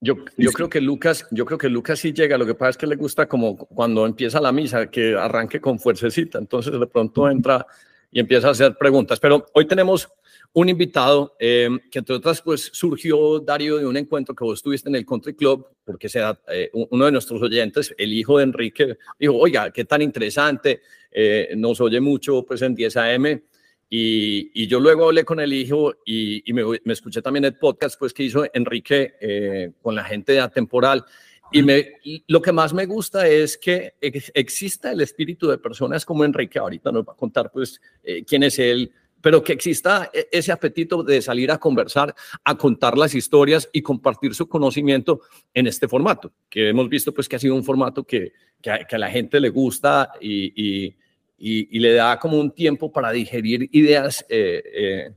Yo, yo creo que Lucas, yo creo que Lucas sí llega. Lo que pasa es que le gusta como cuando empieza la misa, que arranque con fuercecita. Entonces de pronto entra y empieza a hacer preguntas. Pero hoy tenemos un invitado eh, que entre otras pues surgió Darío de un encuentro que vos tuviste en el Country Club, porque sea eh, uno de nuestros oyentes, el hijo de Enrique, dijo, oiga, qué tan interesante, eh, nos oye mucho pues en 10 AM y, yo luego hablé con el hijo y, me, escuché también el podcast pues, que hizo Enrique eh, con la gente de Atemporal. Y me, lo que más me gusta es que exista el espíritu de personas como Enrique, ahorita nos va a contar pues eh, quién es él, pero que exista e, ese apetito de salir a conversar, a contar las historias y compartir su conocimiento en este formato, que hemos visto pues que ha sido un formato que, que, a, la gente le gusta y, le da como un tiempo para digerir ideas eh, eh,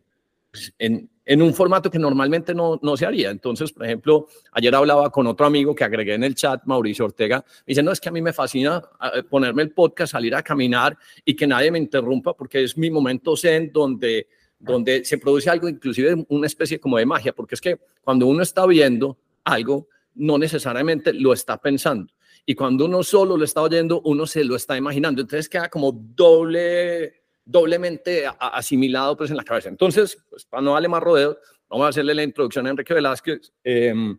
pues, en, en, un formato que normalmente no, no, se haría. Entonces, por ejemplo, ayer hablaba con otro amigo que agregué en el chat, Mauricio Ortega, me dice, no, es que a mí me fascina eh, ponerme el podcast, salir a caminar y que nadie me interrumpa porque es mi momento zen donde donde se produce algo, inclusive una especie como de magia, porque es que cuando uno está viendo algo, no necesariamente lo está pensando. Y cuando uno solo lo está oyendo, uno se lo está imaginando. Entonces queda como doble, doblemente asimilado pues en la cabeza. Entonces, pues, para no darle más rodeo, vamos a hacerle la introducción a Enrique Velázquez. Em,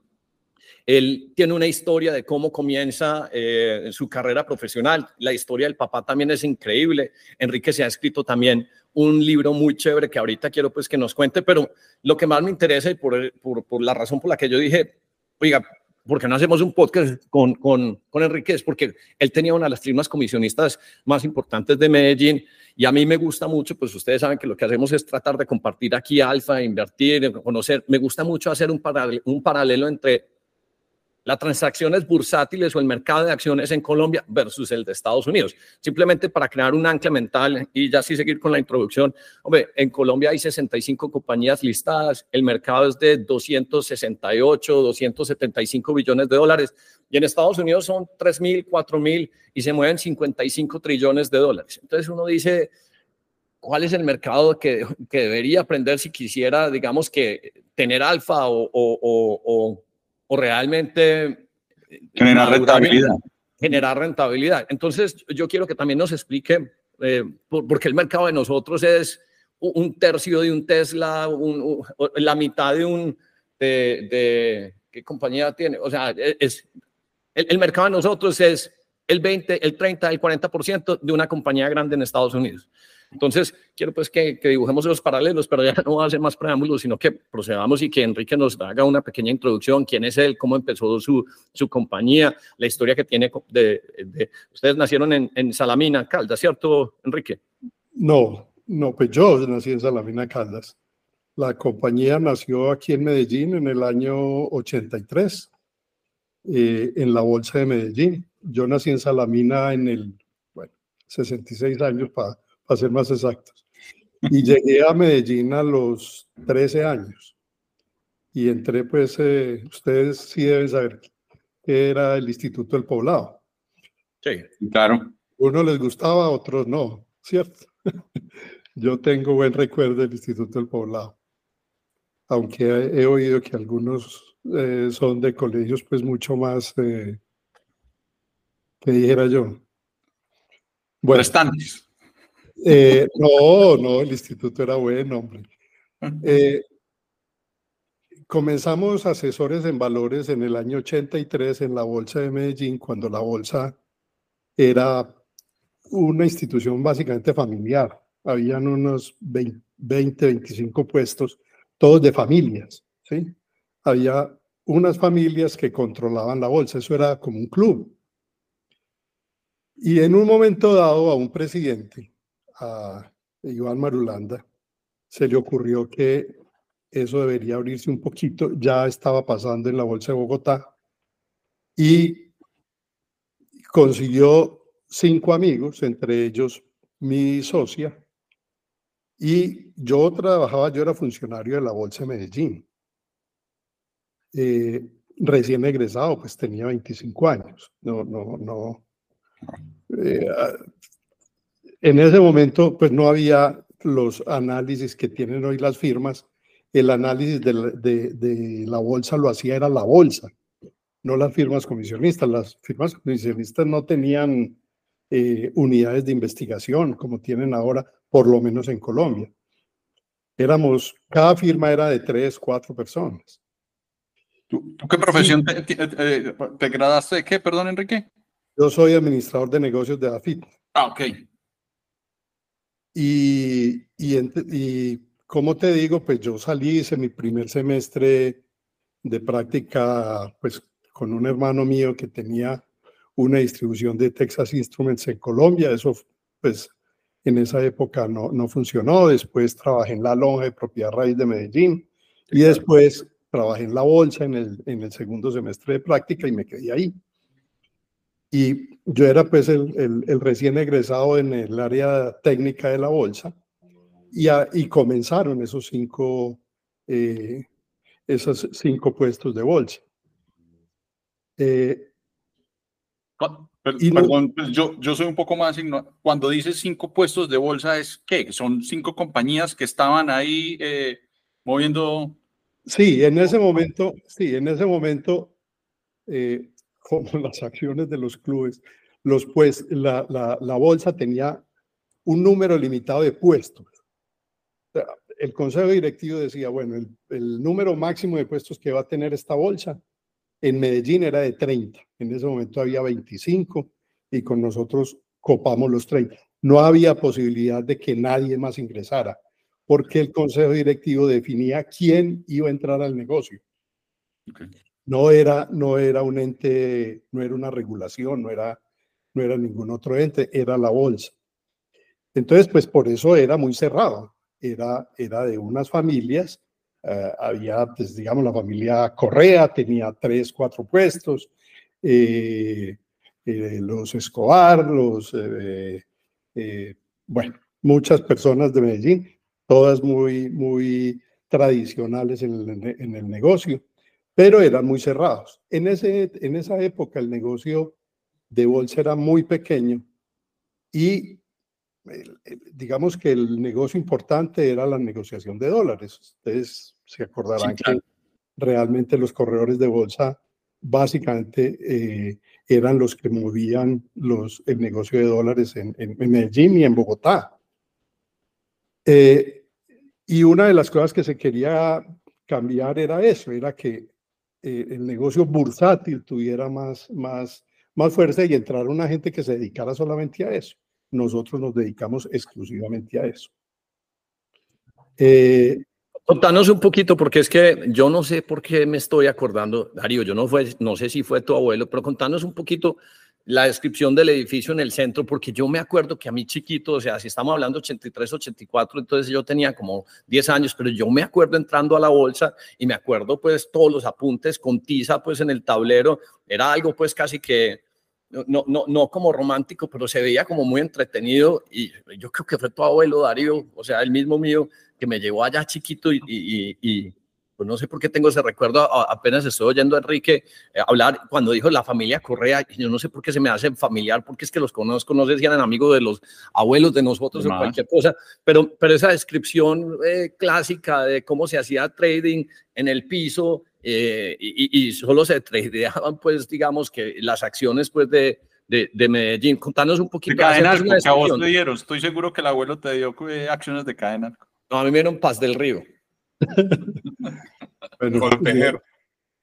él tiene una historia de cómo comienza eh, su carrera profesional. La historia del papá también es increíble. Enrique se ha escrito también un libro muy chévere que ahorita quiero pues que nos cuente, pero lo que más me interesa y por, por, por la razón por la que yo dije, oiga, porque no hacemos un podcast con, con, con Enrique? Es porque él tenía una de las firmas comisionistas más importantes de Medellín y a mí me gusta mucho, pues ustedes saben que lo que hacemos es tratar de compartir aquí alfa, invertir, conocer. Me gusta mucho hacer un un paralelo entre las transacciones bursátiles o el mercado de acciones en Colombia versus el de Estados Unidos. Simplemente para crear un ancla mental y ya así seguir con la introducción. Hombre, en Colombia hay 65 compañías listadas, el mercado es de 268, 275 billones de dólares y en Estados Unidos son 3.000, 4.000 y se mueven 55 trillones de dólares. Entonces uno dice, ¿cuál es el mercado que, que debería aprender si quisiera, digamos, que tener alfa o realmente eh, generar rentabilidad. Generar rentabilidad. Entonces, yo quiero que también nos explique, eh, por, qué el mercado de nosotros es un tercio de un Tesla, la mitad de un, de, ¿qué compañía tiene? O sea, e, es, el, el mercado de nosotros es el 20, el 30, el 40% de una compañía grande en Estados Unidos. Entonces, quiero pues que, dibujemos los paralelos, pero ya no va a hacer más preámbulos, sino que procedamos y que Enrique nos haga una pequeña introducción, quién es él, cómo empezó su, su compañía, la historia que tiene de... ustedes nacieron en, en, Salamina, Caldas, ¿cierto, Enrique? No, no, pues yo nací en Salamina, Caldas. La compañía nació aquí en Medellín en el año 83, eh, en la Bolsa de Medellín. Yo nací en Salamina en el, bueno, 66 años para para ser más exactos. Y llegué a Medellín a los 13 años. Y entré, pues, eh, ustedes sí deben saber que era el Instituto del Poblado. Sí, claro. Uno les gustaba, otros no, ¿cierto? Yo tengo buen recuerdo del Instituto del Poblado. Aunque he, oído que algunos eh, son de colegios, pues, mucho más, eh, que dijera yo. Bueno, Restantes. Eh, no, no, el instituto era bueno, hombre. Eh, comenzamos asesores en valores en el año 83 en la Bolsa de Medellín, cuando la Bolsa era una institución básicamente familiar. Habían unos 20, 25 puestos, todos de familias, ¿sí? Había unas familias que controlaban la bolsa, eso era como un club. Y en un momento dado a un presidente Iván Marulanda, se le ocurrió que eso debería abrirse un poquito, ya estaba pasando en la Bolsa de Bogotá y consiguió cinco amigos, entre ellos mi socia, y yo trabajaba, yo era funcionario de la Bolsa de Medellín. Eh, recién egresado, pues tenía 25 años. No, no, no. Eh, en ese momento, pues no había los análisis que tienen hoy las firmas. El análisis de la, bolsa lo hacía era la bolsa, no las firmas comisionistas. Las firmas comisionistas no tenían eh, unidades de investigación como tienen ahora, por lo menos en Colombia. Éramos, cada firma era de tres, cuatro personas. ¿Tú, qué profesión te, te, graduaste de qué, perdón, Enrique? Yo soy administrador de negocios de AFIT. Ah, ok. Y, y, y como te digo, pues yo salí, hice mi primer semestre de práctica, pues con un hermano mío que tenía una distribución de Texas Instruments en Colombia. Eso, pues, en esa época no, no funcionó. Después trabajé en la lonja de propiedad raíz de Medellín y después trabajé en la bolsa en el, en el segundo semestre de práctica y me quedé ahí. Y yo era pues el, el, recién egresado en el área técnica de la bolsa y, y comenzaron esos cinco, eh, esos cinco puestos de bolsa. Eh, perdón, pues yo, yo soy un poco más Cuando dices cinco puestos de bolsa, ¿es qué? ¿Son cinco compañías que estaban ahí eh, moviendo? Sí, en ese momento, sí, en ese momento eh, como las acciones de los clubes, los pues, la, la, la bolsa tenía un número limitado de puestos. El consejo directivo decía, bueno, el, el, número máximo de puestos que va a tener esta bolsa en Medellín era de 30. En ese momento había 25 y con nosotros copamos los 30. No había posibilidad de que nadie más ingresara porque el consejo directivo definía quién iba a entrar al negocio. Okay. No era, no era un ente, no era una regulación, no era, no era ningún otro ente, era la bolsa. Entonces, pues por eso era muy cerrado. Era, era de unas familias. Eh, había, pues digamos, la familia Correa tenía tres, cuatro puestos. Eh, eh, los Escobar, los, bueno, muchas personas de Medellín, todas muy, muy tradicionales en el negocio pero eran muy cerrados. En, ese, en esa época el negocio de bolsa era muy pequeño y digamos que el negocio importante era la negociación de dólares. Ustedes se acordarán que realmente los corredores de bolsa básicamente eh, eran los que movían los, el negocio de dólares en, en, Medellín y en Bogotá. Eh, y una de las cosas que se quería cambiar era eso, era que eh, el negocio bursátil tuviera más, más, más fuerza y entrar una gente que se dedicara solamente a eso. Nosotros nos dedicamos exclusivamente a eso. Eh, Contanos un poquito, porque es que yo no sé por qué me estoy acordando, Darío, yo no, fue, no sé si fue tu abuelo, pero contanos un poquito la descripción del edificio en el centro, porque yo me acuerdo que a mí chiquito, o sea, si estamos hablando 83, 84, entonces yo tenía como 10 años, pero yo me acuerdo entrando a la bolsa y me acuerdo pues todos los apuntes con tiza pues en el tablero, era algo pues casi que, no, no, no como romántico, pero se veía como muy entretenido. Y yo creo que fue tu abuelo Darío, o sea, el mismo mío que me llevó allá chiquito y, y pues no sé por qué tengo ese recuerdo, apenas estoy oyendo a Enrique eh, hablar cuando dijo la familia Correa, yo no sé por qué se me hace familiar, porque es que los conozco, no sé si eran amigos de los abuelos de nosotros o cualquier cosa, pero, pero esa descripción eh, clásica de cómo se hacía trading en el piso eh, y, solo se tradeaban, pues digamos que las acciones pues de, de, Medellín. Contanos un poquito. De cadena, que a vos te dieron, estoy seguro que el abuelo te dio acciones de cadena. No, a mí me dieron Paz del Río. bueno,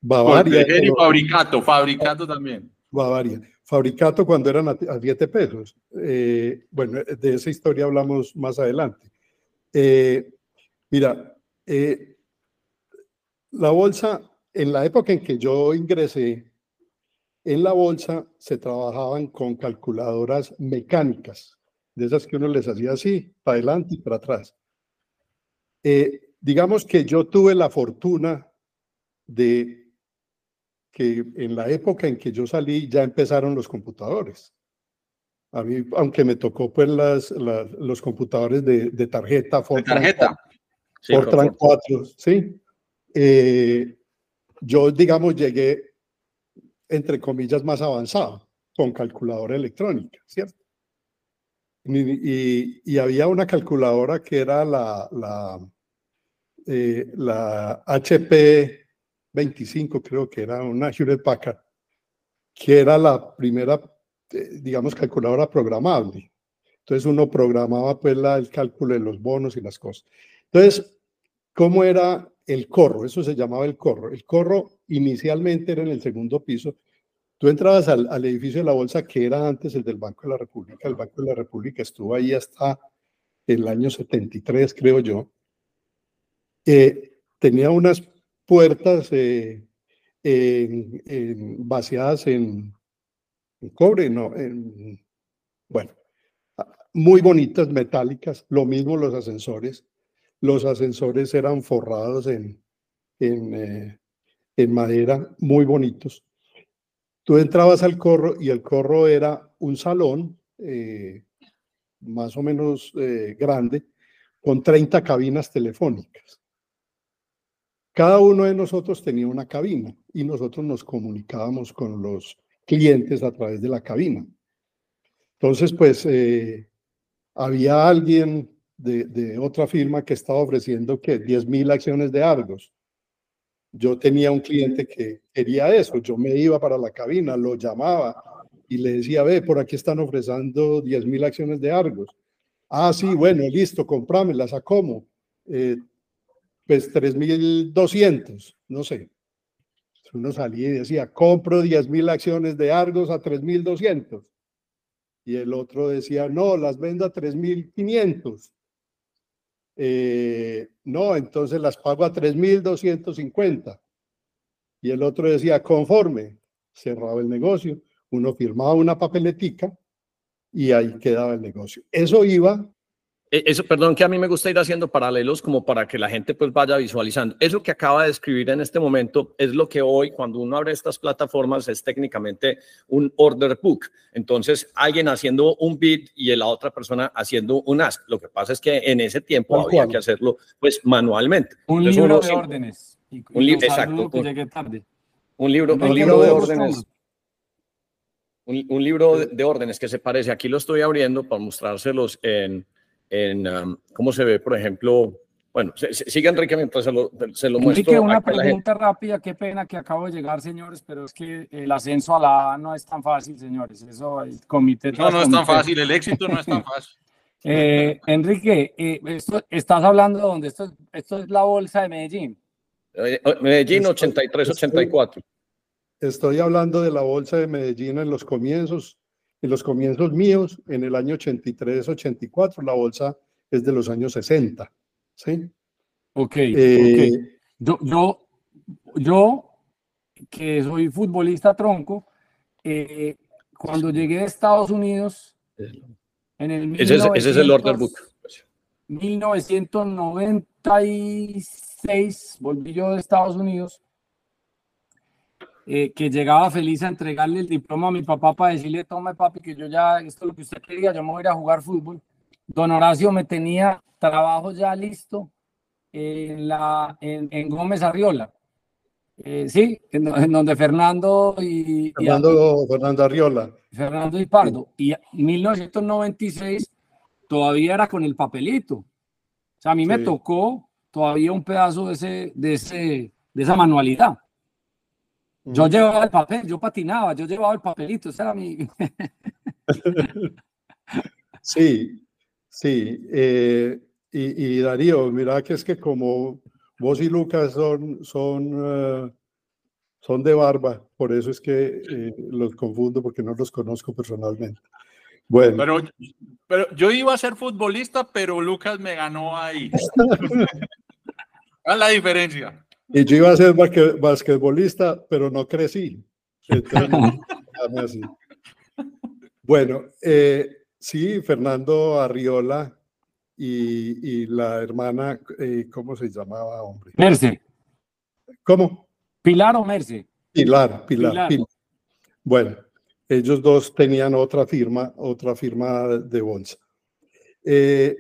Bavaria. y fabricato, fabricato también. Bavaria. Fabricato cuando eran a, 7 pesos. Eh, bueno, de esa historia hablamos más adelante. Eh, mira, eh, la bolsa, en la época en que yo ingresé, en la bolsa se trabajaban con calculadoras mecánicas, de esas que uno les hacía así, para adelante y para atrás. Eh, digamos que yo tuve la fortuna de que en la época en que yo salí ya empezaron los computadores. A mí, aunque me tocó pues las, los computadores de, tarjeta, Fortran, tarjeta. Fortran 4, sí. Eh, yo, digamos, llegué, entre comillas, más avanzado con calculadora electrónica, ¿cierto? Y, y, había una calculadora que era la, la eh, la HP 25, creo que era una Hewlett Packard, que era la primera, eh, digamos, calculadora programable. Entonces uno programaba pues la, el cálculo de los bonos y las cosas. Entonces, ¿cómo era el corro? Eso se llamaba el corro. El corro inicialmente era en el segundo piso. Tú entrabas al, al edificio de la bolsa que era antes el del Banco de la República. El Banco de la República estuvo ahí hasta el año 73, creo yo. Eh, tenía unas puertas eh, vaciadas en, cobre, no, bueno, muy bonitas, metálicas, lo mismo los ascensores. Los ascensores eran forrados en, en, eh, en madera, muy bonitos. Tú entrabas al corro y el corro era un salón eh, más o menos grande con 30 cabinas telefónicas. Cada uno de nosotros tenía una cabina y nosotros nos comunicábamos con los clientes a través de la cabina. Entonces, pues eh, había alguien de, otra firma que estaba ofreciendo que 10 mil acciones de Argos. Yo tenía un cliente que quería eso, yo me iba para la cabina, lo llamaba y le decía, ve, por aquí están ofreciendo 10 mil acciones de Argos. Ah, sí, bueno, listo, comprámelas, ¿a cómo? Eh, pues 3.200, no sé. Uno salía y decía, compro 10.000 acciones de Argos a 3.200. Y el otro decía, no, las vendo a 3.500. Eh, no, entonces las pago a 3.250. Y el otro decía, conforme, cerraba el negocio. Uno firmaba una papeletica y ahí quedaba el negocio. Eso iba eso, perdón, que a mí me gusta ir haciendo paralelos como para que la gente pues vaya visualizando. Eso que acaba de escribir en este momento es lo que hoy, cuando uno abre estas plataformas, es técnicamente un order book. Entonces, alguien haciendo un bid y la otra persona haciendo un ask. Lo que pasa es que en ese tiempo había que hacerlo pues manualmente. Un libro de órdenes. un libro, exacto. Un, libro, un libro de órdenes. Un, libro de órdenes que se parece. Aquí lo estoy abriendo para mostrárselos en en um, cómo se ve, por ejemplo, bueno, sigue Enrique mientras se lo, se lo muestro. Enrique, una pregunta rápida, qué pena que acabo de llegar, señores, pero es que el ascenso a la A no es tan fácil, señores. Eso, el comité. No, no es tan fácil, el éxito no es tan fácil. Eh, Enrique, eh, esto, estás hablando de dónde? Esto, esto es la bolsa de Medellín. Eh, Medellín 83-84. Estoy hablando de la bolsa de Medellín en los comienzos en los comienzos míos, en el año 83, 84, la bolsa es de los años 60. ¿sí? Ok. Eh, yo, yo, yo, que soy futbolista tronco, eh, cuando llegué a Estados Unidos, en el ese, es, el order book. 1996 volví yo de Estados Unidos eh, que llegaba feliz a entregarle el diploma a mi papá para decirle, tome papi, que yo ya, esto es lo que usted quería, yo me voy a ir a jugar fútbol. Don Horacio me tenía trabajo ya listo en, la, en, Gómez Arriola. Eh, sí, en, donde Fernando y... Fernando, Fernando Arriola. Fernando y Pardo. Y en 1996 todavía era con el papelito. O sea, a mí me tocó todavía un pedazo de, ese, de, ese, de esa manualidad. Yo llevaba el papel, yo patinaba, yo llevaba el papelito, ese era mi... sí, sí. Eh, y, Darío, mira que es que como vos y Lucas son, son, eh, son de barba, por eso es que eh, los confundo porque no los conozco personalmente. Bueno. Pero, pero yo iba a ser futbolista, pero Lucas me ganó ahí. ¿Cuál es la diferencia? Y yo iba a ser basquetbolista, pero no crecí. bueno, eh, sí, Fernando Arriola y, la hermana, eh, ¿cómo se llamaba, hombre? Merce. ¿Cómo? Pilar o Merce. Pilar, Pilar, Pilar. Bueno, ellos dos tenían otra firma, otra firma de bolsa. Eh,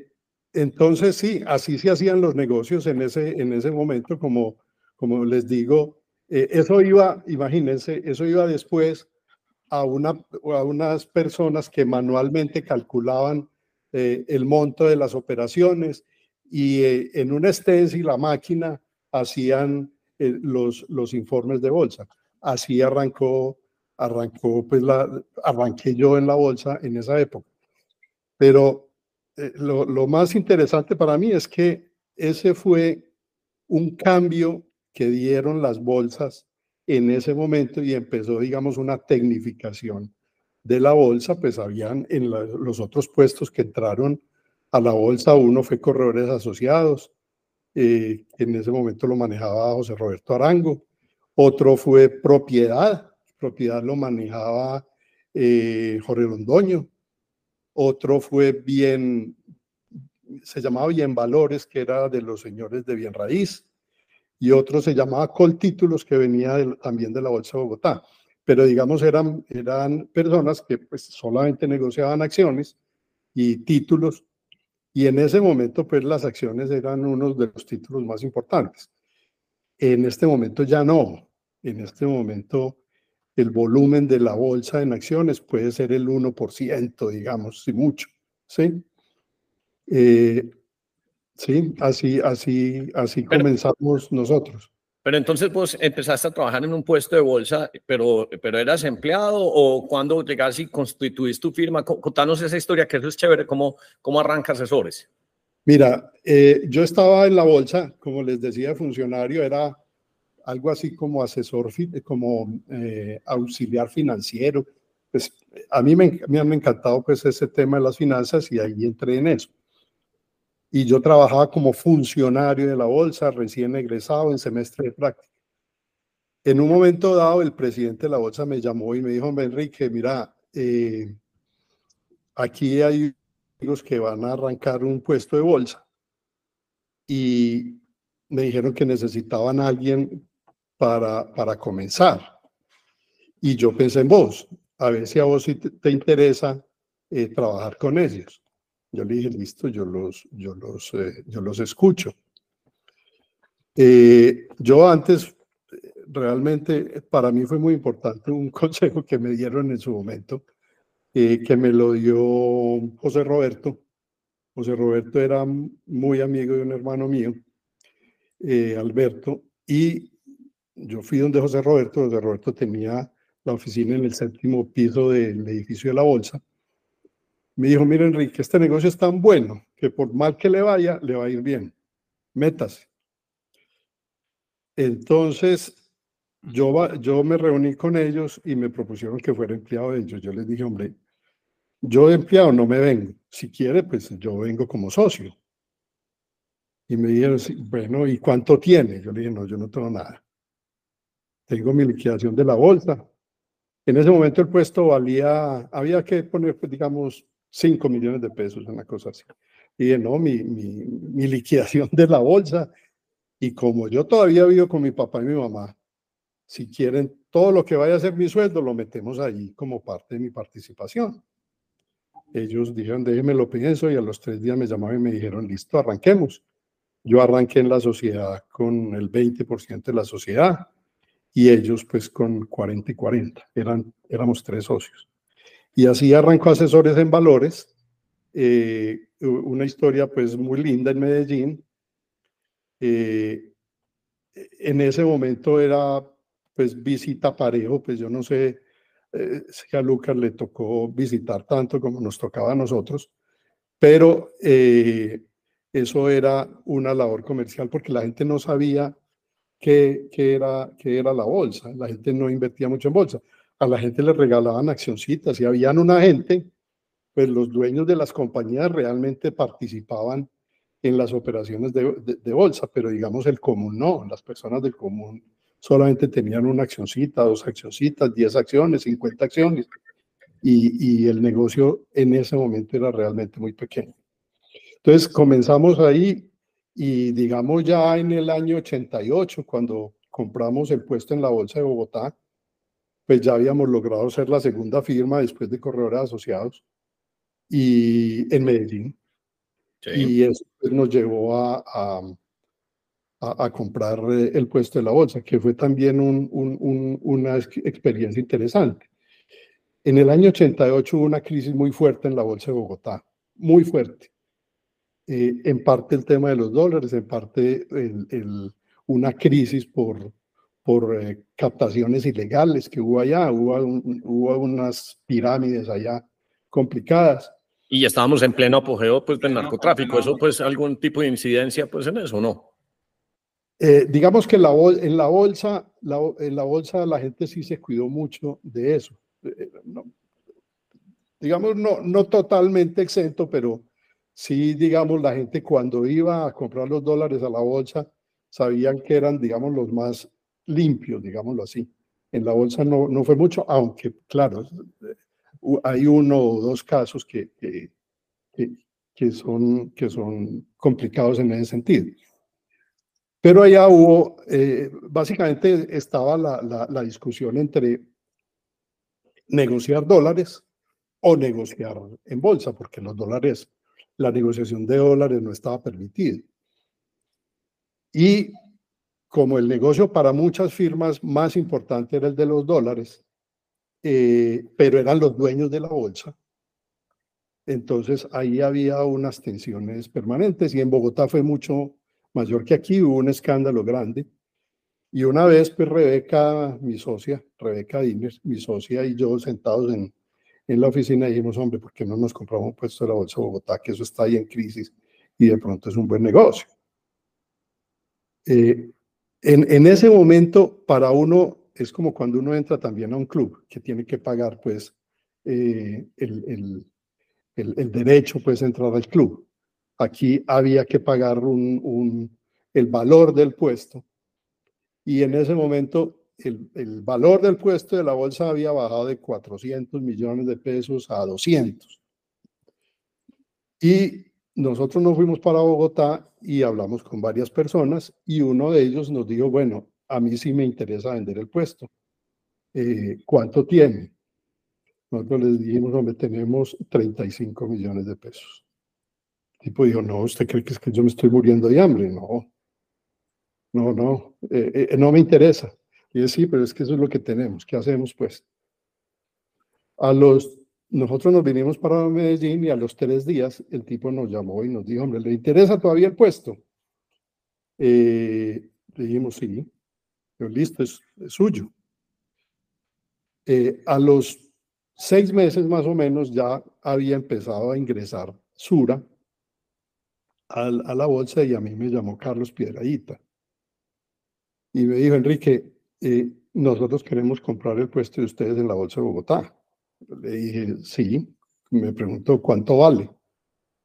entonces, sí, así se hacían los negocios en ese, en ese momento, como como les digo, eh, eso iba, imagínense, eso iba después a, una, a unas personas que manualmente calculaban eh, el monto de las operaciones y eh, en un stencil la máquina hacían los, los informes de bolsa. Así arrancó arrancó, pues la, arranqué yo en la bolsa en esa época. Pero eh, lo, lo más interesante para mí es que ese fue un cambio que dieron las bolsas en ese momento y empezó, digamos, una tecnificación de la bolsa, pues habían en los otros puestos que entraron a la bolsa, uno fue Corredores Asociados, eh, en ese momento lo manejaba José Roberto Arango, otro fue Propiedad, Propiedad lo manejaba eh, Jorge Londoño, otro fue Bien, se llamaba Bien Valores, que era de los señores de Bien Raíz, y otro se llamaba Coltítulos, que venía también de la Bolsa de Bogotá pero digamos eran, eran personas que pues solamente negociaban acciones y títulos, y en ese momento pues las acciones eran uno de los títulos más importantes. En este momento ya no, en este momento el volumen de la bolsa en acciones puede ser el 1%, digamos, si mucho, ¿sí? Eh, sí, así, así, así comenzamos nosotros. Pero entonces vos empezaste a trabajar en un puesto de bolsa, pero, pero eras empleado o cuando llegaste y constituiste tu firma, contanos esa historia que eso es chévere, cómo, cómo arranca asesores. Mira, eh, yo estaba en la bolsa, como les decía, funcionario, era algo así como asesor, como eh, auxiliar financiero. Pues a mí me, me han encantado pues ese tema de las finanzas y ahí entré en eso y yo trabajaba como funcionario de la bolsa, recién egresado en semestre de práctica. En un momento dado, el presidente de la bolsa me llamó y me dijo, Enrique, mira, eh, aquí hay amigos que van a arrancar un puesto de bolsa y me dijeron que necesitaban a alguien para, para comenzar. Y yo pensé en vos, a ver si a vos te, interesa eh, trabajar con ellos. Yo le dije, listo, yo los, yo los, eh, yo los escucho. Eh, yo antes, realmente, para mí fue muy importante un consejo que me dieron en su momento, eh, que me lo dio José Roberto. José Roberto era muy amigo de un hermano mío, Alberto, y yo fui donde José Roberto, José Roberto tenía la oficina en el séptimo piso del edificio de la Bolsa, me dijo, mira Enrique, este negocio es tan bueno que por mal que le vaya, le va a ir bien. Métase. Entonces, yo, yo me reuní con ellos y me propusieron que fuera empleado de ellos. Yo les dije, hombre, yo de empleado no me vengo. Si quiere, pues yo vengo como socio. Y me dijeron, bueno, ¿y cuánto tiene? Yo le dije, no, yo no tengo nada. Tengo mi liquidación de la bolsa. En ese momento el puesto valía, había que poner, pues, digamos, 5 millones de pesos, una cosa así. Y no, mi, mi, mi, liquidación de la bolsa. Y como yo todavía vivo con mi papá y mi mamá, si quieren todo lo que vaya a ser mi sueldo, lo metemos allí como parte de mi participación. Ellos dijeron, déjeme lo pienso, y a los tres días me llamaron y me dijeron, listo, arranquemos. Yo arranqué en la sociedad con el 20% de la sociedad y ellos pues con 40 y 40. Eran, éramos tres socios. Y así arrancó Asesores en Valores, eh, una historia pues muy linda en Medellín. Eh, en ese momento era pues visita parejo, pues yo no sé eh, si a Lucas le tocó visitar tanto como nos tocaba a nosotros, pero eso era una labor comercial porque la gente no sabía qué, qué, era, qué era la bolsa, la gente no invertía mucho en bolsa a la gente le regalaban accioncitas y habían una gente, pues los dueños de las compañías realmente participaban en las operaciones de, bolsa, pero digamos el común no, las personas del común solamente tenían una accioncita, dos accioncitas, diez acciones, cincuenta acciones, y, y el negocio en ese momento era realmente muy pequeño. Entonces comenzamos ahí y digamos ya en el año 88, cuando compramos el puesto en la Bolsa de Bogotá, pues ya habíamos logrado ser la segunda firma después de Corredores Asociados y en Medellín. Y eso pues, nos llevó a, a, a, comprar eh, el puesto de la bolsa, que fue también un, un, una experiencia interesante. En el año 88 hubo una crisis muy fuerte en la bolsa de Bogotá, muy fuerte. Eh, en parte el tema de los dólares, en parte el, el, una crisis por, por eh, captaciones ilegales que hubo allá, hubo, hubo unas pirámides allá complicadas. Y estábamos en pleno apogeo pues, del narcotráfico. ¿Eso pues algún tipo de incidencia pues en eso no? Eh, digamos que en la, en la bolsa, la, en la bolsa la gente sí se cuidó mucho de eso. Eh, digamos, no, no totalmente exento, pero sí, digamos, la gente cuando iba a comprar los dólares a la bolsa, sabían que eran, digamos, los más limpios, digámoslo así. En la bolsa no, no fue mucho, aunque, claro, hay uno o dos casos que, que, que, son, que son complicados en ese sentido. Pero allá hubo, eh, básicamente estaba la, la, la discusión entre negociar dólares o negociar en bolsa, porque los dólares, la negociación de dólares no estaba permitida. Y como el negocio para muchas firmas más importante era el de los dólares, eh, pero eran los dueños de la bolsa, entonces ahí había unas tensiones permanentes y en Bogotá fue mucho mayor que aquí, hubo un escándalo grande. Y una vez, pues Rebeca, mi socia, Rebeca Diner, mi socia y yo sentados en, en la oficina dijimos, hombre, ¿por qué no nos compramos un puesto de la Bolsa de Bogotá? Que eso está ahí en crisis y de pronto es un buen negocio. Eh, en, ese momento, para uno, es como cuando uno entra también a un club, que tiene que pagar, pues, eh, el, derecho, pues, a entrar al club. Aquí había que pagar un, el valor del puesto. Y en ese momento el, el, valor del puesto de la bolsa había bajado de 400 millones de pesos a 200. Y nosotros nos fuimos para Bogotá y hablamos con varias personas y uno de ellos nos dijo, bueno, a mí sí me interesa vender el puesto. Eh, ¿Cuánto tiene? Nosotros les dijimos, hombre, tenemos 35 millones de pesos. El tipo dijo, no, ¿usted cree que es que yo me estoy muriendo de hambre? No, no, no, eh, eh, no me interesa. Y sí, pero es que eso es lo que tenemos. ¿Qué hacemos, pues? A los, nosotros nos vinimos para Medellín y a los tres días el tipo nos llamó y nos dijo, hombre, ¿le interesa todavía el puesto? Eh, le dijimos, sí. Pero listo, es, suyo. Eh, a los seis meses más o menos ya había empezado a ingresar Sura a, la bolsa y a mí me llamó Carlos Piedradita. Y me dijo, Enrique, eh, nosotros queremos comprar el puesto de ustedes en la Bolsa de Bogotá. Le dije, sí. Me preguntó, ¿cuánto vale?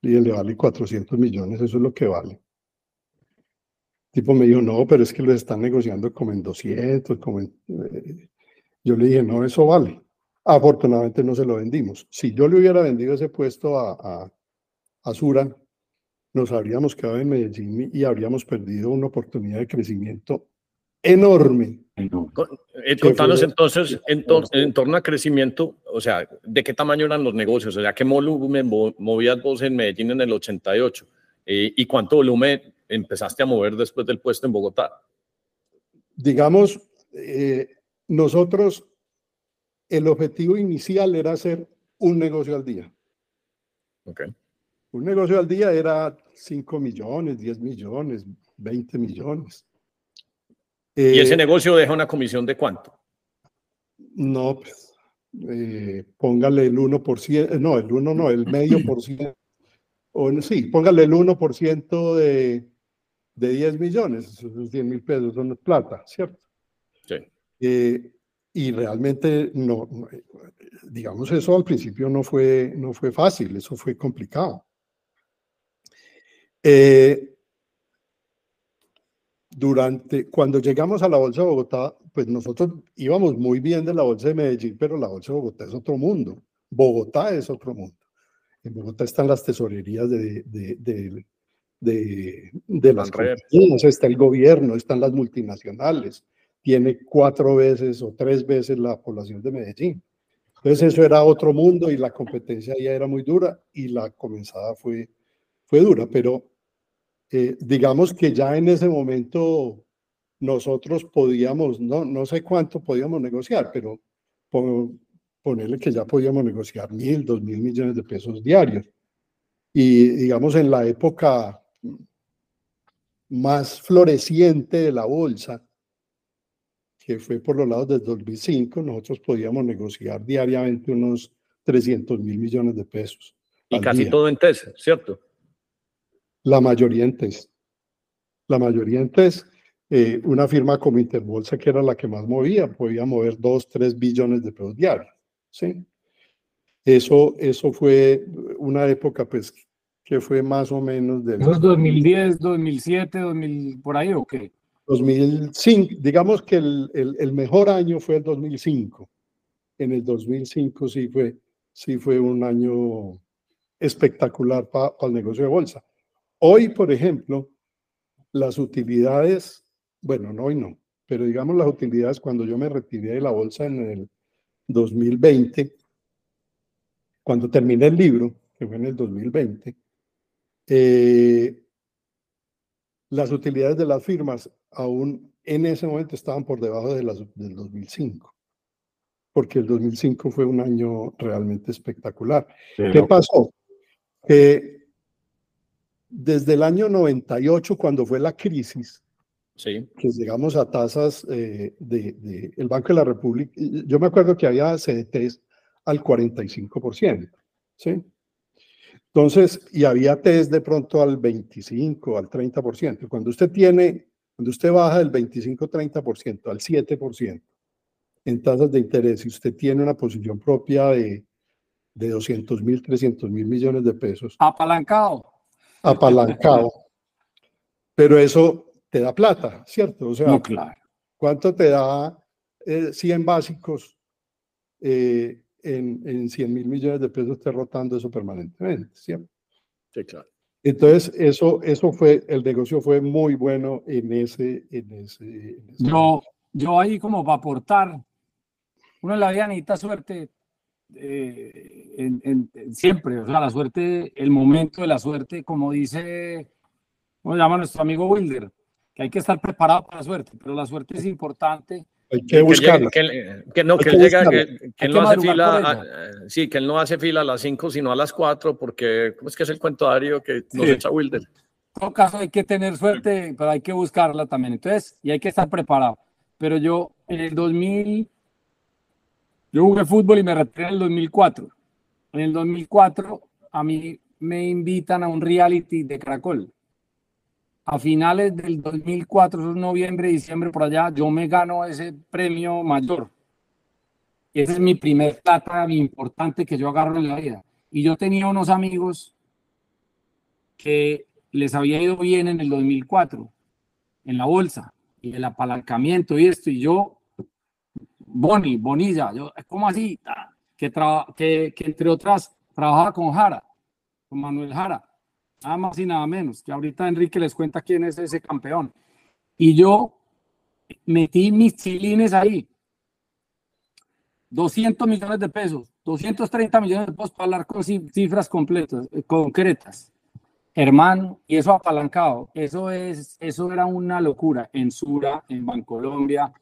Le dije, le vale 400 millones, eso es lo que vale. El tipo me dijo, no, pero es que lo están negociando como en 200, como. Eh". Yo le dije, no, eso vale. Afortunadamente no se lo vendimos. Si yo le hubiera vendido ese puesto a, a, a Sura, nos habríamos quedado en Medellín y habríamos perdido una oportunidad de crecimiento enorme. Eh, contanos entonces, en, en, torno a crecimiento, o sea, ¿de qué tamaño eran los negocios? O sea, ¿qué volumen movías vos en Medellín en el 88? Eh, ¿Y cuánto volumen empezaste a mover después del puesto en Bogotá? Digamos, eh, nosotros, el objetivo inicial era hacer un negocio al día. Okay. Un negocio al día era 5 millones, 10 millones, 20 millones. ¿Y ese eh, negocio deja una comisión de cuánto? No, pues, eh, póngale el 1%, no, el 1 no, el medio por ciento. O, sí, póngale el 1% de, de 10 millones, esos 10 mil pesos son plata, ¿cierto? Sí. Eh, y realmente no, digamos, eso al principio no fue, no fue fácil, eso fue complicado. Eh, durante, cuando llegamos a la Bolsa de Bogotá, pues nosotros íbamos muy bien de la Bolsa de Medellín, pero la Bolsa de Bogotá es otro mundo. Bogotá es otro mundo. En Bogotá están las tesorerías de, de, de, de, de las compañías, está el gobierno, están las multinacionales. Tiene cuatro veces o tres veces la población de Medellín. Entonces eso era otro mundo y la competencia ya era muy dura y la comenzada fue, fue dura, pero eh, digamos que ya en ese momento nosotros podíamos, no, no sé cuánto podíamos negociar, pero ponerle que ya podíamos negociar mil, dos mil millones de pesos diarios. Y digamos en la época más floreciente de la bolsa, que fue por los lados del 2005, nosotros podíamos negociar diariamente unos 300 mil millones de pesos. Y casi todo en TES, ¿cierto? La mayoría en TES. La mayoría en TES. Eh, una firma como Interbolsa, que era la que más movía, podía mover 2, 3 billones de pesos diarios. ¿sí? Eso, eso fue una época, pues, que fue más o menos de... 2010, 2007, 2000, por ahí o qué? 2005, digamos que el, el, mejor año fue el 2005. En el 2005 sí fue, sí fue un año espectacular para el negocio de bolsa. Hoy, por ejemplo, las utilidades, bueno, no hoy no, pero digamos las utilidades cuando yo me retiré de la bolsa en el 2020, cuando terminé el libro, que fue en el 2020, eh, las utilidades de las firmas aún en ese momento estaban por debajo de las del 2005, porque el 2005 fue un año realmente espectacular. ¿Qué pasó? Que desde el año 98, cuando fue la crisis, sí. que llegamos a tasas eh, de, el Banco de la República, yo me acuerdo que había CDTs al 45%, ¿sí? Entonces, y había test de pronto al 25, al 30%. Cuando usted tiene, cuando usted baja del 25-30% al 7% en tasas de interés y usted tiene una posición propia de, de 200 mil, 300 mil millones de pesos. Apalancado. Apalancado. Pero eso te da plata, ¿cierto? O sea, claro. ¿cuánto te da 100 eh, básicos eh, en, en 100 mil millones de pesos esté rotando eso permanentemente, ¿cierto? Sí, claro. Entonces, eso, eso fue, el negocio fue muy bueno en ese... En ese, yo, yo ahí como para aportar, uno en la vida necesita suerte eh, en, siempre, o sea, la suerte, el momento de la suerte, como dice, ¿cómo llama nuestro amigo Wilder? Que hay que estar preparado para la suerte, pero la suerte es importante hay que buscarla. Que, no, que, él llega, que, no hace fila, sí, que él no hace fila a las 5, sino a las 4, porque, ¿cómo es que es el cuento Dario que nos echa Wilder? En todo caso, hay que tener suerte, pero hay que buscarla también. Entonces, y hay que estar preparado. Pero yo, en el 2000, yo jugué fútbol y me retiré en el 2004. En el 2004, a mí me invitan a un reality de Caracol a finales del 2004, noviembre, diciembre, por allá, yo me gano ese premio mayor. Y ese es mi primer plata importante que yo agarro en la vida. Y yo tenía unos amigos que les había ido bien en el 2004, en la bolsa, y el apalancamiento y esto, y yo, Boni, Bonilla, yo, ¿cómo así? Que, que, que entre otras trabajaba con Jara, con Manuel Jara nada más y nada menos, que ahorita Enrique les cuenta quién es ese campeón. Y yo metí mis chilines ahí. 200 millones de pesos, 230 millones de pesos para hablar con cifras completas, eh, concretas. Hermano, y eso apalancado, eso, es, eso era una locura en Sura, en Bancolombia,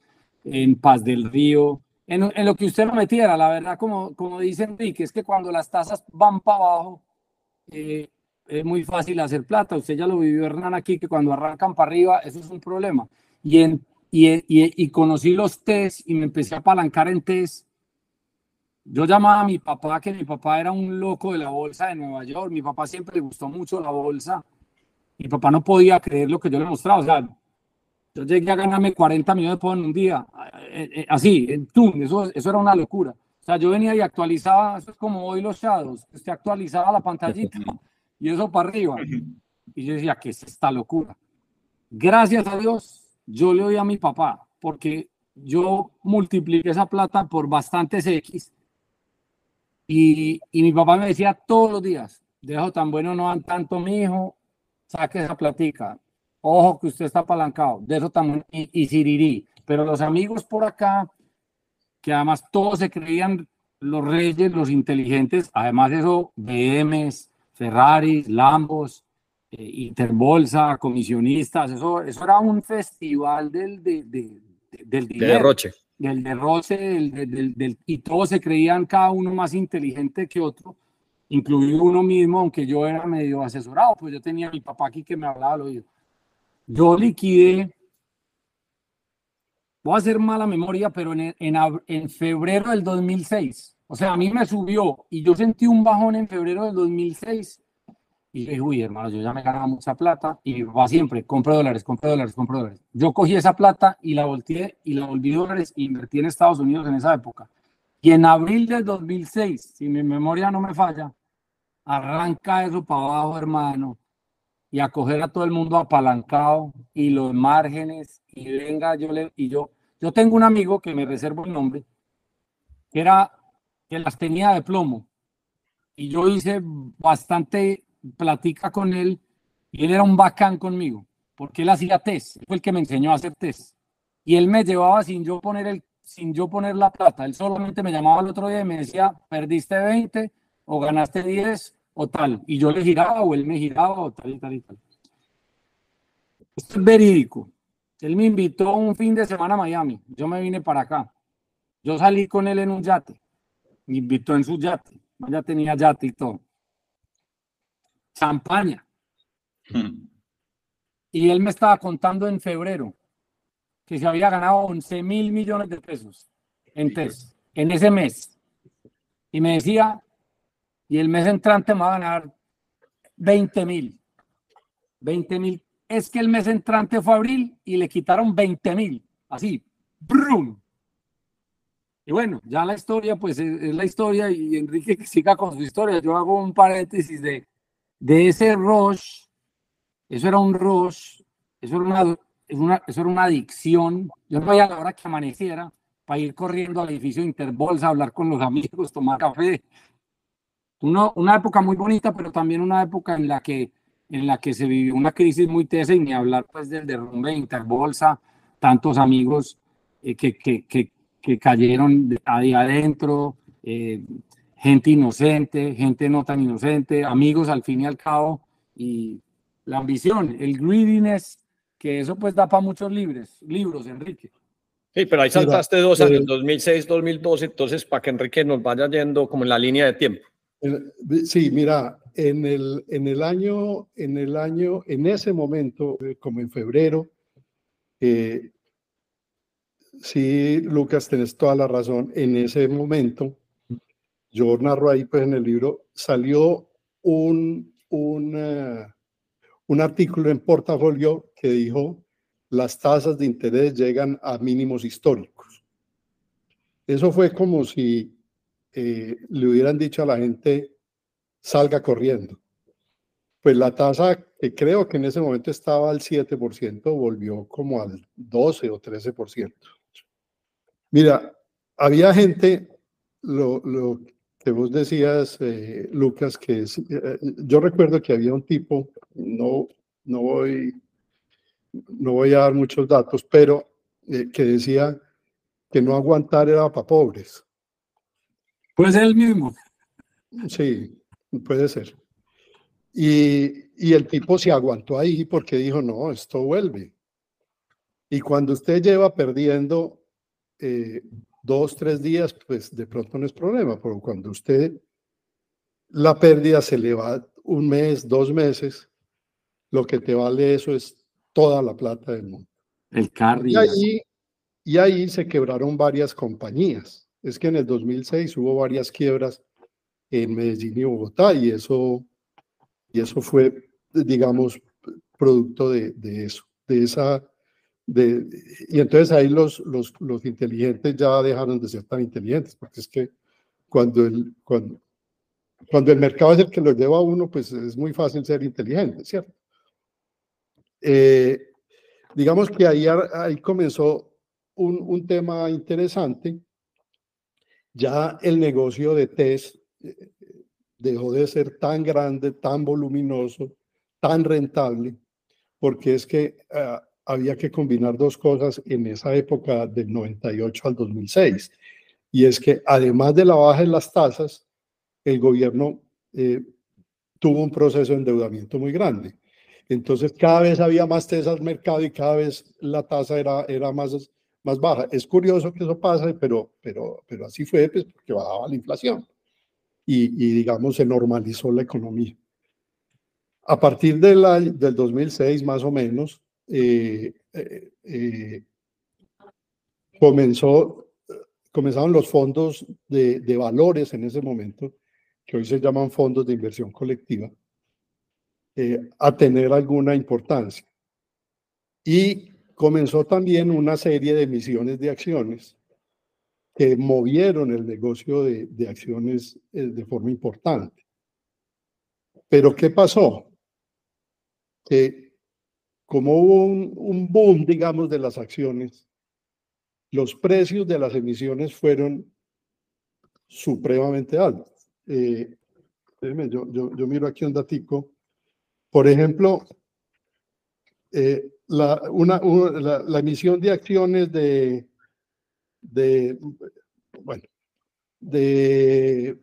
en Paz del Río, en, lo que usted lo metiera. La verdad, como, como dice Enrique, es que cuando las tasas van para abajo, eh, es muy fácil hacer plata. Usted ya lo vivió, Hernán, aquí, que cuando arrancan para arriba, eso es un problema. Y, en, y, y, y conocí los test y me empecé a apalancar en test. Yo llamaba a mi papá, que mi papá era un loco de la bolsa de Nueva York. Mi papá siempre le gustó mucho la bolsa. Mi papá no podía creer lo que yo le mostraba. O sea, yo llegué a ganarme 40 millones de pesos en un día. Eh, eh, así, en Tun, eso, eso era una locura. O sea, yo venía y actualizaba, eso es como hoy los shadows, usted actualizaba la pantallita y eso para arriba. Y yo decía, ¿qué es esta locura? Gracias a Dios, yo le doy a mi papá, porque yo multipliqué esa plata por bastantes X. Y, y mi papá me decía todos los días, dejo tan bueno no dan tanto, mi hijo, saque esa platica. Ojo que usted está apalancado, de eso tan y, y sirirí. Pero los amigos por acá, que además todos se creían los reyes, los inteligentes, además eso, BMs, Ferraris, Lambos, eh, Interbolsa, comisionistas, eso, eso era un festival del, de, del derroche. Del derroche, del, del, y todos se creían cada uno más inteligente que otro, incluido uno mismo, aunque yo era medio asesorado, pues yo tenía a mi papá aquí que me hablaba al oído. Yo liquidé voy a hacer mala memoria, pero en, en, en febrero del 2006, o sea, a mí me subió y yo sentí un bajón en febrero del 2006 y dije, uy, hermano, yo ya me ganaba mucha plata y va siempre, compro dólares, compro dólares, compro dólares. Yo cogí esa plata y la volteé y la volví dólares e invertí en Estados Unidos en esa época. Y en abril del 2006, si mi memoria no me falla, arranca eso para abajo, hermano, y a coger a todo el mundo apalancado y los márgenes y venga, yo y yo, yo tengo un amigo que me reservo el nombre, que era, que las tenía de plomo. Y yo hice bastante platica con él y él era un bacán conmigo, porque él hacía test, fue el que me enseñó a hacer test. Y él me llevaba sin yo poner el sin yo poner la plata, él solamente me llamaba el otro día y me decía, "Perdiste 20 o ganaste 10 o tal." Y yo le giraba o él me giraba o tal y tal y tal. Esto es verídico. Él me invitó un fin de semana a Miami. Yo me vine para acá. Yo salí con él en un yate. Me invitó en su yate. Ya tenía yate y todo champaña. Hmm. Y él me estaba contando en febrero que se había ganado 11 mil millones de pesos en test, en ese mes. Y me decía, y el mes entrante me va a ganar 20 mil. 20 mil. Es que el mes entrante fue abril y le quitaron 20 mil. Así, ¡brum! Y bueno, ya la historia, pues es, la historia y Enrique que siga con su historia. Yo hago un paréntesis de, de ese rush, eso era un rush, eso era una, una, eso era una adicción. Yo no a la hora que amaneciera para ir corriendo al edificio Interbolsa, hablar con los amigos, tomar café. Uno, una época muy bonita, pero también una época en la que, en la que se vivió una crisis muy tesa y ni hablar pues del derrumbe de Interbolsa, tantos amigos eh, que, que, que, que, cayeron ahí adentro, eh, gente inocente, gente no tan inocente, amigos al fin y al cabo, y la ambición, el greediness, que eso pues da para muchos libros, libros, Enrique. Sí, pero ahí saltaste dos años, 2006, 2012, entonces para que Enrique nos vaya yendo como en la línea de tiempo. Sí, mira, en el, en el año, en el año, en ese momento, eh, como en febrero, eh, sí, Lucas, tenés toda la razón, en ese momento yo narro ahí pues en el libro, salió un, un, eh, un artículo en portafolio que dijo las tasas de interés llegan a mínimos históricos. Eso fue como si eh, le hubieran dicho a la gente, salga corriendo. Pues la tasa, que creo que en ese momento estaba al 7%, volvió como al 12 o 13%. Mira, había gente, lo, lo, que vos decías, eh, Lucas, que eh, yo recuerdo que había un tipo, no, no, voy, no voy a dar muchos datos, pero que decía que no aguantar era para pobres. Puede ser el mismo. Sí, puede ser. Y, y el tipo se aguantó ahí porque dijo, no, esto vuelve. Y cuando usted lleva perdiendo dos, tres días, pues de pronto no es problema, pero cuando usted la pérdida se le va un mes, dos meses, lo que te vale eso es toda la plata del mundo. El carry. Y ahí, y ahí se quebraron varias compañías. Es que en el 2006 hubo varias quiebras en Medellín y Bogotá y eso, y eso fue, digamos, producto de, de eso, de esa y entonces ahí los, los, los, inteligentes ya dejaron de ser tan inteligentes, porque es que cuando el, cuando, cuando el mercado es el que lo lleva a uno, pues es muy fácil ser inteligente, ¿cierto? Eh, digamos que ahí, ahí comenzó un, un, tema interesante. Ya el negocio de test eh, dejó de ser tan grande, tan voluminoso, tan rentable, porque es que uh, había que combinar dos cosas en esa época del 98 al 2006. Y es que además de la baja en las tasas, el gobierno eh, tuvo un proceso de endeudamiento muy grande. Entonces cada vez había más tesas al mercado y cada vez la tasa era, era más, más baja. Es curioso que eso pase, pero, pero, pero así fue pues, porque bajaba la inflación y, y digamos se normalizó la economía. A partir del, del 2006 más o menos, eh, eh, eh, comenzó, comenzaron los fondos de, de valores en ese momento, que hoy se llaman fondos de inversión colectiva, eh, a tener alguna importancia. Y comenzó también una serie de emisiones de acciones que movieron el negocio de, de acciones eh, de forma importante. Pero ¿qué pasó? Que como hubo un, boom, digamos, de las acciones, los precios de las emisiones fueron supremamente altos. Eh, yo, yo, yo, miro aquí un datico. Por ejemplo, eh, la, una, la, emisión de acciones de, de, bueno, de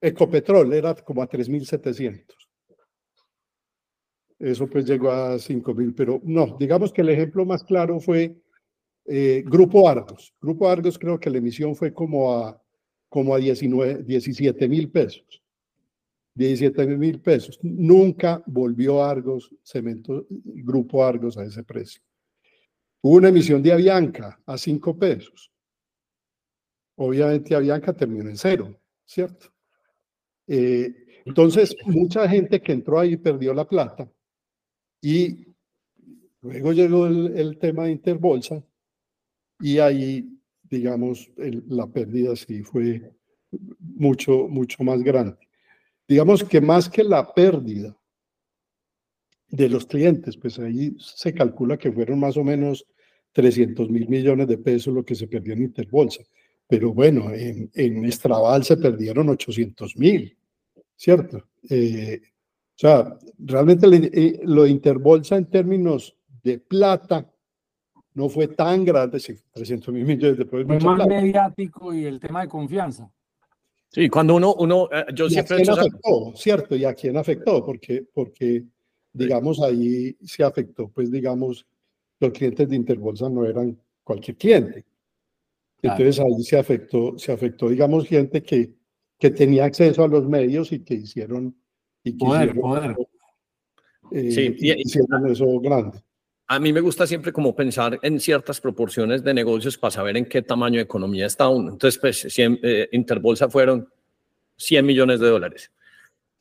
Ecopetrol era como a 3.700. Eso pues llegó a 5.000, pero no, digamos que el ejemplo más claro fue eh, Grupo Argos. Grupo Argos creo que la emisión fue como a, como a 19, 17 mil pesos. 17 mil pesos. Nunca volvió Argos, Cemento, Grupo Argos a ese precio. Hubo una emisión de Avianca a 5 pesos. Obviamente Avianca terminó en cero, ¿cierto? Eh, entonces, mucha gente que entró ahí perdió la plata y luego llegó el, tema de Interbolsa y ahí, digamos, la pérdida sí fue mucho, mucho más grande. Digamos que más que la pérdida de los clientes, pues ahí se calcula que fueron más o menos 300 mil millones de pesos lo que se perdió en Interbolsa. Pero bueno, en, en Estraval se perdieron 800 mil, ¿cierto? Eh, o sea, realmente le, eh, lo de Interbolsa en términos de plata no fue tan grande, sí, 300 mil millones de pesos. Fue más plata. mediático y el tema de confianza. Sí, cuando uno, uno eh, yo ¿Y siempre... ¿A quién afectó? Cierto, ¿y a quién afectó? Porque, porque digamos, ahí se afectó, pues, digamos, los clientes de Interbolsa no eran cualquier cliente. Entonces ahí se afectó, se afectó, digamos, gente que, que tenía acceso a los medios y que hicieron... Y que poder, hicieron, poder. Eh, Sí, y, y- hicieron eso grande. A mí me gusta siempre como pensar en ciertas proporciones de negocios para saber en qué tamaño de economía está uno. Entonces, pues, 100, eh, Interbolsa fueron 100 millones de dólares.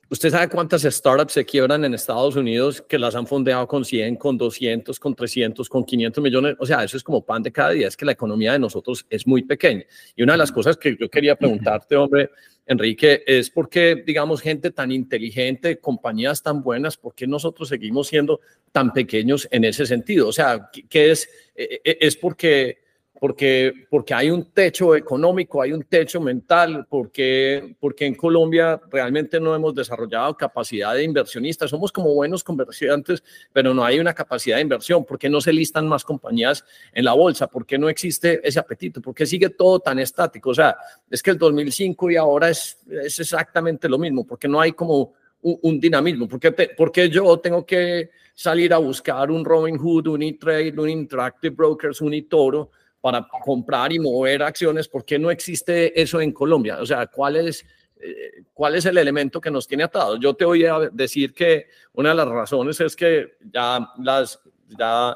¿Usted sabe cuántas startups se quiebran en Estados Unidos que las han fondeado con 100, con 200, con 300, con 500 millones? O sea, eso es como pan de cada día. Es que la economía de nosotros es muy pequeña. Y una de las cosas que yo quería preguntarte, hombre, Enrique, es por qué, digamos, gente tan inteligente, compañías tan buenas, por qué nosotros seguimos siendo tan pequeños en ese sentido? O sea, ¿qué- ¿qué es? Eh, eh, ¿Es porque, porque, porque hay un techo económico, hay un techo mental? Porque, porque en Colombia realmente no hemos desarrollado capacidad de inversionistas. Somos como buenos comerciantes, pero no hay una capacidad de inversión. ¿Por qué no se listan más compañías en la bolsa? ¿Por qué no existe ese apetito? ¿Por qué sigue todo tan estático? O sea, es que el 2005 y ahora es, es exactamente lo mismo, porque no hay como un, un dinamismo. ¿Por qué, te- por qué yo tengo que salir a buscar un Robin Hood, un E-Trade, un Interactive Brokers, un eToro para comprar y mover acciones? ¿Por qué no existe eso en Colombia? O sea, ¿cuál es, eh, ¿cuál es el elemento que nos tiene atados? Yo te voy a decir que una de las razones es que ya las... Ya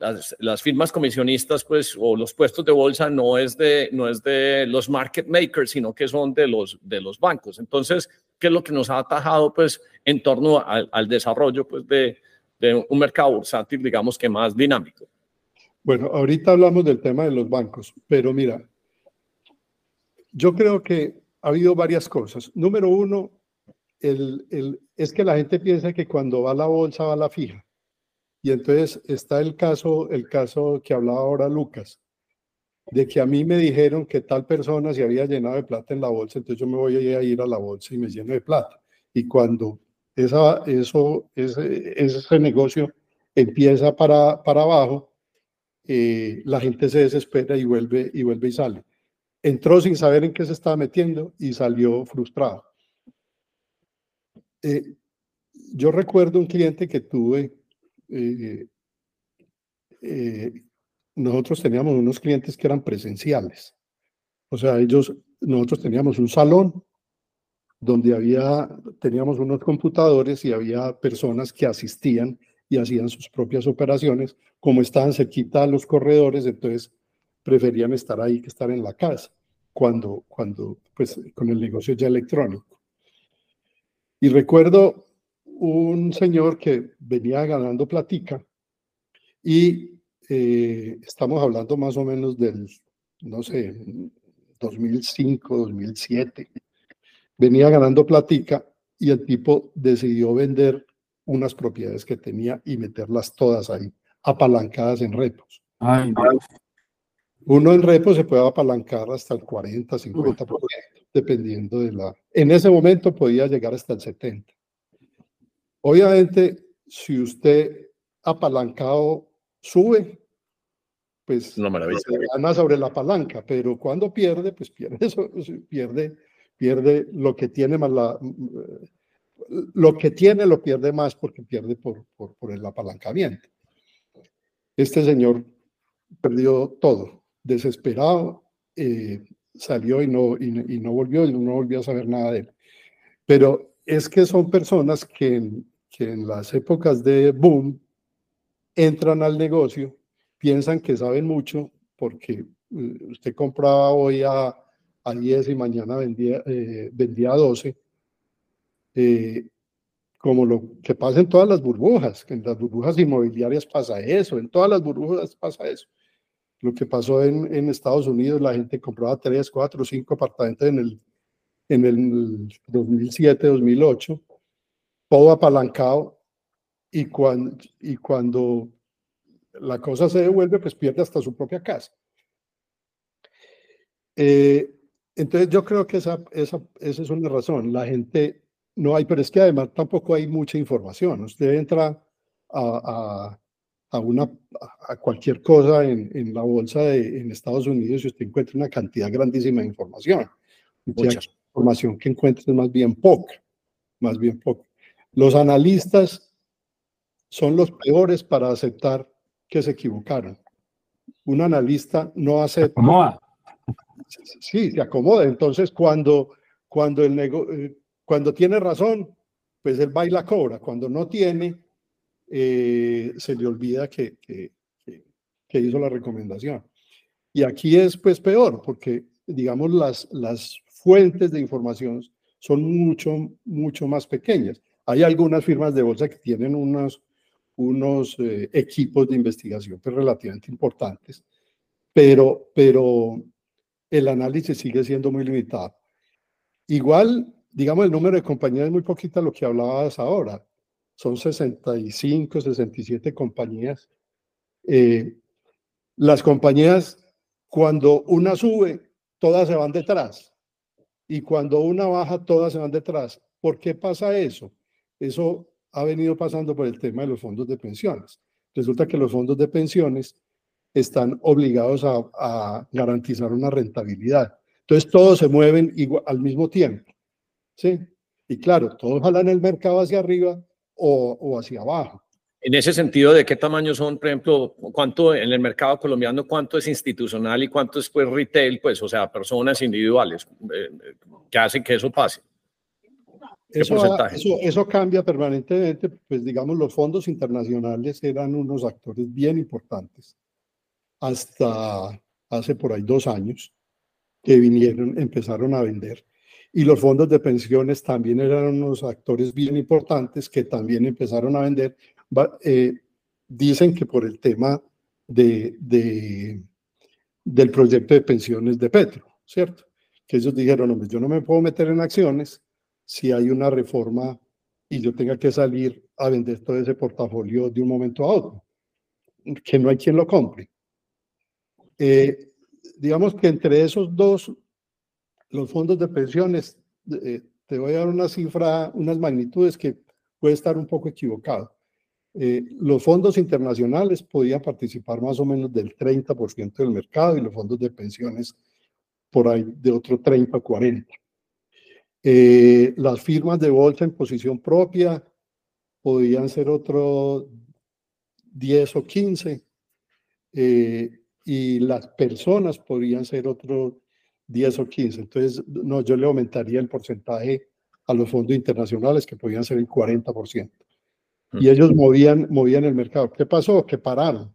las, las, firmas comisionistas, pues, o los puestos de bolsa no es de, no es de los market makers, sino que son de los, de los bancos. Entonces, ¿qué es lo que nos ha atajado, pues, en torno al, desarrollo, pues, de, de, un mercado bursátil, digamos que más dinámico? Bueno, ahorita hablamos del tema de los bancos, pero mira, yo creo que ha habido varias cosas. Número uno, el, el, es que la gente piensa que cuando va a la bolsa va a la fija. Y entonces está el caso, el caso que hablaba ahora Lucas, de que a mí me dijeron que tal persona se había llenado de plata en la bolsa, entonces yo me voy a ir a la bolsa y me lleno de plata. Y cuando esa, eso, ese, ese negocio empieza para, para abajo, eh, la gente se desespera y vuelve, y vuelve y sale. Entró sin saber en qué se estaba metiendo y salió frustrado. Eh, yo recuerdo un cliente que tuve eh, nosotros teníamos unos clientes que eran presenciales. O sea, ellos, nosotros teníamos un salón donde había, teníamos unos computadores y había personas que asistían y hacían sus propias operaciones. Como estaban cerquita los corredores, entonces preferían estar ahí que estar en la casa, cuando, cuando pues con el negocio ya electrónico. Y recuerdo un señor que venía ganando platica y eh, estamos hablando más o menos del, no sé, 2005, 2007. Venía ganando platica y el tipo decidió vender unas propiedades que tenía y meterlas todas ahí, apalancadas en repos. Uno en repos se puede apalancar hasta el 40, 50%, dependiendo de la... En ese momento podía llegar hasta el 70. Obviamente, si usted apalancado sube, pues no gana sobre la palanca, pero cuando pierde, pues pierde eso, pierde, pierde lo que tiene más la, lo que tiene lo pierde más porque pierde por, por, por el apalancamiento. Este señor perdió todo, desesperado, eh, salió y no, y, no volvió, y no volvió a saber nada de él. Pero es que son personas que, que en las épocas de boom entran al negocio, piensan que saben mucho porque eh, usted compraba hoy a, a 10 y mañana vendía, eh, vendía a 12 eh, como lo que pasa en todas las burbujas, que en las burbujas inmobiliarias pasa eso, en todas las burbujas pasa eso. Lo que pasó en, en Estados Unidos, la gente compraba 3, 4, 5 apartamentos en el, en el 2007, 2008, todo apalancado, y cuando, y cuando la cosa se devuelve, pues pierde hasta su propia casa. Eh, entonces yo creo que esa, esa, esa es una razón. La gente no hay, pero es que además tampoco hay mucha información. Usted entra a, a, una, a cualquier cosa en, en la bolsa de, en Estados Unidos y usted encuentra una cantidad grandísima de información. Mucha información que encuentra es más bien poca, más bien poca. Los analistas son los peores para aceptar que se equivocaron. Un analista no acepta. Acomoda. Sí, se acomoda. Entonces, cuando, cuando el negocio eh, cuando tiene razón, pues él baila cobra. Cuando no tiene, eh, se le olvida que, que, que, hizo la recomendación. Y aquí es pues peor, porque digamos las, las fuentes de información son mucho, mucho más pequeñas. Hay algunas firmas de bolsa que tienen unos, unos eh, equipos de investigación pues, relativamente importantes, pero, pero el análisis sigue siendo muy limitado. Igual digamos, el número de compañías es muy poquita lo que hablabas ahora. Son 65, 67 compañías. Eh, las compañías, cuando una sube, todas se van detrás. Y cuando una baja, todas se van detrás. ¿Por qué pasa eso? Eso ha venido pasando por el tema de los fondos de pensiones. Resulta que los fondos de pensiones están obligados a, a garantizar una rentabilidad. Entonces todos se mueven igual, al mismo tiempo. ¿Sí? Y claro, todos jalan el mercado hacia arriba o, o hacia abajo. En ese sentido, ¿de qué tamaño son, por ejemplo, cuánto en el mercado colombiano, cuánto es institucional y cuánto es pues retail, pues, o sea, personas individuales, eh, ¿qué hacen que eso pase? Eso, eso, eso, cambia permanentemente, pues digamos, los fondos internacionales eran unos actores bien importantes hasta hace por ahí dos años que vinieron, empezaron a vender. Y los fondos de pensiones también eran unos actores bien importantes que también empezaron a vender. Eh, dicen que por el tema de, de, del proyecto de pensiones de Petro, ¿cierto? Que ellos dijeron, hombre, yo no me puedo meter en acciones si hay una reforma y yo tenga que salir a vender todo ese portafolio de un momento a otro, que no hay quien lo compre. Eh, digamos que entre esos dos los fondos de pensiones, eh, te voy a dar una cifra, unas magnitudes que puede estar un poco equivocado. Eh, los fondos internacionales podían participar más o menos del 30% del mercado y los fondos de pensiones por ahí de otro 30 o 40. Eh, las firmas de bolsa en posición propia podían ser otro 10 o 15 y las personas podrían ser otro 10 o 15. Entonces, no, yo le aumentaría el porcentaje a los fondos internacionales que podían ser el 40%. y ellos movían, movían el mercado. ¿Qué pasó? Que pararon.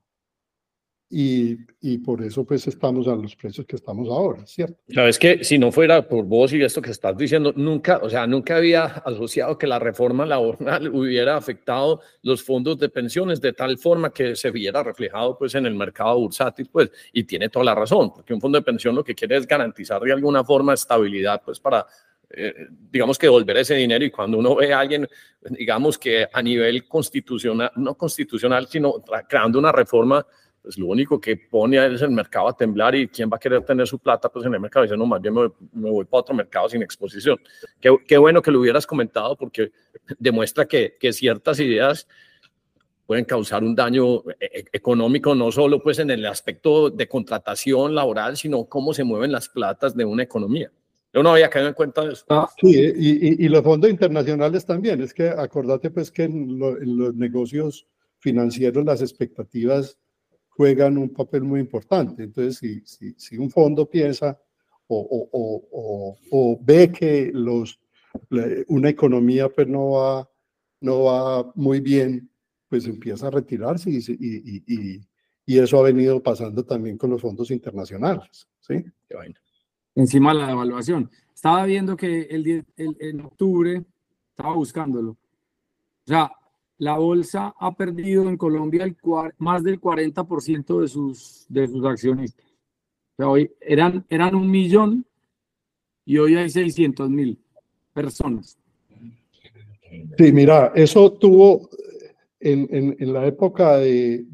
Y, y, por eso pues estamos a los precios que estamos ahora, ¿cierto? Sabes que si no fuera por vos y esto que estás diciendo, nunca, o sea, nunca había asociado que la reforma laboral hubiera afectado los fondos de pensiones de tal forma que se viera reflejado pues en el mercado bursátil, pues, y tiene toda la razón, porque un fondo de pensión lo que quiere es garantizar de alguna forma estabilidad pues para eh, digamos que devolver ese dinero y cuando uno ve a alguien, digamos que a nivel constitucional, no constitucional, sino creando una reforma, pues lo único que pone es el mercado a temblar y quién va a querer tener su plata pues en el mercado. Dice, no, más bien me, voy para otro mercado sin exposición. Qué, qué, bueno que lo hubieras comentado porque demuestra que, que ciertas ideas pueden causar un daño e, e, económico, no solo pues en el aspecto de contratación laboral, sino cómo se mueven las platas de una economía. Yo no había caído en cuenta de eso. Ah, sí, y, y, los fondos internacionales también. Es que acordate pues que en, los negocios financieros las expectativas juegan un papel muy importante. Entonces, si, si, si un fondo piensa o, o, o, ve que los, una economía pues no va, no va muy bien, pues empieza a retirarse y, y, y, eso ha venido pasando también con los fondos internacionales. ¿sí? Encima la devaluación. Estaba viendo que el, en octubre, estaba buscándolo. O sea, la bolsa ha perdido en Colombia el, más del 40% de sus, de sus accionistas. Hoy eran, eran un millón y hoy hay 600 mil personas. Sí, mira, eso tuvo en, en, la época de,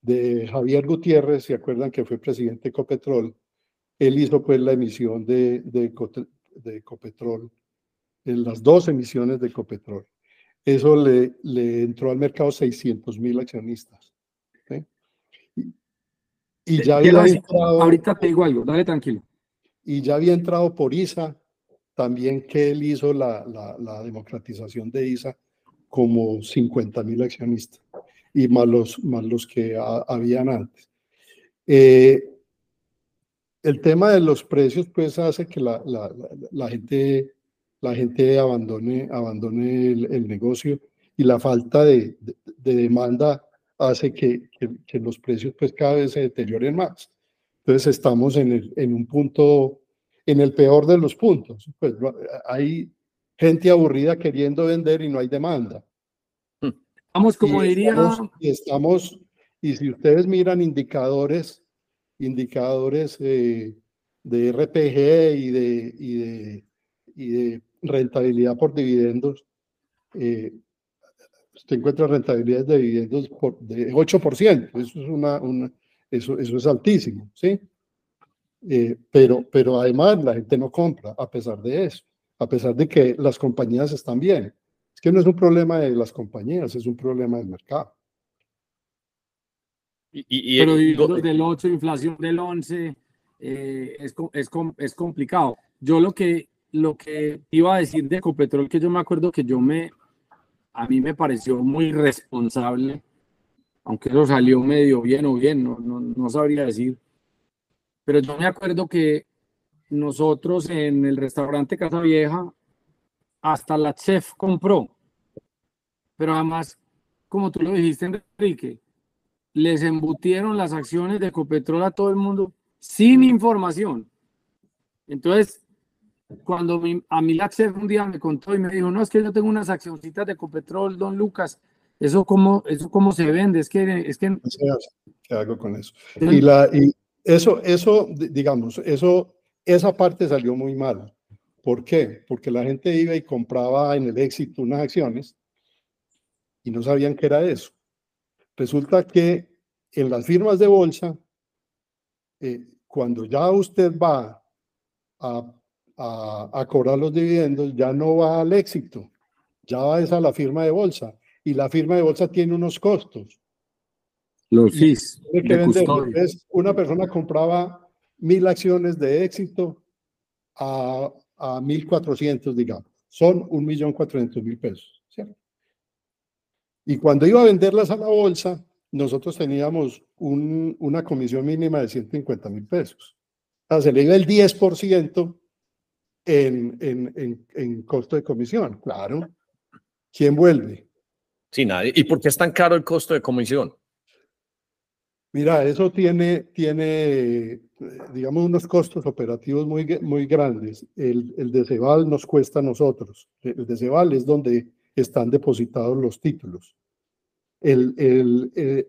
de, Javier Gutiérrez, ¿se acuerdan que fue presidente de Ecopetrol? él hizo pues la emisión de, de, Ecopetrol, en las dos emisiones de Ecopetrol. Eso le, le entró al mercado 600 mil accionistas. Y, ya había entrado, ahorita te digo algo, dale tranquilo. Y ya había entrado por ISA, también que él hizo la, la, la democratización de ISA como 50 mil accionistas y más los, más los que habían antes. Eh, el tema de los precios pues hace que la, la, gente, la gente abandone, abandone el, negocio y la falta de, de, demanda hace que, que, los precios pues cada vez se deterioren más. Entonces estamos en, el, en un punto, en el peor de los puntos. Pues hay gente aburrida queriendo vender y no hay demanda. Vamos, como diría... y estamos, y si ustedes miran indicadores indicadores eh, de RPG y de, y de, y de, rentabilidad por dividendos, eh, usted encuentra rentabilidades de dividendos por, de 8%, eso es, una, una eso, eso es altísimo, ¿sí? Eh, pero, pero además la gente no compra a pesar de eso, a pesar de que las compañías están bien. Es que no es un problema de las compañías, es un problema del mercado. Y, Pero del 8, inflación del 11, eh, es, es, es, complicado. Yo lo que, lo que iba a decir de Ecopetrol, que yo me acuerdo que yo me, a mí me pareció muy responsable, aunque eso salió medio bien o bien, no, no, no sabría decir. Pero yo me acuerdo que nosotros en el restaurante Casa Vieja, hasta la chef compró. Pero además, como tú lo dijiste, Enrique, les embutieron las acciones de Ecopetrol a todo el mundo sin información. Entonces, cuando a mi Laxer un día me contó y me dijo, no, es que yo tengo unas accioncitas de Ecopetrol, don Lucas, eso cómo, eso cómo se vende, es que... Es que... ¿Qué hago con eso? Y, la, y eso, eso, digamos, eso, esa parte salió muy mal. ¿Por qué? Porque la gente iba y compraba en el éxito unas acciones y no sabían qué era eso. Resulta que en las firmas de bolsa, eh, cuando ya usted va a, a, cobrar los dividendos, ya no va al éxito, ya va a la firma de bolsa. Y la firma de bolsa tiene unos costos. Los fees. una persona compraba mil acciones de éxito a, a 1.400, digamos. Son un millón cuatrocientos mil pesos. ¿cierto? Y cuando iba a venderlas a la bolsa, nosotros teníamos una comisión mínima de 150 mil pesos. O sea, se le iba el 10% en, en, en, en costo de comisión. Claro. ¿Quién vuelve? Sí, nadie. ¿Y por qué es tan caro el costo de comisión? Mira, eso tiene, tiene digamos, unos costos operativos muy, muy grandes. El, el de Ceval nos cuesta a nosotros. El de Ceval es donde están depositados los títulos. El, el, eh,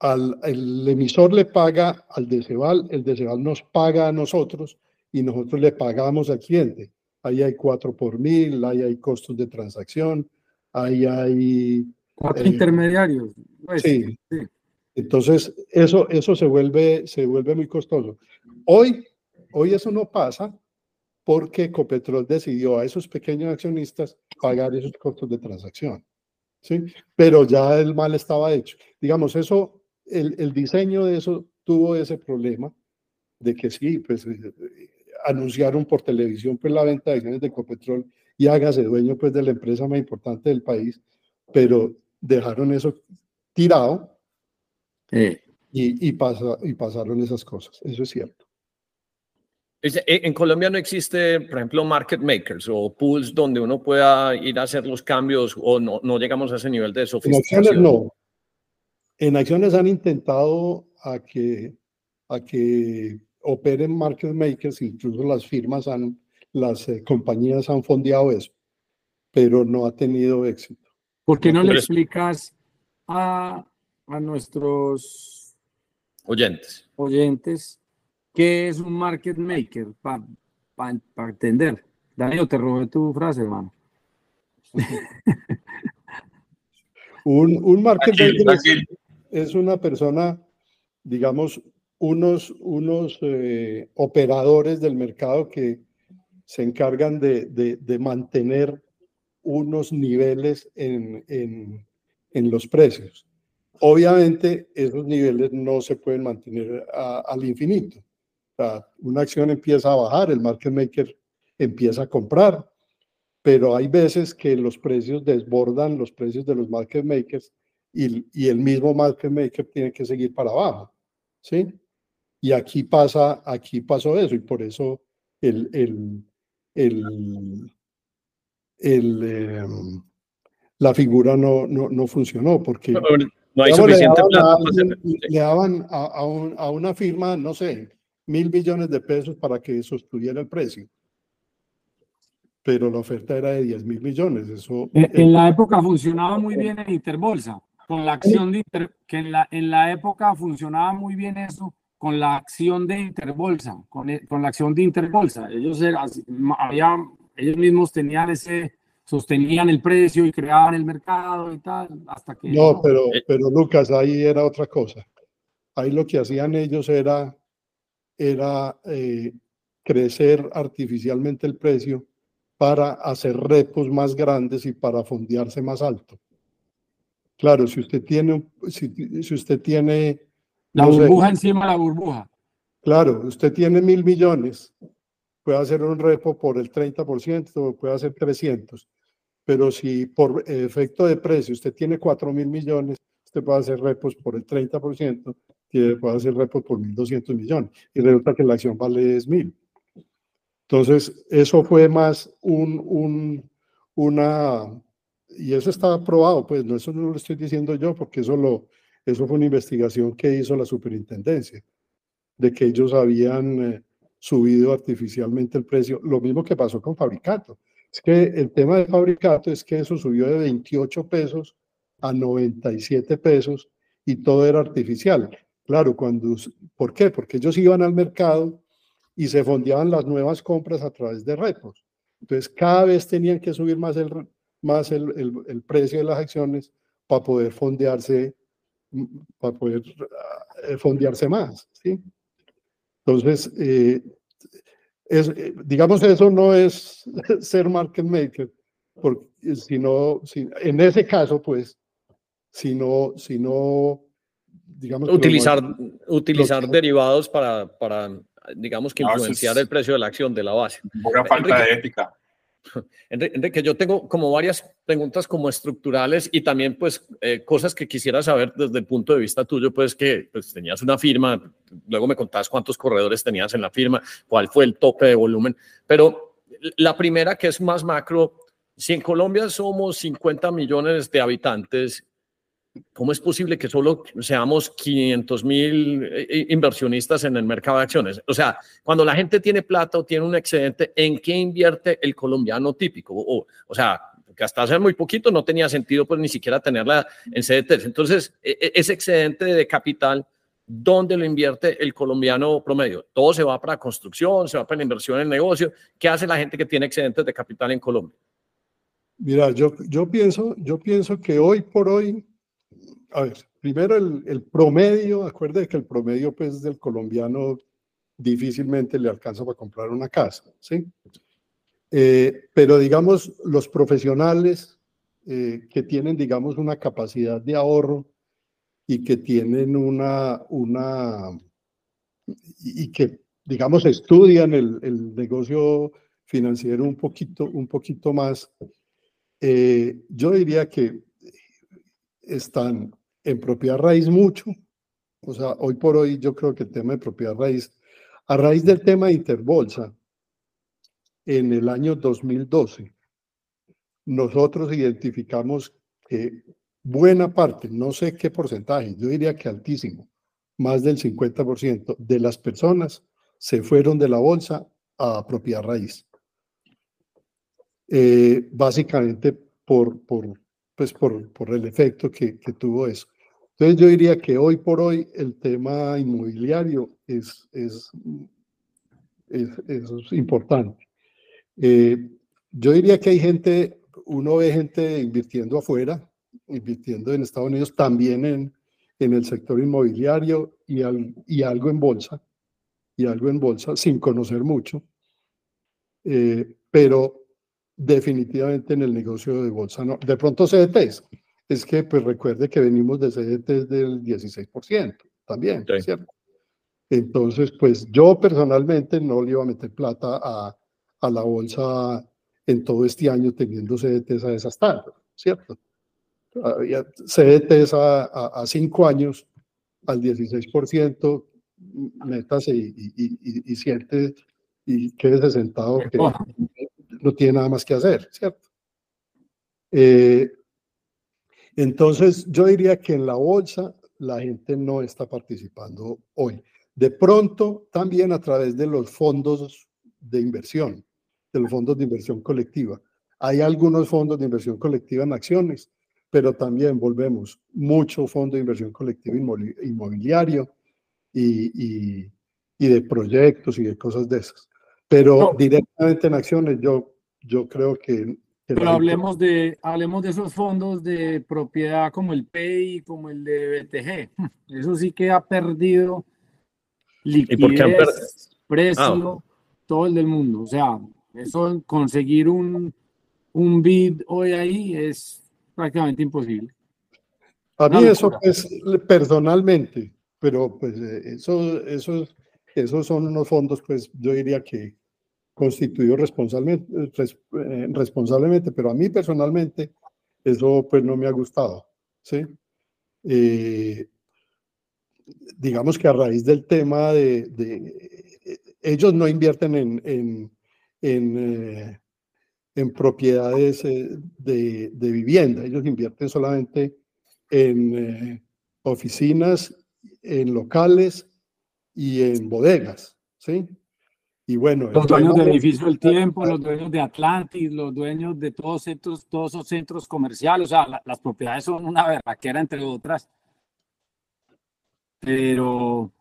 al, el emisor le paga al de Ceval, el de Ceval nos paga a nosotros y nosotros le pagamos al cliente. Ahí hay cuatro por mil, ahí hay costos de transacción, ahí hay... Cuatro intermediarios. Pues, sí. sí. Entonces, eso, eso se, vuelve, se vuelve muy costoso. Hoy, hoy eso no pasa porque Copetrol decidió a esos pequeños accionistas pagar esos costos de transacción. ¿sí? Pero ya el mal estaba hecho. Digamos, eso, el, el diseño de eso tuvo ese problema de que sí, pues eh, anunciaron por televisión pues la venta de acciones de Copetrol y hágase dueño pues de la empresa más importante del país, pero dejaron eso tirado y, y, pasa, y pasaron esas cosas, eso es cierto. Eh, En Colombia no existe, por ejemplo, market makers o pools donde uno pueda ir a hacer los cambios o no, no llegamos a ese nivel de sofisticación. En acciones no. En acciones han intentado a que, a que operen market makers, incluso las firmas han, las eh, compañías han fondeado eso, pero no ha tenido éxito. ¿Por qué no le explicas a, a nuestros oyentes. oyentes qué es un market maker para pa, entender. Daniel, te robé tu frase, hermano. un, un, market maker es, es, una persona, digamos, unos, unos eh, operadores del mercado que se encargan de, de, de mantener unos niveles en, en, en los precios. Obviamente, esos niveles no se pueden mantener a, al infinito. O sea, una acción empieza a bajar, el market maker empieza a comprar, pero hay veces que los precios desbordan los precios de los market makers y, y el mismo market maker tiene que seguir para abajo. ¿Sí? Y aquí pasa, aquí pasó eso, y por eso el, el, el, el eh, la figura no, no, no funcionó, porque no hay suficiente le daban, plata. A, le daban a, a, un, a, una firma, no sé, mil millones de pesos para que sostuviera el precio. Pero la oferta era de 10 mil millones. Eso, en, en, la época funcionaba muy bien en Interbolsa, con la acción de Inter, que en la, en la época funcionaba muy bien eso con la acción de Interbolsa, con, con la acción de Interbolsa. Ellos, era, había, ellos mismos tenían ese, sostenían el precio y creaban el mercado y tal, hasta que... No, pero, pero Lucas, ahí era otra cosa. Ahí lo que hacían ellos era, era eh, crecer artificialmente el precio para hacer repos más grandes y para fondearse más alto. Claro, si usted tiene, si, si usted tiene... La no burbuja sé, encima de la burbuja. Claro, usted tiene mil millones, puede hacer un repo por el 30%, puede hacer 300 pero si por efecto de precio usted tiene 4 mil millones, usted puede hacer repos por el 30%, puede hacer repos por 1.200 millones, y resulta que la acción vale 10 mil. Entonces, eso fue más un, un, una, y eso está aprobado, pues no, eso no lo estoy diciendo yo, porque eso, lo, eso fue una investigación que hizo la superintendencia, de que ellos habían eh, subido artificialmente el precio, lo mismo que pasó con Fabricato. Es que el tema de fabricato es que eso subió de 28 pesos a 97 pesos y todo era artificial. Claro, cuando, ¿por qué? Porque ellos iban al mercado y se fondeaban las nuevas compras a través de repos. Entonces, cada vez tenían que subir más el, más el, el, el precio de las acciones para poder fondearse, para poder uh, fondearse más. ¿sí? Entonces, eh, es, eh, digamos, eso no es ser market maker, porque si no, si, en ese caso, pues, si no, si no digamos... Utilizar, no, utilizar derivados para, para, digamos, que influenciar el precio de la acción de la base. Pura falta Enrique, de ética. Enrique, yo tengo como varias preguntas como estructurales y también pues eh, cosas que quisiera saber desde el punto de vista tuyo, pues que pues, tenías una firma, luego me contabas cuántos corredores tenías en la firma, cuál fue el tope de volumen, pero la primera que es más macro, si en Colombia somos 50 millones de habitantes, ¿cómo es posible que solo seamos 500 mil eh, eh, inversionistas en el mercado de acciones? O sea, cuando la gente tiene plata o tiene un excedente, ¿en qué invierte el colombiano típico? O, o sea, que hasta hace muy poquito no tenía sentido pues ni siquiera tenerla en CDTs. Entonces, e, e, ese excedente de capital, ¿dónde lo invierte el colombiano promedio? Todo se va para construcción, se va para la inversión en negocio. ¿Qué hace la gente que tiene excedentes de capital en Colombia? Mira, yo, yo, pienso, yo pienso que hoy por hoy, a ver, primero el, promedio, acuérdate que el promedio pues del colombiano difícilmente le alcanza para comprar una casa, ¿sí? Eh, pero digamos, los profesionales eh, que tienen, digamos, una capacidad de ahorro y que tienen una, una y que, digamos, estudian el, el negocio financiero un poquito, un poquito más, eh, yo diría que están en propiedad raíz mucho. O sea, hoy por hoy yo creo que el tema de propiedad raíz, a raíz del tema de Interbolsa, en el año 2012, nosotros identificamos que buena parte, no sé qué porcentaje, yo diría que altísimo, más del 50% de las personas se fueron de la bolsa a propiedad raíz. Eh, básicamente por, por, pues por, por el efecto que, que, tuvo eso. Entonces yo diría que hoy por hoy el tema inmobiliario es, es, es, es importante. Eh, yo diría que hay gente, uno ve gente invirtiendo afuera, invirtiendo en Estados Unidos, también en, en el sector inmobiliario y, al, y algo en bolsa, y algo en bolsa, sin conocer mucho. Eh, pero definitivamente en el negocio de bolsa no. De pronto CDTs, es que pues recuerde que venimos de CDTs del 16% también, ¿cierto? Entonces, pues yo personalmente no le iba a meter plata a, a la bolsa en todo este año teniendo CDTs a esas tasas, ¿cierto? CDTs a, a, cinco años al 16%, métase y, y, y, siente y quédese sentado que no tiene nada más que hacer, ¿cierto? Eh, entonces, yo diría que en la bolsa la gente no está participando hoy. De pronto, también a través de los fondos de inversión de los fondos de inversión colectiva. Hay algunos fondos de inversión colectiva en acciones, pero también volvemos, mucho fondo de inversión colectiva inmobiliario y, y, y de proyectos y de cosas de esas. Pero directamente en acciones yo, yo creo que... pero hablemos de, hablemos de esos fondos de propiedad como el PEI, como el de BTG. Eso sí que ha perdido liquidez, precio, ah. todo el del mundo. O sea, eso, conseguir un, un bid hoy ahí es prácticamente imposible. A mí eso es personalmente, pero pues eh, eso, esos, esos son unos fondos, pues yo diría que constituidos responsablemente, eh, responsablemente, pero a mí personalmente eso pues no me ha gustado, ¿sí? Digamos que a raíz del tema de, ellos no invierten en, en, en, eh, propiedades eh, de, de, vivienda. Ellos invierten solamente en oficinas, en locales y en bodegas, ¿sí? Y bueno, los dueños del edificio del tiempo, los dueños de Atlantis, los dueños de todos, centros, todos esos centros comerciales, o sea, las propiedades son una verraquera entre otras. Pero...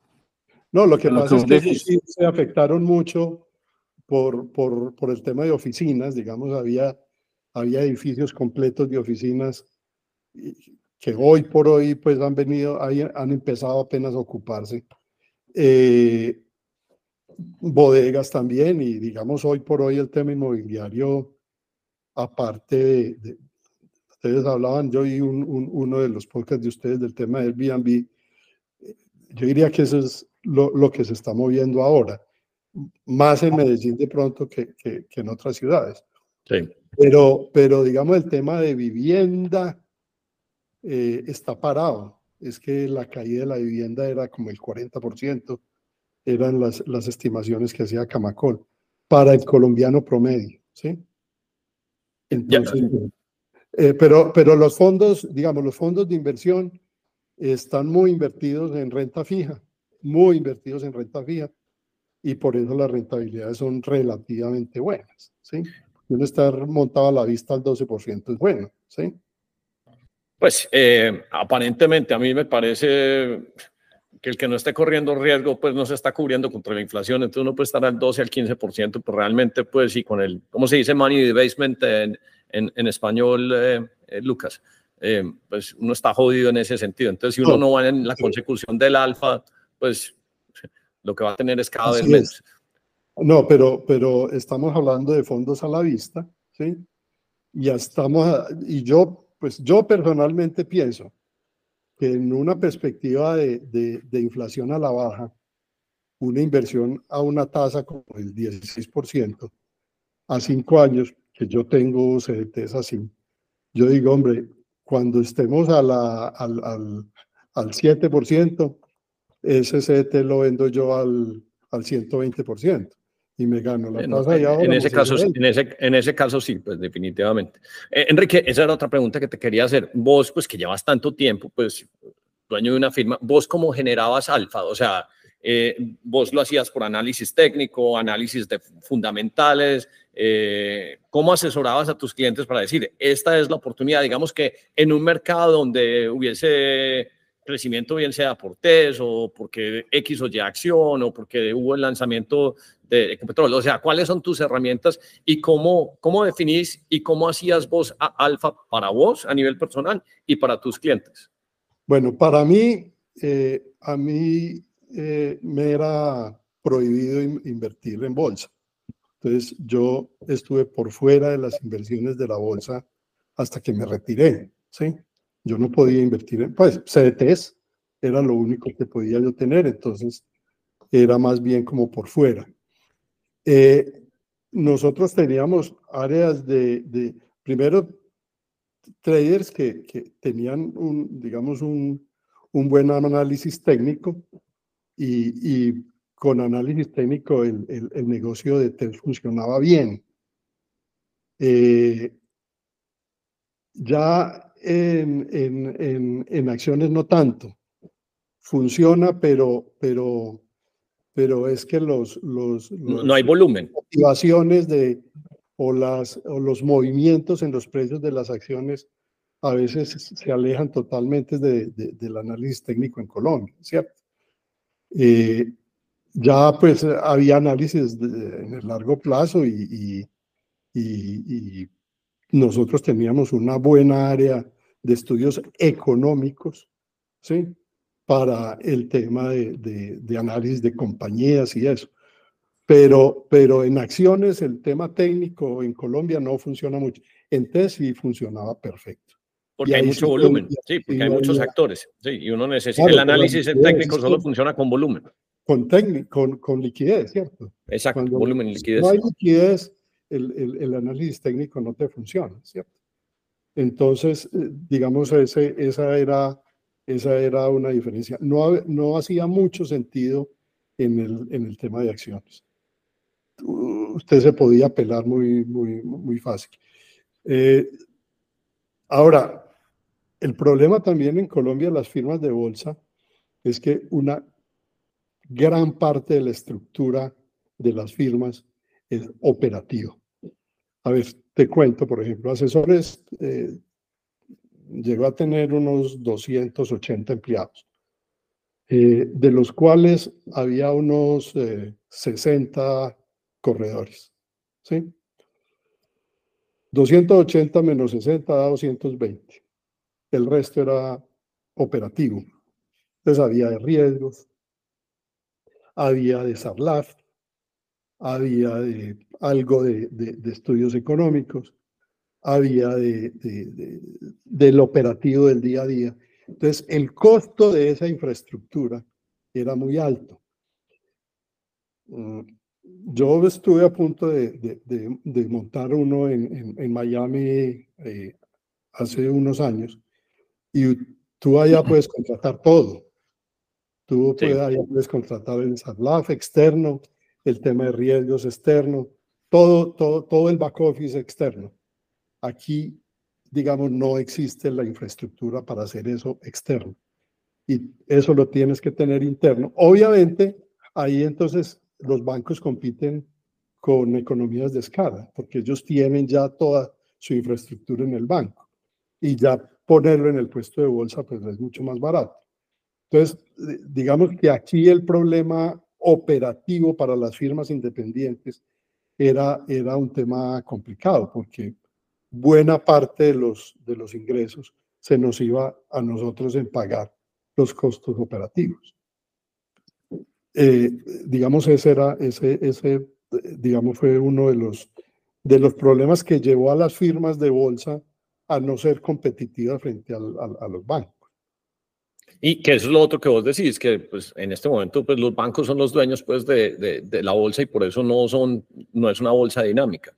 No, lo que pasa es que sí se afectaron mucho por, por, por, el tema de oficinas, digamos, había, había edificios completos de oficinas que hoy por hoy pues han venido, han empezado apenas a ocuparse. Eh, bodegas también y digamos hoy por hoy el tema inmobiliario, aparte de, ustedes hablaban, yo y un, uno de los podcasts de ustedes del tema del Airbnb, yo diría que eso es lo, lo que se está moviendo ahora más en Medellín de pronto que, que, en otras ciudades. Sí. Pero, pero digamos, el tema de vivienda eh, está parado. Es que la caída de la vivienda era como el 40%, eran las, las estimaciones que hacía Camacol para el colombiano promedio. ¿sí? Entonces, eh, pero, pero los fondos, digamos, los fondos de inversión están muy invertidos en renta fija, muy invertidos en renta fija, y por eso las rentabilidades son relativamente buenas, ¿sí? Uno estar montado a la vista al 12% es bueno, ¿sí? Pues eh, aparentemente a mí me parece que el que no esté corriendo riesgo, pues no se está cubriendo contra la inflación, entonces uno puede estar al 12, al 15%, pero realmente, pues sí, con el, ¿cómo se dice? Money basement en, en, en español, eh, eh, Lucas. Eh, pues uno está jodido en ese sentido. Entonces, si uno no va en la consecución del alfa, pues lo que va a tener es cada vez menos. No, pero, pero estamos hablando de fondos a la vista, ¿sí? Ya estamos, y yo, pues yo personalmente pienso que en una perspectiva de, de, inflación a la baja, una inversión a una tasa como el 16% a cinco años, que yo tengo CDTs así, yo digo, hombre, cuando estemos a la, al, al, al 7%, ese CDT lo vendo yo al, al 120% y me gano la tasa de En ese, caso, en, ese, en ese caso sí, pues definitivamente. Eh, Enrique, esa era otra pregunta que te quería hacer. Vos, pues que llevas tanto tiempo, pues dueño de una firma, vos cómo generabas alfa, o sea, eh, vos lo hacías por análisis técnico, análisis de fundamentales, eh, ¿cómo asesorabas a tus clientes para decir, esta es la oportunidad? Digamos que en un mercado donde hubiese crecimiento, bien sea por test o porque X o Y acción o porque hubo el lanzamiento de Ecopetrol. O sea, ¿cuáles son tus herramientas y cómo, cómo definís y cómo hacías vos a alfa para vos a nivel personal y para tus clientes? Bueno, para mí, eh, a mí eh, me era prohibido invertir en bolsa. Entonces yo estuve por fuera de las inversiones de la bolsa hasta que me retiré, ¿sí? Yo no podía invertir en, pues CDTs era lo único que podía yo tener, entonces era más bien como por fuera. Eh, nosotros teníamos áreas de, de primero, traders que, que, tenían un, digamos, un, un buen análisis técnico y, y con análisis técnico el, el, negocio de TES funcionaba bien. Eh, ya en, en, en, acciones no tanto. Funciona, pero, pero, pero es que los, los, no hay volumen. Motivaciones de, o, las, o los movimientos en los precios de las acciones a veces se alejan totalmente de, del análisis técnico en Colombia, ¿cierto? Eh, ya pues había análisis en el largo plazo y, y, y, nosotros teníamos una buena área de estudios económicos, ¿sí? Para el tema de, de, de, análisis de compañías y eso. Pero, pero en acciones el tema técnico en Colombia no funciona mucho. En TES sí funcionaba perfecto. Porque hay mucho volumen, sí, porque hay muchos actores, sí, y uno necesita, el análisis técnico solo funciona con volumen con, con, con liquidez, ¿cierto? Exacto, volumen y liquidez. no hay liquidez, el, análisis técnico no te funciona, ¿cierto? Entonces, eh, digamos, esa, era, esa era una diferencia. No, no hacía mucho sentido en el, en el tema de acciones. Usted se podía apelar muy, muy, muy fácil. Eh, ahora, el problema también en Colombia, las firmas de bolsa, es que una gran parte de la estructura de las firmas es operativa. A ver, te cuento, por ejemplo, asesores eh, llegó a tener unos 280 empleados, eh, de los cuales había unos 60 eh, corredores. ¿sí? 280 menos 60 da 220. El resto era operativo. Entonces había de riesgos, había de había de, algo de, de, estudios económicos, había de, del operativo del día a día. Entonces, el costo de esa infraestructura era muy alto. Mm, yo estuve a punto de, montar uno en, en, Miami eh, hace unos años y tú allá puedes contratar todo. Tú puedes, contratar el SATLAF externo, el tema de riesgos externo, todo, todo, todo el back office externo. Aquí, digamos, no existe la infraestructura para hacer eso externo. Y eso lo tienes que tener interno. Obviamente, ahí entonces los bancos compiten con economías de escala, porque ellos tienen ya toda su infraestructura en el banco. Y ya ponerlo en el puesto de bolsa, pues es mucho más barato. Entonces, digamos que aquí el problema operativo para las firmas independientes era, era un tema complicado, porque buena parte de los, de los ingresos se nos iba a nosotros en pagar los costos operativos. Eh, digamos, ese era, ese, ese, digamos, fue uno de los, de los problemas que llevó a las firmas de bolsa a no ser competitivas frente al, a los bancos. Y que eso es lo otro que vos decís, que pues en este momento pues los bancos son los dueños pues de, de, de la bolsa y por eso no son, no es una bolsa dinámica.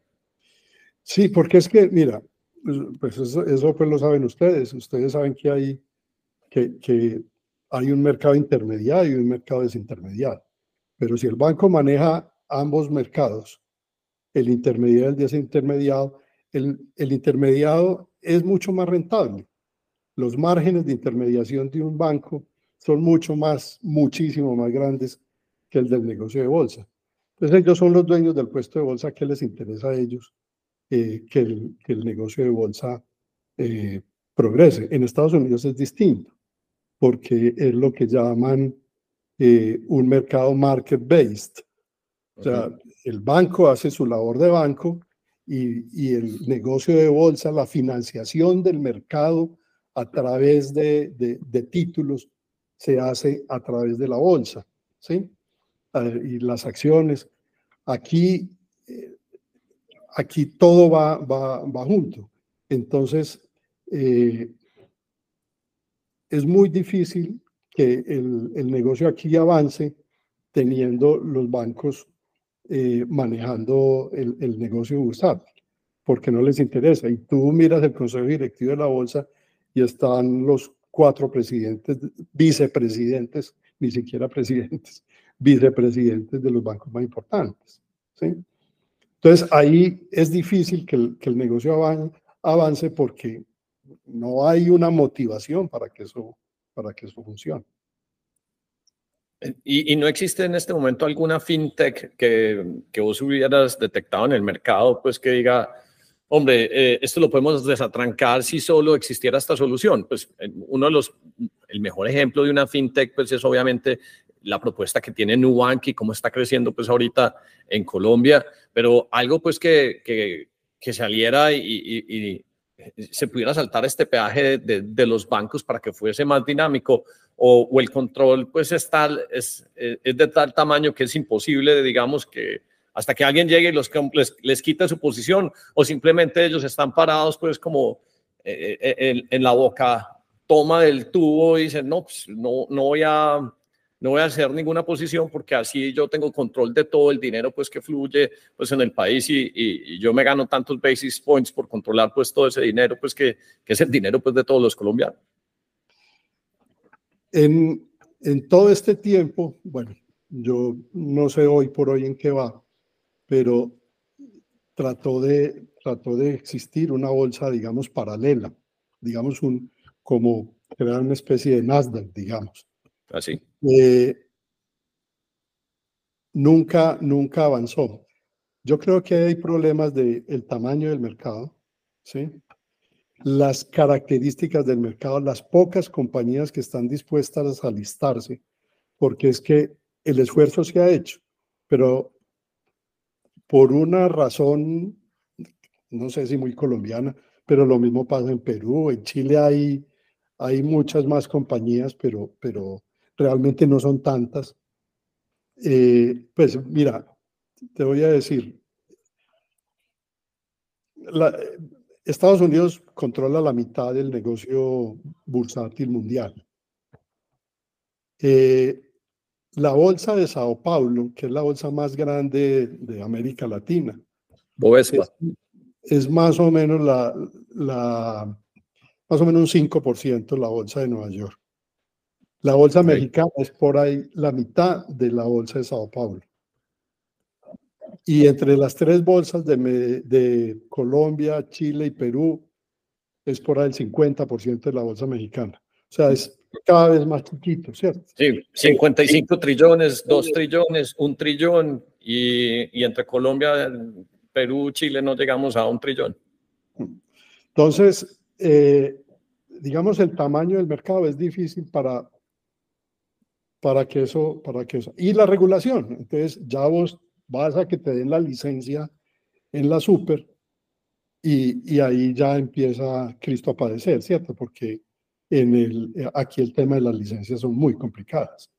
Sí, porque es que, mira, pues, pues eso, eso, pues lo saben ustedes. Ustedes saben que hay, que, que hay un mercado intermediario y un mercado desintermediario. Pero si el banco maneja ambos mercados, el intermediario y el desintermediado, el, el intermediado es mucho más rentable. Los márgenes de intermediación de un banco son mucho más, muchísimo más grandes que el del negocio de bolsa. Entonces ellos son los dueños del puesto de bolsa que les interesa a ellos eh, que, el, que, el, negocio de bolsa eh, progrese. En Estados Unidos es distinto, porque es lo que llaman eh, un mercado market-based. O sea, el banco hace su labor de banco y, y, el negocio de bolsa, la financiación del mercado a través de, de, títulos, se hace a través de la bolsa, ¿sí? y las acciones. Aquí aquí todo va, va, va junto. Entonces, eh, es muy difícil que el, el, negocio aquí avance teniendo los bancos eh, manejando el, el, negocio bursátil, porque no les interesa. Y tú miras el consejo directivo de la bolsa y están los cuatro presidentes, vicepresidentes, ni siquiera presidentes, vicepresidentes de los bancos más importantes. ¿sí? Entonces ahí es difícil que el, que el negocio avance porque no hay una motivación para que eso, para que eso funcione. ¿Y, ¿Y, no existe en este momento alguna fintech que, que vos hubieras detectado en el mercado, pues que diga, hombre, eh, esto lo podemos desatrancar si solo existiera esta solución? Pues uno de los, el mejor ejemplo de una fintech, pues es obviamente la propuesta que tiene Nubank y cómo está creciendo pues ahorita en Colombia, pero algo pues que, que, que saliera y, se pudiera saltar este peaje de, de, los bancos para que fuese más dinámico o, o el control pues es, es, es, de tal tamaño que es imposible, digamos, que hasta que alguien llegue y los, les, les quite su posición o simplemente ellos están parados pues como eh, eh, en, en la boca toma del tubo y dicen, no, pues, no, no voy a no voy a hacer ninguna posición porque así yo tengo control de todo el dinero pues que fluye pues en el país y, y, y yo me gano tantos basis points por controlar pues todo ese dinero pues que, que es el dinero pues de todos los colombianos. En, en todo este tiempo, bueno, yo no sé hoy por hoy en qué va, pero trató de, trató de existir una bolsa, digamos, paralela, digamos, un, como crear una especie de Nasdaq, digamos. Así. Eh, nunca, nunca avanzó. Yo creo que hay problemas del el tamaño del mercado, ¿sí? las características del mercado, las pocas compañías que están dispuestas a alistarse, porque es que el esfuerzo se ha hecho, pero por una razón, no sé si muy colombiana, pero lo mismo pasa en Perú, en Chile hay, hay muchas más compañías, pero, pero realmente no son tantas. Eh, pues mira, te voy a decir, Estados Unidos controla la mitad del negocio bursátil mundial. Eh, la bolsa de Sao Paulo, que es la bolsa más grande de América Latina, es, es, más o menos la, la más o menos un 5% la bolsa de Nueva York. La bolsa okay. mexicana es por ahí la mitad de la bolsa de Sao Paulo. Y entre las tres bolsas de, de Colombia, Chile y Perú, es por ahí el 50% de la bolsa mexicana. O sea, es cada vez más chiquito, ¿cierto? Sí, 55 trillones, 2 trillones, 1 trillón y, y, entre Colombia, Perú, Chile no llegamos a un trillón. Entonces, eh, digamos, el tamaño del mercado es difícil para, para, que eso, para que eso. Y la regulación, entonces ya vos vas a que te den la licencia en la super y, y ahí ya empieza Cristo a padecer, ¿cierto? Porque en el, eh, aquí el tema de las licencias son muy complicadas.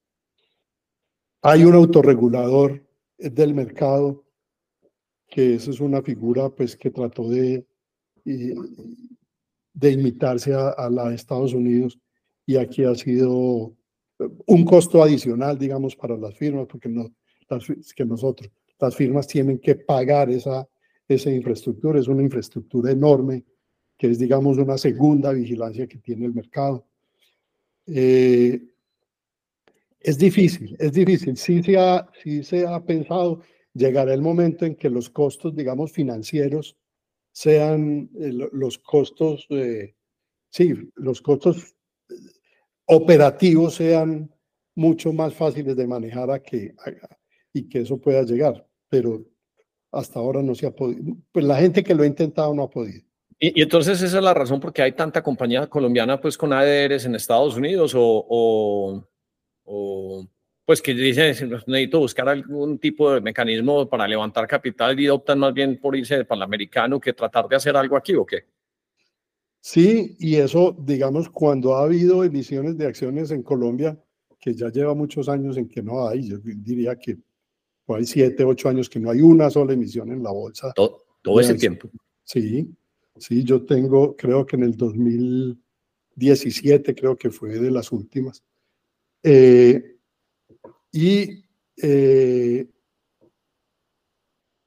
Hay un autorregulador del mercado, que esa es una figura pues, que trató de, de imitarse a, la de Estados Unidos y aquí ha sido un costo adicional, digamos, para las firmas, porque no, que nosotros, las firmas tienen que pagar esa, esa infraestructura, es una infraestructura enorme que es, digamos, una segunda vigilancia que tiene el mercado. Eh, es difícil, es difícil. Sí se, ha, sí se ha pensado, llegará el momento en que los costos, digamos, financieros sean eh, los costos, eh, sí, los costos operativos sean mucho más fáciles de manejar a que, y que eso pueda llegar. Pero hasta ahora no se ha podido. Pues la gente que lo ha intentado no ha podido. Y, entonces esa es la razón por qué hay tanta compañía colombiana pues con ADRs en Estados Unidos o, o, pues que dicen necesito buscar algún tipo de mecanismo para levantar capital y optan más bien por irse para el americano que tratar de hacer algo aquí o qué. Sí, y eso, digamos, cuando ha habido emisiones de acciones en Colombia, que ya lleva muchos años en que no hay, yo diría que hay siete, ocho años que no hay una sola emisión en la bolsa. Todo, todo ese tiempo. Sí, Sí, yo tengo, creo que en el 2017, creo que fue de las últimas. Eh, y eh,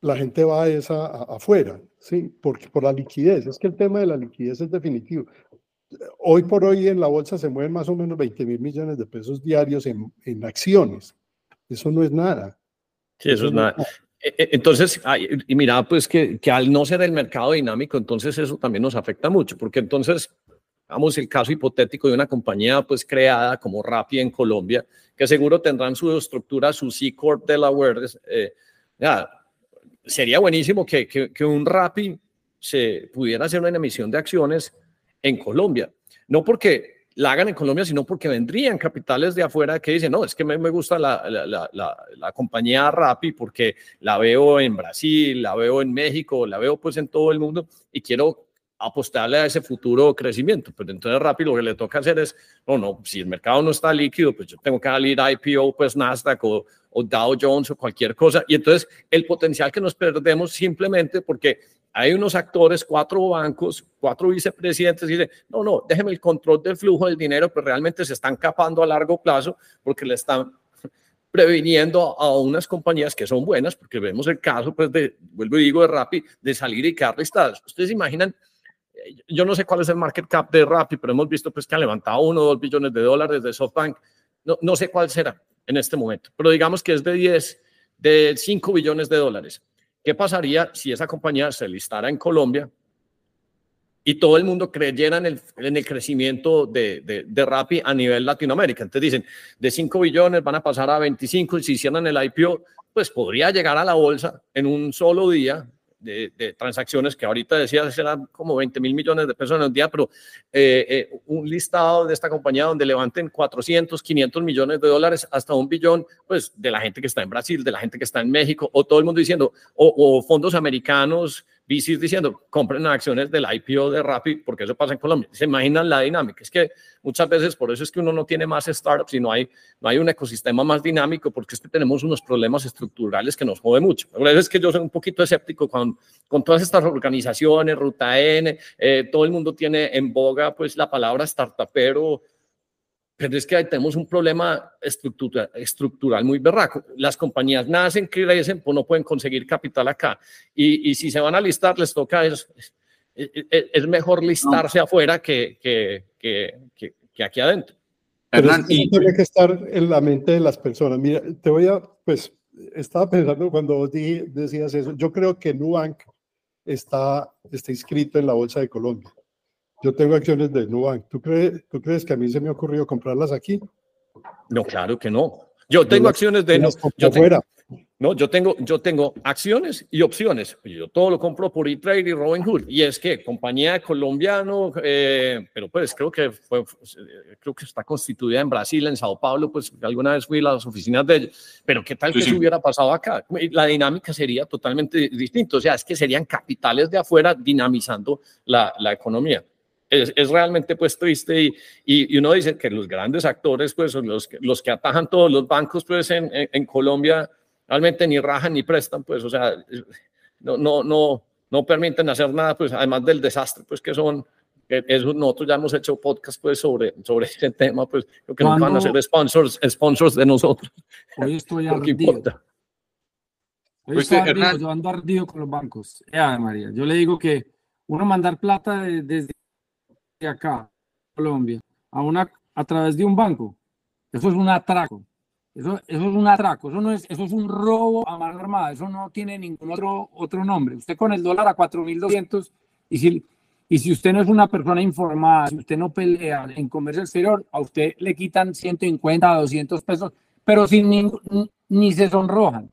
la gente va a esa afuera, ¿sí? Porque por la liquidez, es que el tema de la liquidez es definitivo. Hoy por hoy en la bolsa se mueven más o menos 20 mil millones de pesos diarios en, en acciones. Eso no es nada. Sí, eso, es nada. Entonces, y mira, pues que, al no ser el mercado dinámico, entonces eso también nos afecta mucho, porque entonces, vamos, el caso hipotético de una compañía pues creada como Rappi en Colombia, que seguro tendrán su estructura, su C Corp Delaware, eh, ya, sería buenísimo que, que, que un Rappi se pudiera hacer una emisión de acciones en Colombia, no porque la hagan en Colombia, sino porque vendrían capitales de afuera que dicen, no, es que me, me gusta la, la, la, la, compañía Rappi porque la veo en Brasil, la veo en México, la veo pues en todo el mundo y quiero apostarle a ese futuro crecimiento. Pero entonces Rappi lo que le toca hacer es, no, no, si el mercado no está líquido, pues yo tengo que salir IPO, pues Nasdaq o, o Dow Jones o cualquier cosa. Y entonces el potencial que nos perdemos simplemente porque hay unos actores, cuatro bancos, cuatro vicepresidentes, y dicen, no, no, déjeme el control del flujo del dinero, pero realmente se están capando a largo plazo porque le están previniendo a unas compañías que son buenas, porque vemos el caso, pues, de, vuelvo y digo, de Rappi, de salir y quedar listadas. Ustedes imaginan, eh, yo no sé cuál es el market cap de Rappi, pero hemos visto pues que ha levantado uno o dos billones de dólares de SoftBank. No, no sé cuál será en este momento, pero digamos que es de 10, de 5 billones de dólares. ¿Qué pasaría si esa compañía se listara en Colombia y todo el mundo creyera en el, en el crecimiento de, de, de, a nivel Latinoamérica? Entonces dicen, de 5 billones van a pasar a 25 y si hicieran el IPO, pues podría llegar a la bolsa en un solo día de, transacciones que ahorita decía serán como 20 mil millones de pesos en un día, pero eh, eh, un listado de esta compañía donde levanten 400, 500 millones de dólares hasta un billón, pues de la gente que está en Brasil, de la gente que está en México, o todo el mundo diciendo, o fondos americanos VCs diciendo, compren acciones del IPO de Rappi, porque eso pasa en Colombia. Se imaginan la dinámica. Es que muchas veces por eso es que uno no tiene más startups y no hay, no hay un ecosistema más dinámico, porque es que tenemos unos problemas estructurales que nos jode mucho. La verdad es que yo soy un poquito escéptico con, con todas estas organizaciones, Ruta N, eh, todo el mundo tiene en boga pues la palabra startupero, pero es que tenemos un problema estructura, estructural muy berraco. Las compañías nacen, crecen, pues no pueden conseguir capital acá. Y, y si se van a listar, les toca, es, es, mejor listarse afuera que, que, que, que, aquí adentro. Hernán, y tiene que estar en la mente de las personas. Mira, te voy a, pues, estaba pensando cuando vos decías eso, yo creo que Nubank está, está inscrito en la Bolsa de Colombia. Yo tengo acciones de Nubank. ¿Tú crees, ¿Tú crees que a mí se me ha ocurrido comprarlas aquí? No, claro que no. Yo tengo acciones de... No, yo tengo, no, yo tengo, yo tengo acciones y opciones. Yo todo lo compro por E-Trade y Robinhood. Y es que compañía colombiano, eh, pero pues creo que fue, creo que está constituida en Brasil, en Sao Paulo, pues alguna vez fui a las oficinas de ellos. Pero qué tal que se hubiera pasado acá? La dinámica sería totalmente distinta. O sea, es que serían capitales de afuera dinamizando la, la economía. Es, es, realmente pues triste y, y, uno dice que los grandes actores pues son los, los que atajan todos los bancos pues en, en, en Colombia realmente ni rajan ni prestan, pues, o sea, no, no, no, no permiten hacer nada, pues, además del desastre, pues, que son, eso, nosotros ya hemos hecho podcast, pues, sobre, sobre ese tema, pues, creo que no van a ser sponsors, sponsors de nosotros. Hoy estoy ardido. Hoy pues estoy ardido, yo ando ardido con los bancos. Ya, María, yo le digo que uno mandar plata desde acá, Colombia, a, una, a través de un banco, eso es un atraco. Eso, eso, es un atraco, eso, no es, eso es un robo a mano armada, eso no tiene ningún otro, otro nombre. Usted con el dólar a 4.200 y si, y si usted no es una persona informada, si usted no pelea en comercio exterior, a usted le quitan 150, 200 pesos, pero sin ningún, ni se sonrojan.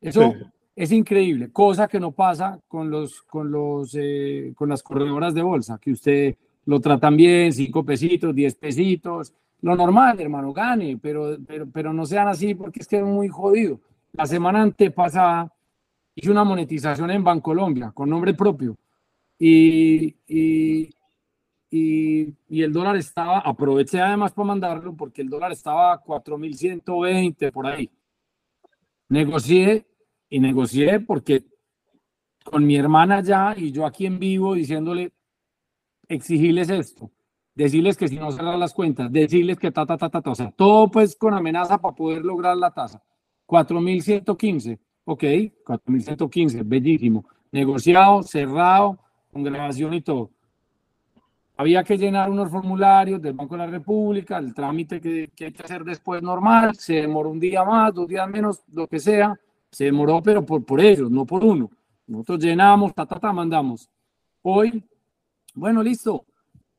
Eso es increíble, cosa que no pasa con, los, con, los, eh, con las corredoras de bolsa, que usted lo tratan bien, 5 pesitos, 10 pesitos, lo normal, hermano, gane, pero, pero, pero no sean así porque es que es muy jodido. La semana antepasada hice una monetización en Bancolombia con nombre propio y, y, y, el dólar estaba, aproveché además para mandarlo porque el dólar estaba a 4.120 por ahí. Negocié y negocié porque con mi hermana ya y yo aquí en vivo diciéndole, exigirles esto decirles que si no cerrar las cuentas, decirles que ta, ta, ta, ta, ta, o sea, todo pues con amenaza para poder lograr la tasa. 4.115, ok, 4.115, bellísimo. Negociado, cerrado, con grabación y todo. Había que llenar unos formularios del Banco de la República, el trámite que, que hay que hacer después normal, se demoró un día más, dos días menos, lo que sea, se demoró, pero por, por ellos, no por uno. Nosotros llenamos, ta, ta, ta, mandamos. Hoy, bueno, listo,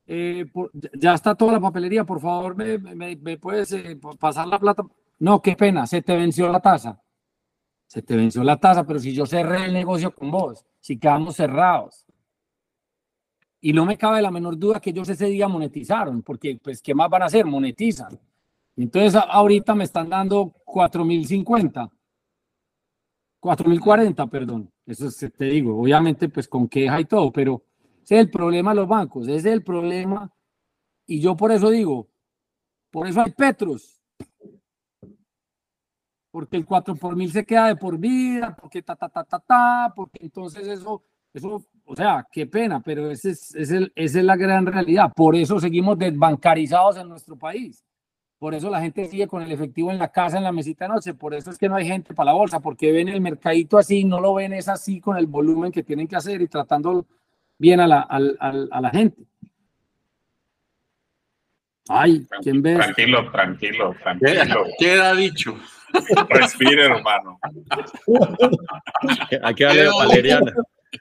eh, ya está toda la papelería, por favor, me, me, puedes eh, pasar la plata. No, qué pena, se te venció la tasa. Se te venció la tasa, pero si yo cerré el negocio con vos, si quedamos cerrados. Y no me cabe la menor duda que ellos ese día monetizaron, porque pues, ¿qué más van a hacer? Monetizan. Entonces ahorita me están dando 4.050. 4.040, perdón. Eso te digo, obviamente pues con queja y todo, pero ese es el problema de los bancos, ese es el problema. Y yo por eso digo, por eso hay Petros. Porque el 4 por mil se queda de por vida, porque ta, ta, ta, ta, ta, porque entonces eso, eso, o sea, qué pena, pero ese es, es el, esa es la gran realidad. Por eso seguimos desbancarizados en nuestro país. Por eso la gente sigue con el efectivo en la casa, en la mesita de noche. Por eso es que no hay gente para la bolsa, porque ven el mercadito así, no lo ven es así con el volumen que tienen que hacer y tratando bien a la, a la gente. Ay, ¿quién ve? Tranquilo, tranquilo, tranquilo. Queda dicho. Respire, hermano. Aquí darle valeriana.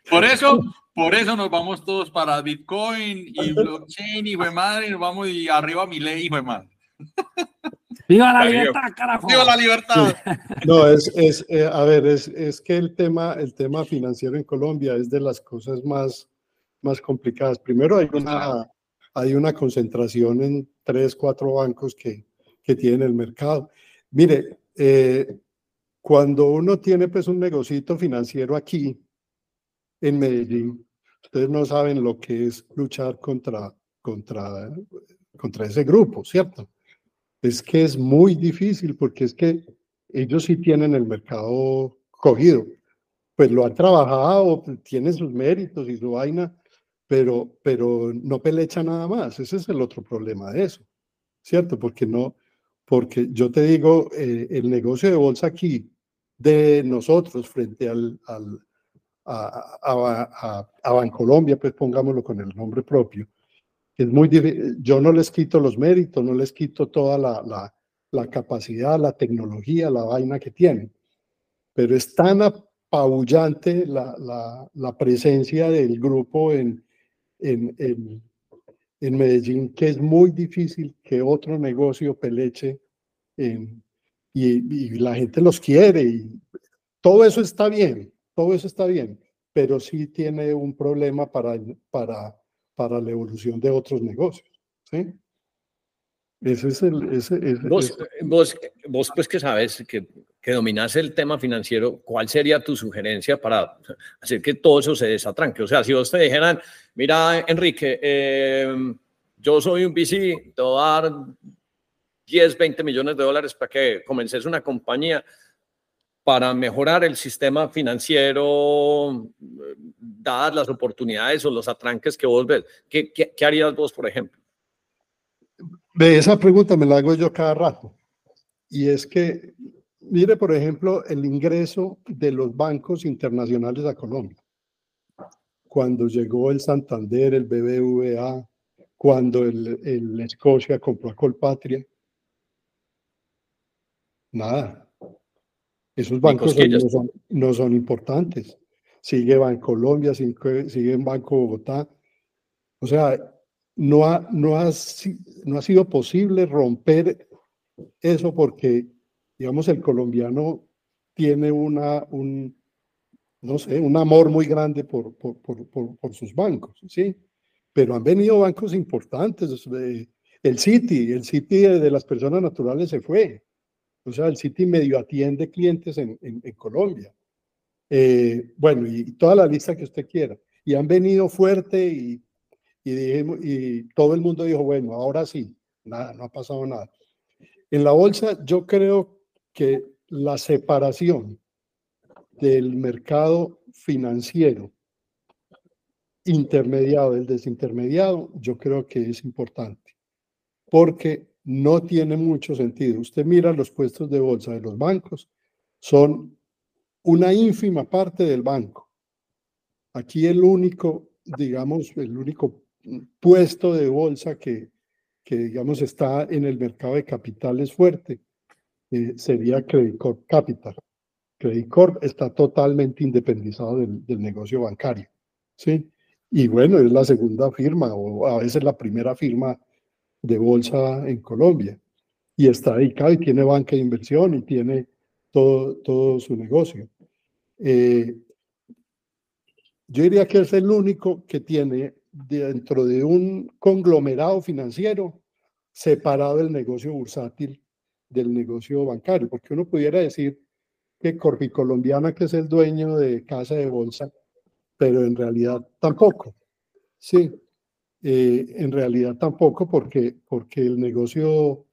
Por eso, por eso nos vamos todos para Bitcoin y blockchain y madre, y nos vamos y arriba mi ley, hijo de madre. ¡Viva la libertad, carajo! ¡Viva la libertad! No, es, es eh, a ver, es, es que el tema, el tema financiero en Colombia es de las cosas más más complicadas. Primero hay una, hay una concentración en tres, cuatro bancos que, que tienen el mercado. Mire, eh, cuando uno tiene pues un negocito financiero aquí en Medellín, ustedes no saben lo que es luchar contra, contra, contra ese grupo, ¿cierto? Es que es muy difícil porque es que ellos sí tienen el mercado cogido. Pues lo han trabajado, tienen sus méritos y su vaina, pero, pero no pelecha nada más. Ese es el otro problema de eso, ¿cierto? Porque no, porque yo te digo, eh, el negocio de bolsa aquí de nosotros frente al, al a, a, a, Bancolombia, pues pongámoslo con el nombre propio, es muy yo no les quito los méritos, no les quito toda la, la, la capacidad, la tecnología, la vaina que tienen, pero es tan apabullante la, la, presencia del grupo en, en, en, Medellín que es muy difícil que otro negocio peleche en, y, y, la gente los quiere y todo eso está bien, todo eso está bien, pero sí tiene un problema para, para, para la evolución de otros negocios. ¿sí? Ese es el... Ese, vos, vos, vos, pues que sabes que, que dominas el tema financiero, ¿cuál sería tu sugerencia para hacer que todo eso se desatranque? O sea, si vos te dijeran, mira, Enrique, eh, yo soy un VC, te voy a dar 10, 20 millones de dólares para que comences una compañía para mejorar el sistema financiero, dadas las oportunidades o los atranques que vos ves. ¿Qué, harías vos, por ejemplo? De esa pregunta me la hago yo cada rato. Y es que, mire, por ejemplo, el ingreso de los bancos internacionales a Colombia. Cuando llegó el Santander, el BBVA, cuando el, el Escocia compró a Colpatria. Nada. Esos bancos no son, no son, importantes. Sigue Colombia, sigue, sigue Banco Bogotá. O sea, no ha, no, ha, no ha sido posible romper eso porque, digamos, el colombiano tiene una, un, no sé, un amor muy grande por, por, por, por, sus bancos, ¿sí? Pero han venido bancos importantes. El Citi, el Citi de, las personas naturales se fue. O sea, el Citi medio atiende clientes en, en, Colombia. Eh, bueno, y toda la lista que usted quiera. Y han venido fuerte y y, dijimos, y todo el mundo dijo, bueno, ahora sí, nada, no ha pasado nada. En la bolsa yo creo que la separación del mercado financiero intermediado del desintermediado, yo creo que es importante, porque no tiene mucho sentido. Usted mira los puestos de bolsa de los bancos, son una ínfima parte del banco. Aquí el único, digamos, el único puesto de bolsa que, que, digamos, está en el mercado de capitales fuerte, eh, sería Credit Corp Capital. Credit Corp está totalmente independizado del, del, negocio bancario, ¿sí? Y bueno, es la segunda firma o a veces la primera firma de bolsa en Colombia. Y está dedicado y tiene banca de inversión y tiene todo, todo su negocio. Eh, yo diría que es el único que tiene dentro de un conglomerado financiero separado del negocio bursátil del negocio bancario, porque uno pudiera decir que Colombiana que es el dueño de casa de bolsa, pero en realidad tampoco. Sí, eh, en realidad tampoco porque, porque el, negocio,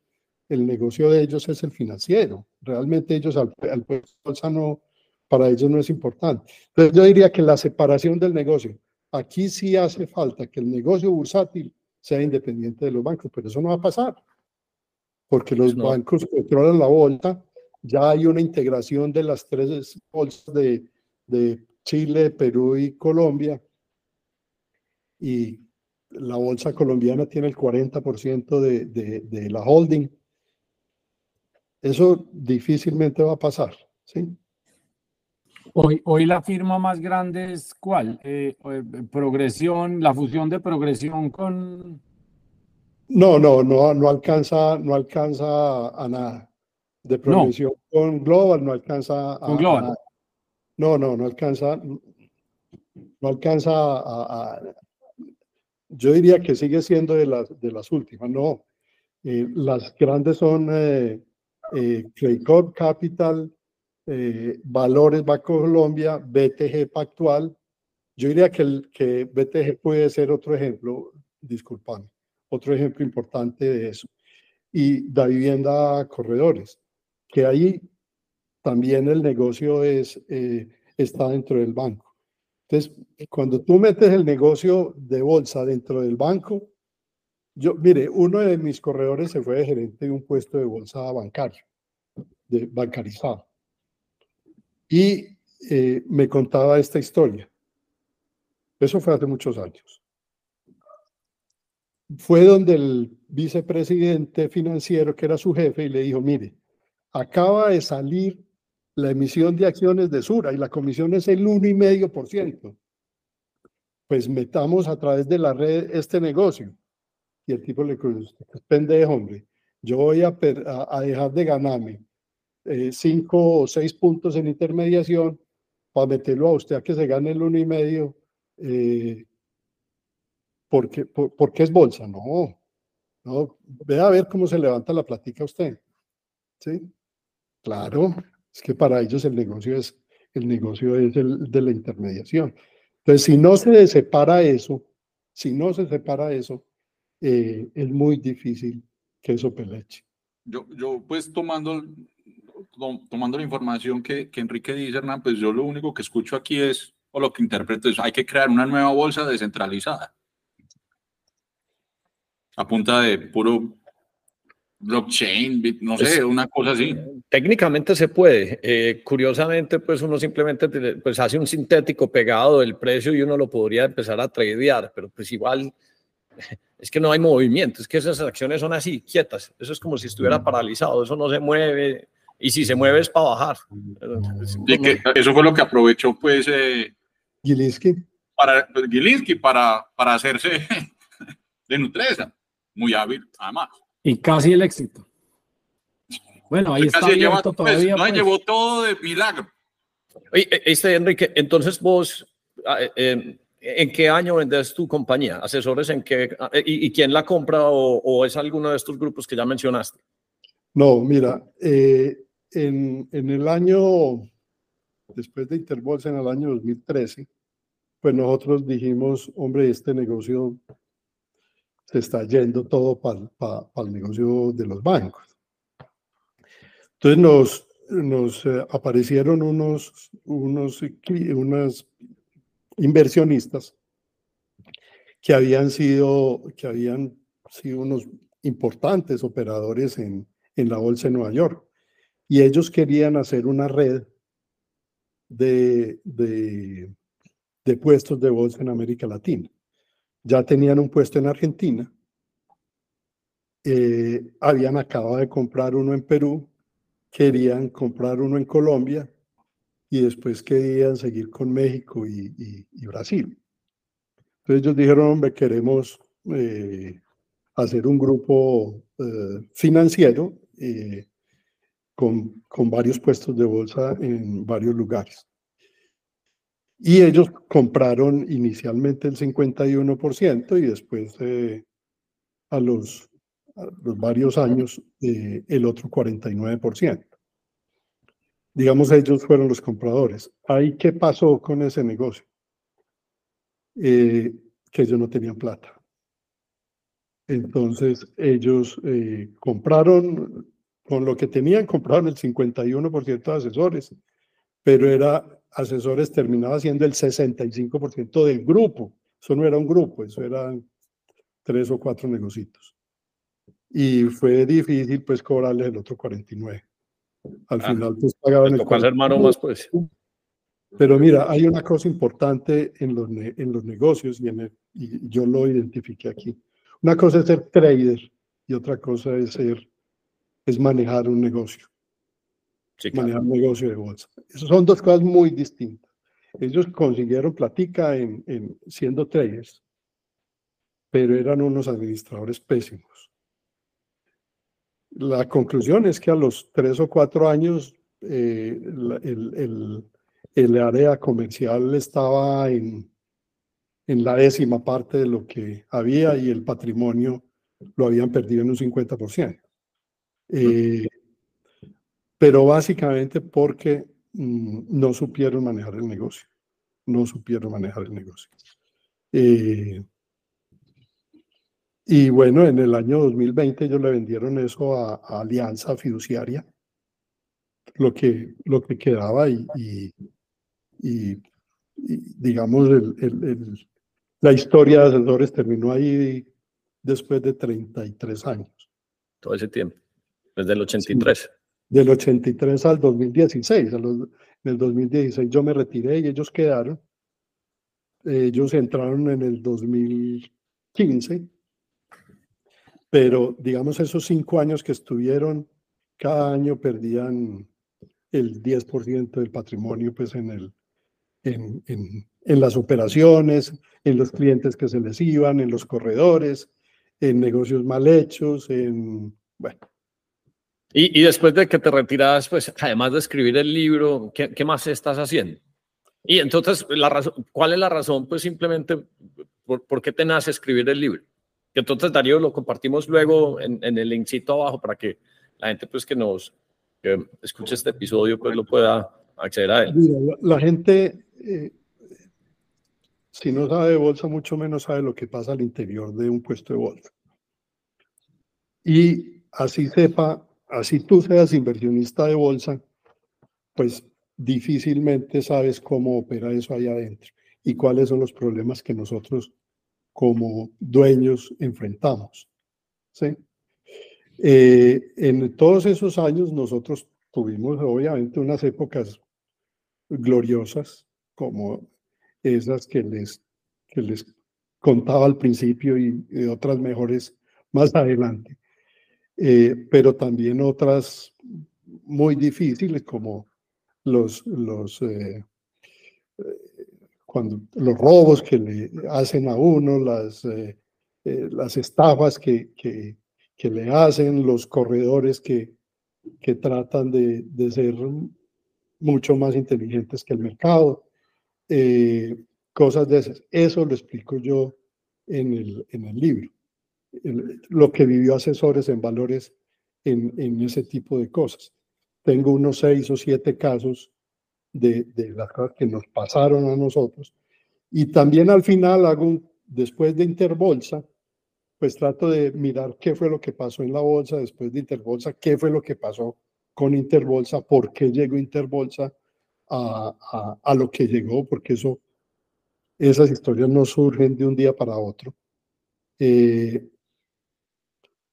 el negocio de ellos es el financiero. Realmente ellos al, al bolsa no, para ellos no es importante. Entonces yo diría que la separación del negocio Aquí sí hace falta que el negocio bursátil sea independiente de los bancos, pero eso no va a pasar, porque los bancos controlan la bolsa, ya hay una integración de las tres bolsas de, de Chile, Perú y Colombia, y la bolsa colombiana tiene el 40% de, de, de la holding. Eso difícilmente va a pasar, ¿sí? Hoy, hoy la firma más grande es cuál? Eh, eh, progresión, la fusión de progresión con. No, no, no, no alcanza, no alcanza a nada. De progresión con Global no alcanza a, Global. No, no, no alcanza, no alcanza a, yo diría que sigue siendo de las, últimas, no. Eh, las grandes son eh, Capital, eh, Valores Banco Colombia, BTG Pactual. Yo diría que, BTG puede ser otro ejemplo, disculpame, otro ejemplo importante de eso. Y Da Vivienda Corredores, que ahí también el negocio es, eh, está dentro del banco. Entonces, cuando tú metes el negocio de bolsa dentro del banco, yo, mire, uno de mis corredores se fue de gerente de un puesto de bolsa bancario, de bancarizado y eh, me contaba esta historia. Eso fue hace muchos años. Fue donde el vicepresidente financiero, que era su jefe, y le dijo, mire, acaba de salir la emisión de acciones de Sura y la comisión es el 1,5%. Pues metamos a través de la red este negocio. Y el tipo le dice, pendejo, hombre, yo voy a, a, dejar de ganarme eh, cinco o seis puntos en intermediación para meterlo a usted a que se gane el uno y medio, eh, porque, porque es bolsa, no, no, ve a ver cómo se levanta la platica usted, ¿sí? Claro, es que para ellos el negocio es, el negocio es el de la intermediación. Entonces, si no se separa eso, si no se separa eso, eh, es muy difícil que eso peleche. Yo, yo pues tomando, tomando la información que, que Enrique dice, Hernán, pues yo lo único que escucho aquí es, o lo que interpreto es, hay que crear una nueva bolsa descentralizada. A punta de puro blockchain, no sé, una cosa así. Técnicamente se puede. Eh, curiosamente, pues uno simplemente pues, hace un sintético pegado del precio y uno lo podría empezar a tradear, pero pues igual es que no hay movimiento, es que esas acciones son así, quietas. Eso es como si estuviera paralizado, eso no se mueve y si se mueve es para bajar. Y que eso fue lo que aprovechó pues eh, Gilinski. Para, pues, Gilinski para, para hacerse de Nutresa. Muy hábil, además. Y casi el éxito. Bueno, ahí está abierto pues, todavía. pues. llevó todo de milagro. Oye, este Enrique, entonces vos, ah, eh, eh, ¿en qué año vendes tu compañía? ¿Asesores en qué? Ah, ¿Y, quién la compra o, es alguno de estos grupos que ya mencionaste? No, mira, eh, en, en, el año, después de Interbolsa, en el año 2013, pues nosotros dijimos, hombre, este negocio se está yendo todo para el negocio de los bancos. Entonces nos, nos eh, aparecieron unos, unos, unas inversionistas que habían sido, que habían sido unos importantes operadores en, en la Bolsa de Nueva York. Y ellos querían hacer una red de, de, de puestos de bolsa en América Latina ya tenían un puesto en Argentina, eh, habían acabado de comprar uno en Perú, querían comprar uno en Colombia y después querían seguir con México y, Brasil. Entonces ellos dijeron, hombre, queremos eh, hacer un grupo eh, financiero con, con varios puestos de bolsa en varios lugares. Y ellos compraron inicialmente el 51% y después eh, a, los, los, varios años eh, el otro 49%. Digamos, ellos fueron los compradores. ¿Ahí qué pasó con ese negocio? Eh, que ellos no tenían plata. Entonces ellos compraron, con lo que tenían, compraron el 51% de asesores, pero era asesores terminaba siendo el 65% del grupo. Eso no era un grupo, eso eran tres o cuatro negocios. Y fue difícil pues cobrarle el otro 49. Al ah, final pues pagaban el hermano más pues. Pero mira, hay una cosa importante en los, en los negocios y, en y yo lo identifiqué aquí. Una cosa es ser trader y otra cosa es ser, es manejar un negocio manejar un negocio de bolsa. Esas son dos cosas muy distintas. Ellos consiguieron platica en, en, siendo traders, pero eran unos administradores pésimos. La conclusión es que a los tres o cuatro años eh, el, el, el, área comercial estaba en, en la décima parte de lo que había y el patrimonio lo habían perdido en un 50% pero básicamente porque mm, no supieron manejar el negocio, no supieron manejar el negocio. Eh, y bueno, en el año 2020 ellos le vendieron eso a, Alianza Fiduciaria, lo que, lo que quedaba y, y, digamos, la historia de asesores terminó ahí después de 33 años. Todo ese tiempo, desde el 83 del 83 al 2016. en el 2016 yo me retiré y ellos quedaron. Ellos entraron en el 2015, pero digamos esos cinco años que estuvieron, cada año perdían el 10% del patrimonio pues en, el, en, en, en, las operaciones, en los clientes que se les iban, en los corredores, en negocios mal hechos, en, bueno. Y, después de que te retiras, pues además de escribir el libro, ¿qué, más estás haciendo? Y entonces, ¿cuál es la razón? Pues simplemente, ¿por, ¿por, qué te nace escribir el libro? Que entonces, Darío, lo compartimos luego en, en el linkcito abajo para que la gente pues que nos que escuche este episodio pues lo pueda acceder a él. La, gente, eh, si no sabe de bolsa, mucho menos sabe lo que pasa al interior de un puesto de bolsa. Y así sepa, así tú seas inversionista de bolsa, pues difícilmente sabes cómo opera eso ahí adentro y cuáles son los problemas que nosotros como dueños enfrentamos. ¿sí? Eh, en todos esos años nosotros tuvimos obviamente unas épocas gloriosas como esas que les, que les contaba al principio y otras mejores más adelante, eh, pero también otras muy difíciles como los, los, eh, cuando, los robos que le hacen a uno, las, eh, las estafas que, que, que, le hacen, los corredores que, que tratan de, de, ser mucho más inteligentes que el mercado, cosas de esas. Eso lo explico yo en el, en el libro, lo que vivió asesores en valores en, en ese tipo de cosas tengo unos seis o siete casos de, de, las cosas que nos pasaron a nosotros. Y también al final hago un, después de Interbolsa, pues trato de mirar qué fue lo que pasó en la bolsa después de Interbolsa, qué fue lo que pasó con Interbolsa, por qué llegó Interbolsa a, a, a lo que llegó, porque eso, esas historias no surgen de un día para otro. Eh,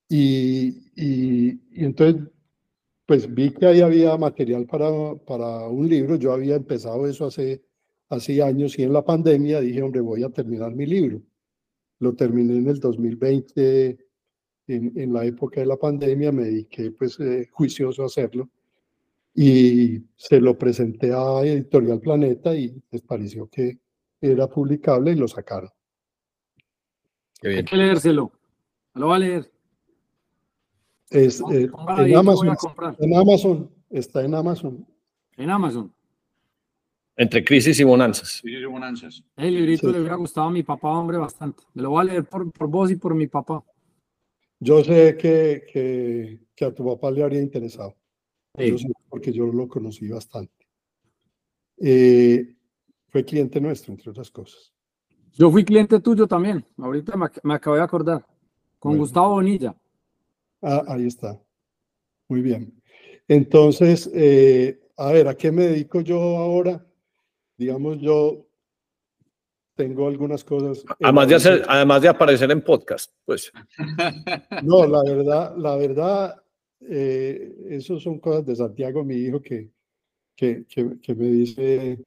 y, y, y entonces pues vi que ahí había material para, para un libro. Yo había empezado eso hace, hace años y en la pandemia dije, hombre, voy a terminar mi libro. Lo terminé en el 2020, en, en la época de la pandemia, me dediqué pues eh, juicioso a hacerlo y se lo presenté a Editorial Planeta y les pareció que era publicable y lo sacaron. Qué bien. Hay que leérselo. Lo va a leer. Es, eh, en, Amazon, en Amazon, está en Amazon. En Amazon. Entre crisis y bonanzas. Crisis y bonanzas. El librito sí. le hubiera gustado a mi papá, hombre, bastante. Me lo voy a leer por, por vos y por mi papá. Yo sé que, que, que a tu papá le habría interesado. Sí. Yo sé porque yo lo conocí bastante. Eh, fue cliente nuestro, entre otras cosas. Yo fui cliente tuyo también. Ahorita me, me acabé de acordar. Con bueno. Gustavo Bonilla. Ah, ahí está. Muy bien. Entonces, eh, a ver, ¿a qué me dedico yo ahora? Digamos, yo tengo algunas cosas. Además de, hacer, además de aparecer en podcast, pues. No, la verdad, la verdad, eh, eso son cosas de Santiago, mi hijo, que, que, que, que me dice.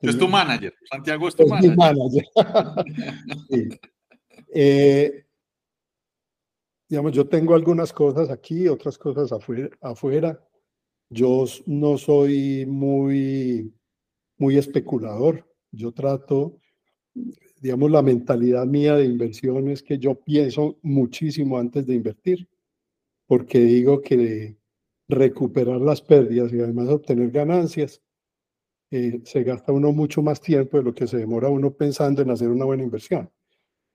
Es tu manager, Santiago es tu es manager. Mi manager. sí. eh, digamos, yo tengo algunas cosas aquí, otras cosas afuera. Yo no soy muy, muy especulador. Yo trato, digamos, la mentalidad mía de inversión es que yo pienso muchísimo antes de invertir, porque digo que recuperar las pérdidas y además obtener ganancias, eh, se gasta uno mucho más tiempo de lo que se demora uno pensando en hacer una buena inversión.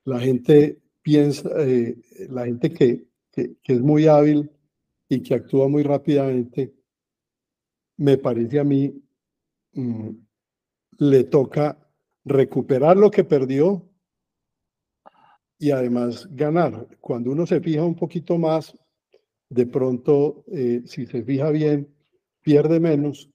La gente piensa, eh, la gente que, que, que, es muy hábil y que actúa muy rápidamente, me parece a mí, mmm, le toca recuperar lo que perdió y además ganar. Cuando uno se fija un poquito más, de pronto, eh, si se fija bien, pierde menos,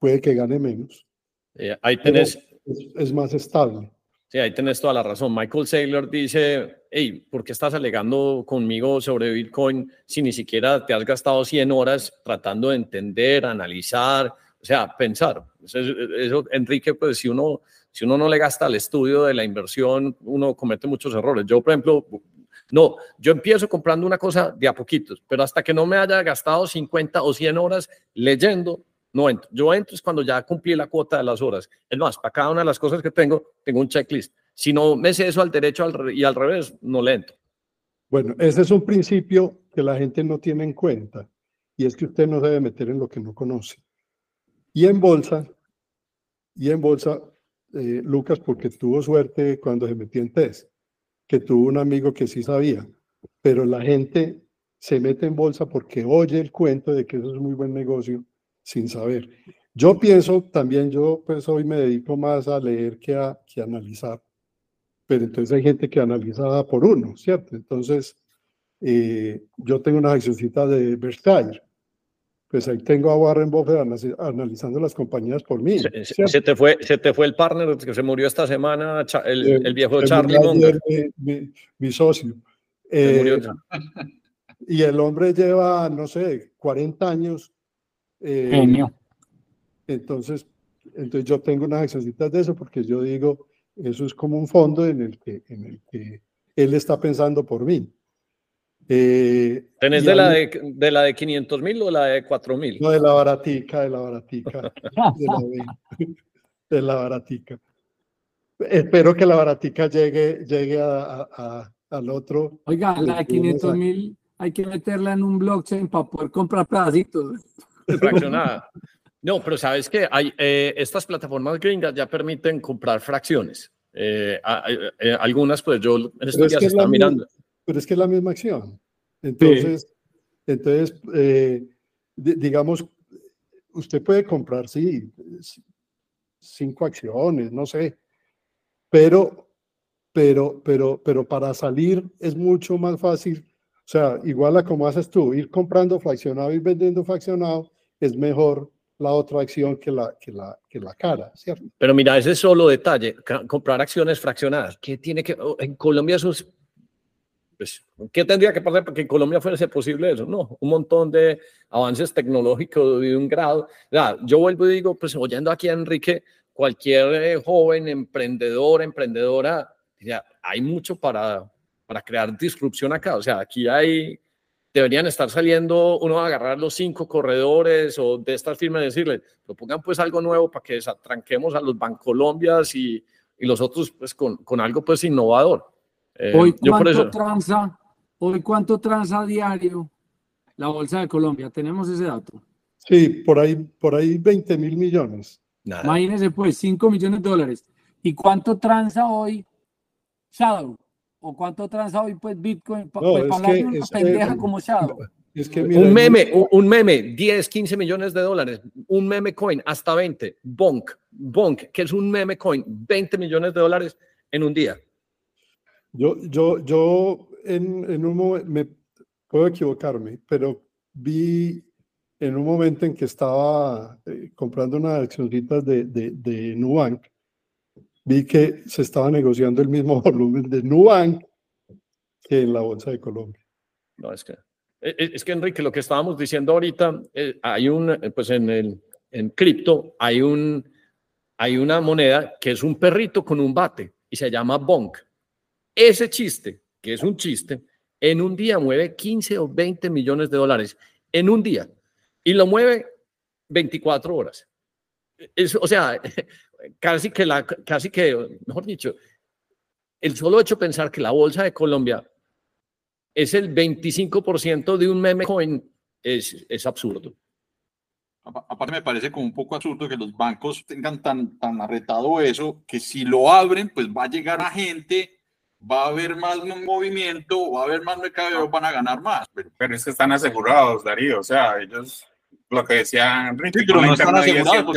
puede que gane menos. Eh, ahí tenés. Es, es más estable. Sí, ahí tenés toda la razón. Michael Saylor dice, hey, ¿por qué estás alegando conmigo sobre Bitcoin si ni siquiera te has gastado 100 horas tratando de entender, analizar, o sea, pensar? Eso, eso, Enrique, pues si uno, si uno no le gasta el estudio de la inversión, uno comete muchos errores. Yo, por ejemplo, No, yo empiezo comprando una cosa de a poquitos, pero hasta que no me haya gastado 50 o 100 horas leyendo, no entro. Yo entro es cuando ya cumplí la cuota de las horas. Es más, para cada una de las cosas que tengo, tengo un checklist. Si no me sé eso al derecho y al revés, no le entro. Bueno, ese es un principio que la gente no tiene en cuenta y es que usted no debe meter en lo que no conoce. Y en bolsa, y en bolsa, eh, Lucas, porque tuvo suerte cuando se metió en test, que tuvo un amigo que sí sabía, pero la gente se mete en bolsa porque oye el cuento de que eso es muy buen negocio sin saber. Yo pienso también, yo pues hoy me dedico más a leer que a, que analizar, pero entonces hay gente que analiza por uno, ¿cierto? Entonces, eh, yo tengo una accioncita de Berkshire, pues ahí tengo a Warren Buffett analizando las compañías por mí. Se, te, fue, se te fue el partner que se murió esta semana, el, viejo Charlie Munger. Mi, socio. Eh, y el hombre lleva, no sé, 40 años. Eh, Genio. Entonces, entonces yo tengo unas accioncitas de eso porque yo digo, eso es como un fondo en el que, en el que él está pensando por mí. Eh, ¿Tenés de la de, de, la de 500 mil o la de 4 mil? No, de la baratica, de la baratica. de, la, de, la, baratica. Espero que la baratica llegue, llegue a, a, al otro. Oiga, la de 500 mil hay que meterla en un blockchain para poder comprar pedacitos. Fraccionada. No, pero sabes que hay eh, estas plataformas gringas ya permiten comprar fracciones. Eh, eh, algunas, pues yo en estos días estaba mirando pero es que es la misma acción. Entonces, entonces eh, digamos, usted puede comprar, sí, cinco acciones, no sé, pero, pero, pero, pero para salir es mucho más fácil. O sea, igual a como haces tú, ir comprando fraccionado y vendiendo fraccionado es mejor la otra acción que la, que la, que la cara, ¿cierto? Pero mira, ese solo detalle, comprar acciones fraccionadas, ¿qué tiene que, en Colombia eso es pues, ¿qué tendría que pasar para que en Colombia fuese posible eso? No, un montón de avances tecnológicos de un grado. yo vuelvo y digo, pues oyendo aquí a Enrique, cualquier eh, joven emprendedor, emprendedora, ya, hay mucho para, para crear disrupción acá. O sea, aquí hay, deberían estar saliendo, uno a agarrar los cinco corredores o de estas firmas y decirles, propongan pues algo nuevo para que desatranquemos a los Bancolombias y, y los otros pues con, con algo pues innovador. Eh, hoy, cuánto transa, hoy cuánto transa diario la Bolsa de Colombia. ¿Tenemos ese dato? Sí, por ahí, por ahí 20 mil millones. Imagínense pues, 5 millones de dólares. ¿Y cuánto transa hoy Shadow? ¿O cuánto transa hoy pues Bitcoin? pues, para una pendeja como Shadow. Es que un meme, un, meme, 10, 15 millones de dólares, un meme coin hasta 20, Bonk, Bonk, que es un meme coin, 20 millones de dólares en un día. Yo, yo, yo en, en un momento, me puedo equivocarme, pero vi en un momento en que estaba eh, comprando unas accioncitas de, de, de Nubank, vi que se estaba negociando el mismo volumen de Nubank que en la Bolsa de Colombia. No, es que, e, e, es que Enrique, lo que estábamos diciendo ahorita, eh, hay un, pues en el en cripto hay un, hay una moneda que es un perrito con un bate y se llama Bonk. Ese chiste, que es un chiste, en un día mueve 15 o 20 millones de dólares. En un día. Y lo mueve 24 horas. o sea, casi que, la, casi que, mejor dicho, el solo hecho de pensar que la bolsa de Colombia es el 25% de un meme coin es, es absurdo. Aparte me parece como un poco absurdo que los bancos tengan tan, tan arretado eso, que si lo abren, pues va a llegar a gente va a haber más movimiento, va a haber más mercado, van a ganar más. Pero, pero es que están asegurados, Darío, o sea, ellos lo que decían Enrique, pero no están asegurados,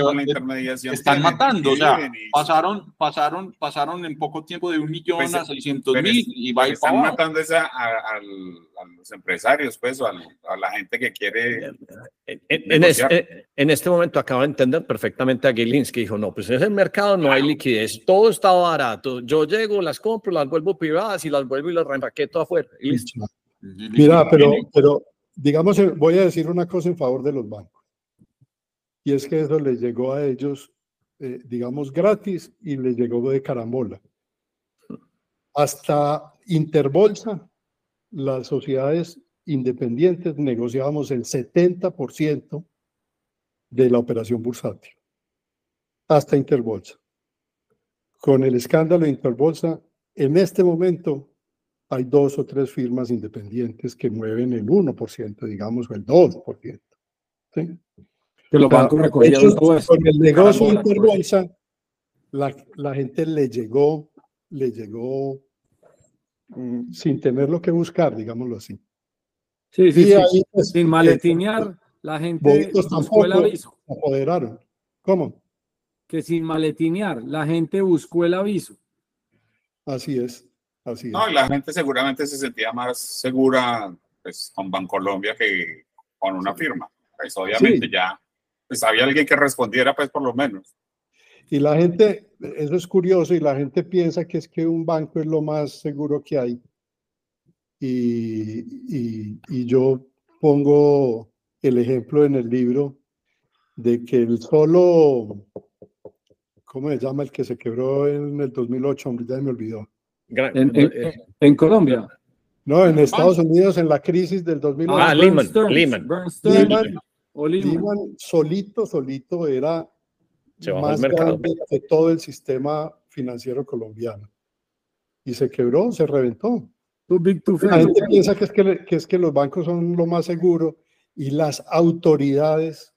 están matando, o sea, pasaron, pasaron, pasaron en poco tiempo de un millón pues, a 600 mil y va a Están matando esa, a, a, los empresarios, pues, o a, la gente que quiere. En, en, en, este momento acabo de entender perfectamente a Gilinski, que dijo: No, pues en el mercado no hay liquidez, todo está barato. Yo llego, las compro, las vuelvo privadas y las vuelvo y las reempaqueto afuera. Y listo. Mira, pero, pero digamos, voy a decir una cosa en favor de los bancos. Y es que eso les llegó a ellos, eh, digamos, gratis y les llegó de carambola. Hasta Interbolsa las sociedades independientes negociábamos el 70% de la operación bursátil, hasta Interbolsa. Con el escándalo de Interbolsa, en este momento hay dos o tres firmas independientes que mueven el 1%, digamos, o el 2%. ¿sí? Que los bancos eso. Con el negocio Interbolsa, la, la gente le llegó, le llegó mm, sin tenerlo que buscar, digámoslo así. Sí, sí, sí. ahí, pues, Sin eh, maletinear, la gente buscó el aviso. apoderaron. ¿Cómo? Que sin maletinear, la gente buscó el aviso. Así es, así es. No, y la gente seguramente se sentía más segura pues, con Bancolombia que con una firma. Pues obviamente Sí. ya pues, había alguien que respondiera, pues por lo menos. Y la gente, eso es curioso, y la gente piensa que es que un banco es lo más seguro que hay. Y, y, y yo pongo el ejemplo en el libro de que el solo, ¿cómo se llama el que se quebró en el 2008? Hombre, ya me olvidó. Gran- En, en- eh, en Colombia. No, en Estados Unidos, en la crisis del 2008, Ah, Lehman, Lehman. Lehman, Lehman. Lehman solito, solito era Se más el mercado. grande que todo el sistema financiero colombiano. Y se quebró, se reventó. Too big to La gente piensa que es que, que es que los bancos son lo más seguro y las autoridades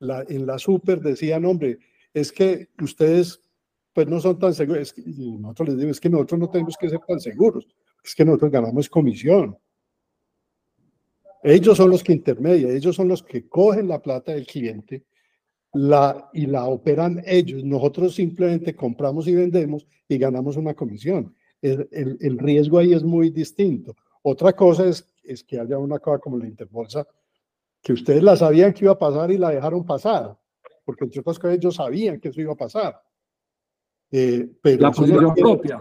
la, en la super decían, hombre, es que ustedes pues no son tan seguros. Es que- nosotros les digo, es que nosotros no tenemos que ser tan seguros, es que nosotros ganamos comisión. Ellos son los que intermedian, ellos son los que cogen la plata del cliente la, y la operan ellos. Nosotros simplemente compramos y vendemos y ganamos una comisión. El, el- el riesgo ahí es muy distinto. Otra cosa es, es que haya una cosa como la Interbolsa, que ustedes la sabían que iba a pasar y la dejaron pasar, porque entre otras cosas ellos sabían que eso iba a pasar. Eh, pero La posición propia.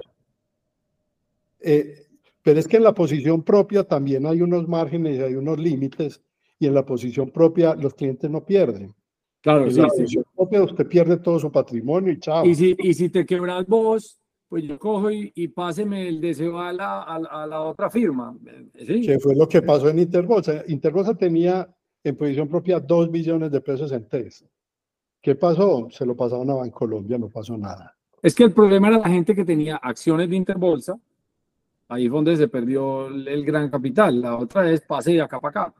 eh, pero es que en la posición propia también hay unos márgenes y hay unos límites, y en la posición propia los clientes no pierden. Claro, En sí, la sí. posición propia usted pierde todo su patrimonio y chao. Y si, y si te quebras vos, pues yo cojo y, y páseme el deseo a la, a, la- a la otra firma. Eh, Sí. que fue lo que pasó en Interbolsa. Interbolsa tenía en posición propia 2 billones de pesos en TES. ¿Qué pasó? Se lo pasaron a Bancolombia, no pasó nada. Es que el problema era la gente que tenía acciones de Interbolsa. Ahí fue donde se perdió el, el gran capital. La otra es pase de acá para acá.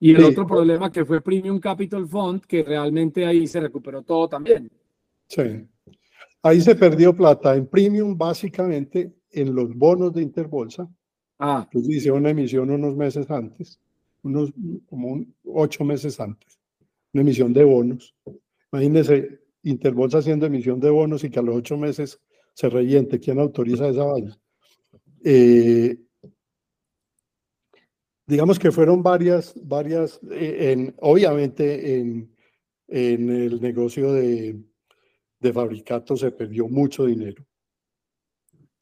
Y el Sí. otro problema que fue Premium Capital Fund, que realmente ahí se recuperó todo también. Sí. Ahí se perdió plata en premium, básicamente en los bonos de Interbolsa. Ah, Entonces hicieron una emisión unos meses antes, unos como un- ocho meses antes, una emisión de bonos. Imagínense, Interbolsa haciendo emisión de bonos y que a los ocho meses se reviente. ¿Quién autoriza esa vaina? Eh, digamos que fueron varias, varias, eh, en, obviamente en, en el negocio de, de fabricatos se perdió mucho dinero.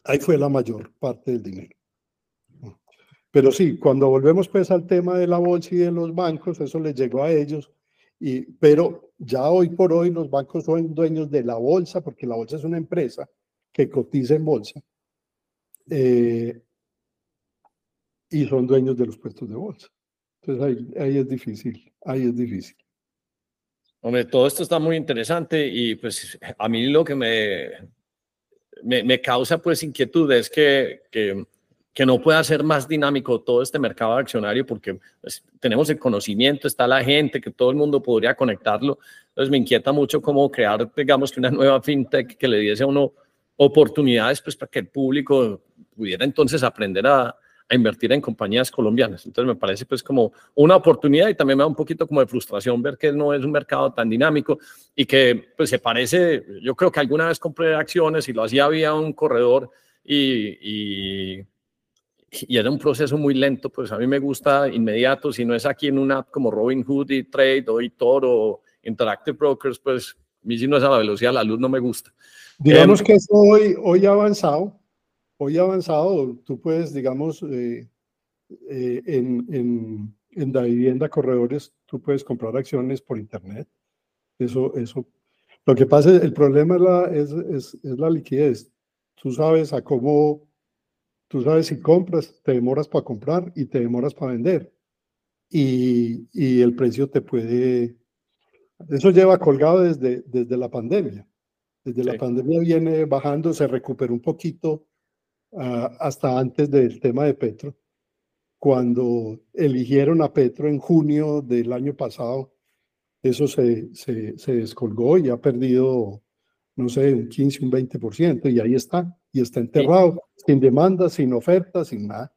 Ahí fue la mayor parte del dinero. Pero sí, cuando volvemos pues al tema de la bolsa y de los bancos, eso les llegó a ellos. Y, pero ya hoy por hoy los bancos son dueños de la bolsa, porque la bolsa es una empresa que cotiza en bolsa. eh, y son dueños de los puestos de bolsa. Entonces ahí, ahí es difícil, ahí es difícil. Hombre, todo esto está muy interesante y pues a mí lo que me, me, me causa pues inquietud es que, que, que no pueda ser más dinámico todo este mercado accionario porque pues, tenemos el conocimiento, está la gente, que todo el mundo podría conectarlo. Entonces me inquieta mucho cómo crear, digamos que una nueva fintech que le diese a uno oportunidades pues para que el público pudiera entonces aprender a, a invertir en compañías colombianas. Entonces me parece pues como una oportunidad y también me da un poquito como de frustración ver que no es un mercado tan dinámico y que pues se parece, yo creo que alguna vez compré acciones y lo hacía vía un corredor y, y era un proceso muy lento, pues a mí me gusta inmediato, si no es aquí en una app como Robinhood y Trade o eToro o Interactive Brokers, pues a mí si no es a la velocidad la luz no me gusta. Digamos Em, que hoy, hoy avanzado, hoy avanzado, tú puedes, digamos, eh, eh, en, en, en la vivienda corredores, tú puedes comprar acciones por internet. Eso, eso. Lo que pasa es, el problema es la, es, es, es la liquidez. Tú sabes a cómo, Tú sabes, si compras, te demoras para comprar y te demoras para vender. Y, y el precio te puede... Eso lleva colgado desde, desde la pandemia. Desde la pandemia viene bajando, se recuperó un poquito ah, hasta antes del tema de Petro. Cuando eligieron a Petro en junio del año pasado, eso se, se, se descolgó y ha perdido, no sé, un 15, un 20%, y ahí está, y está enterrado, sin demanda, sin oferta, sin nada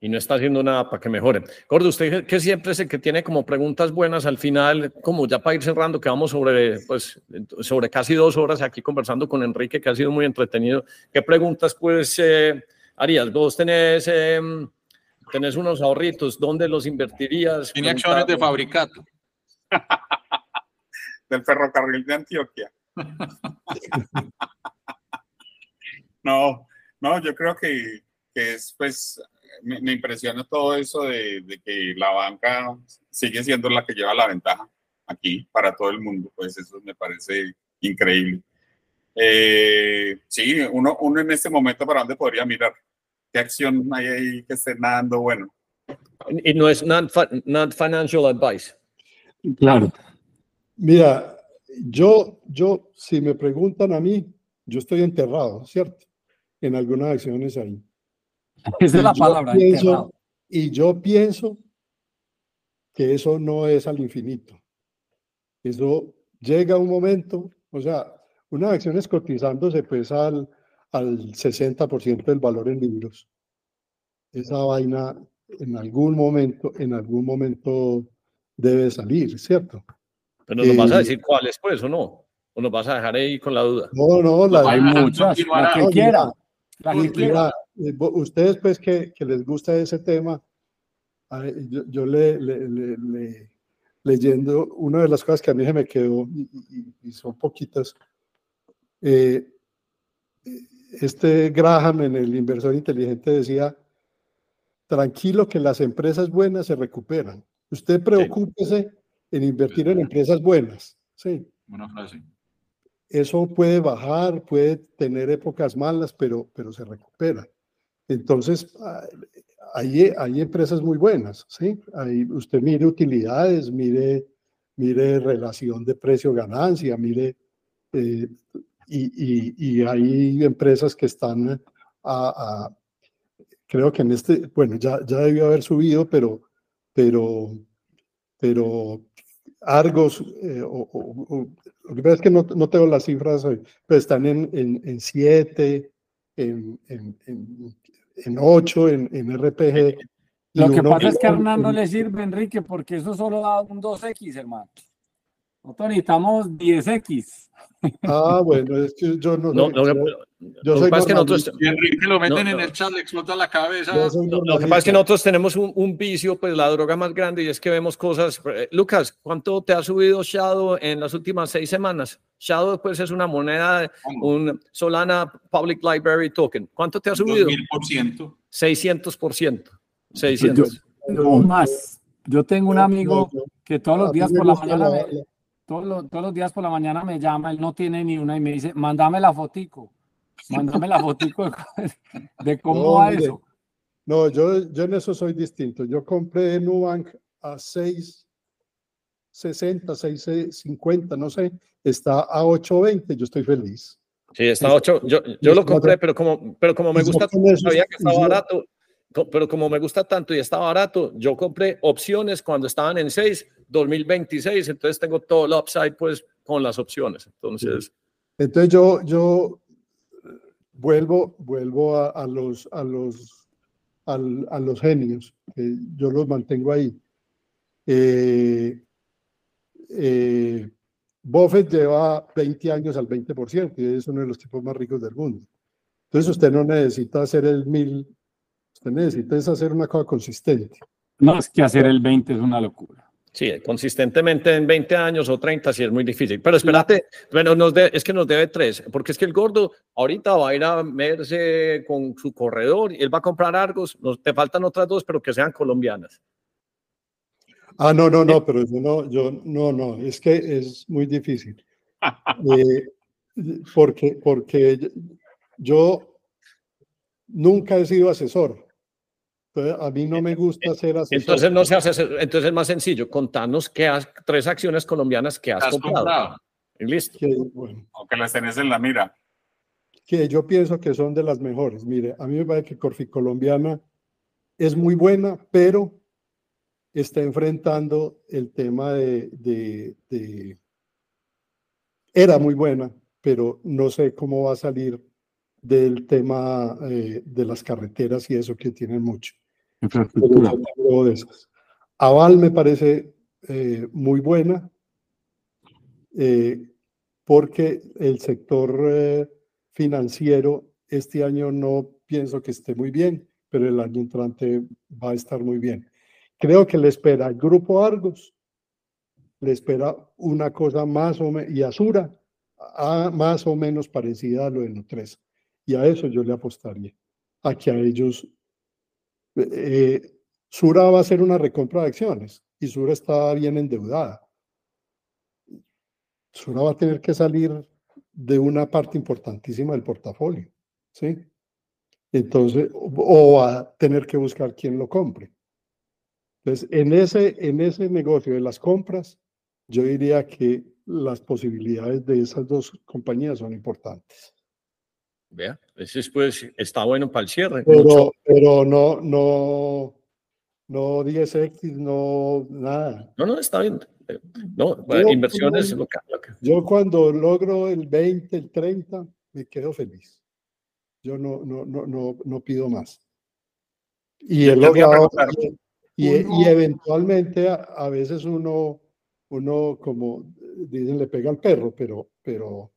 y no está haciendo nada para que mejoren. Gordo, usted que siempre es el que tiene como preguntas buenas al final, como ya para ir cerrando, que vamos sobre, pues, sobre casi dos horas aquí conversando con Enrique, que ha sido muy entretenido. ¿Qué preguntas, pues, eh, harías? Vos tenés, em, tenés unos ahorritos, ¿dónde los invertirías? Tiene acciones de fabricato. Del ferrocarril de Antioquia. No, no, yo creo que, que es, pues, me, impresiona todo eso de, que la banca sigue siendo la que lleva la ventaja aquí para todo el mundo, pues eso me parece increíble. Eh, sí, uno, uno en este momento para dónde podría mirar, qué acción hay ahí que esté nadando bueno. Y no es not, not financial advice. Claro. Mira, yo, yo, si me preguntan a mí, yo estoy enterrado, ¿cierto? En algunas acciones ahí. Esa es la palabra. y yo pienso que eso no es al infinito. Eso llega un momento, o sea, una acción es cotizándose pues al, al 60% del valor en libros. Esa vaina en algún momento, en algún momento debe salir, ¿cierto? Pero nos vas a eh, decir cuáles, pues, o no. ¿O nos vas a dejar ahí con la duda? No, no, la, hay muchas, la que quiera. La que quiera. Eh, ustedes pues que, que, les gusta ese tema, yo, le, le, leyendo una de las cosas que a mí se me quedó, y, son poquitas, eh, este Graham en el inversor inteligente decía, tranquilo que las empresas buenas se recuperan. Usted preocúpese en invertir en empresas buenas. Sí. Buena frase eso puede bajar, puede tener épocas malas, pero, pero se recupera. Entonces, ah, hay, hay empresas muy buenas, ¿sí? Ahí usted mire utilidades, mire, mire relación de precio-ganancia, mire, eh, y, y, hay empresas que están a, creo que en este, bueno, ya, ya debió haber subido, pero, pero, pero Argos, eh, o, lo que pasa es que no, no tengo las cifras hoy, pero están en, en, en siete, en, en, en, ocho, en, en RPG. Lo que pasa es que a Hernán no le sirve, Enrique, porque eso solo da un 2X, hermano. Nosotros necesitamos 10X. Ah, bueno, es que yo no. no, no yo soy que nosotros, y Enrique lo meten en el chat, le explota la cabeza. Lo que pasa es que nosotros tenemos un, un, vicio, pues la droga más grande, y es que vemos cosas. Eh, Lucas, ¿cuánto te ha subido Shadow en las últimas seis semanas? Shadow, pues, es una moneda, un Solana Public Library Token. ¿Cuánto te ha subido? 2000%. 600%. 600. No más. Yo tengo un amigo que todos los días por la mañana todos los, todos los días por la mañana me llama, él no tiene ni una y me dice, mándame la fotico, mándame la fotico de, cómo va eso. No, yo, yo en eso soy distinto. Yo compré Nubank a 6.60, 6.50, no sé, está a 8.20, yo estoy feliz. Sí, está a 8, yo, yo lo compré, pero como, pero como me gusta, sabía que estaba barato, pero como me gusta tanto y está barato, yo compré opciones cuando estaban en 6, 2026, entonces tengo todo el upside pues con las opciones. Entonces, entonces yo, yo vuelvo, vuelvo a, los, a, los, a, los genios, yo los mantengo ahí. Eh, eh, Buffett lleva 20 años al 20% y es uno de los tipos más ricos del mundo. Entonces usted no necesita hacer el mil Usted necesita hacer una cosa consistente. No, es que hacer el 20 es una locura. Sí, consistentemente en 20 años o 30 sí es muy difícil. Pero espérate, bueno, nos es que nos debe tres, porque es que el gordo ahorita va a ir a verse con su corredor y él va a comprar Argos. Nos, te faltan otras dos, pero que sean colombianas. Ah, no, no, no, pero yo no, yo no, no, es que es muy difícil. Eh, porque, porque yo nunca he sido asesor. Entonces, a mí no me gusta ser asesor. Entonces no se hace, entonces es más sencillo. Contanos qué has, tres acciones colombianas que has, Has comprado. comprado. Y listo. que, bueno, Aunque las tenés en la mira. que yo pienso que son de las mejores. Mire, a mí me parece que Corfi Colombiana es muy buena, pero está enfrentando el tema de, de- de- Era muy buena, pero no sé cómo va a salir del tema eh, de las carreteras y eso que tienen mucho. Infraestructura. de esas. Aval me parece eh, muy buena eh, porque el sector eh, financiero este año no pienso que esté muy bien, pero el año entrante va a estar muy bien. Creo que le espera al Grupo Argos, le espera una cosa más o menos, y Azura, a, más o menos parecida a lo de Nutresa. Y a eso yo le apostaría, a que a ellos eh, Sura va a hacer una recompra de acciones y Sura está bien endeudada. Sura va a tener que salir de una parte importantísima del portafolio, ¿sí? Entonces, o, va a tener que buscar quien lo compre. Entonces, en ese, en ese negocio de las compras, yo diría que las posibilidades de esas dos compañías son importantes. Vea, ese es, pues está bueno para el cierre. Pero, Mucho- pero no, no, no 10X, no nada. No, no, está bien. No, Yo- inversiones, lo que- lo que- Yo cuando logro el 20, el 30, me quedo feliz. Yo no, no, no, no, no pido más. Y a logrado, y, y uno- eventualmente a, a veces uno, uno como dicen, le pega al perro, pero, pero,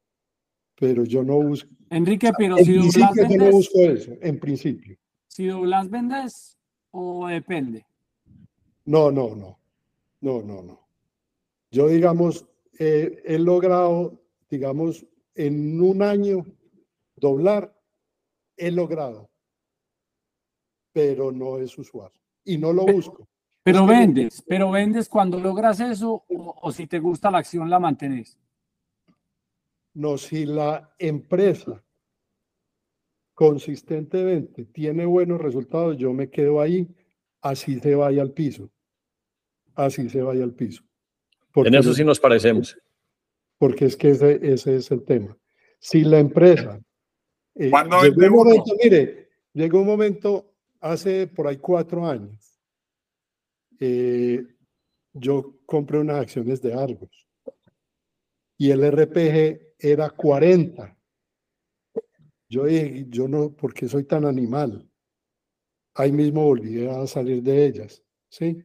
pero yo no busco, Enrique, pero en si doblas yo no vendes, busco eso, en principio. si doblas vendes o depende. No, no, no, no, no, no. Yo, digamos, eh, he logrado, digamos, en un año doblar, he logrado, pero no es usual y no lo busco. Pero vendes, pero vendes cuando logras eso o, o si te gusta la acción la mantienes. No, si la empresa consistentemente tiene buenos resultados, yo me quedo ahí, así se vaya al piso, así se vaya al piso. Porque En eso sí nos parecemos. porque es que ese, ese es el tema. Si la empresa... eh, ¿Cuándo llegó un momento, mire, llegó un momento hace por ahí cuatro años, eh, yo compré unas acciones de Argos y el RPG era 40. Yo dije, yo no, ¿por qué soy tan animal? Ahí mismo volví a salir de ellas, ¿sí?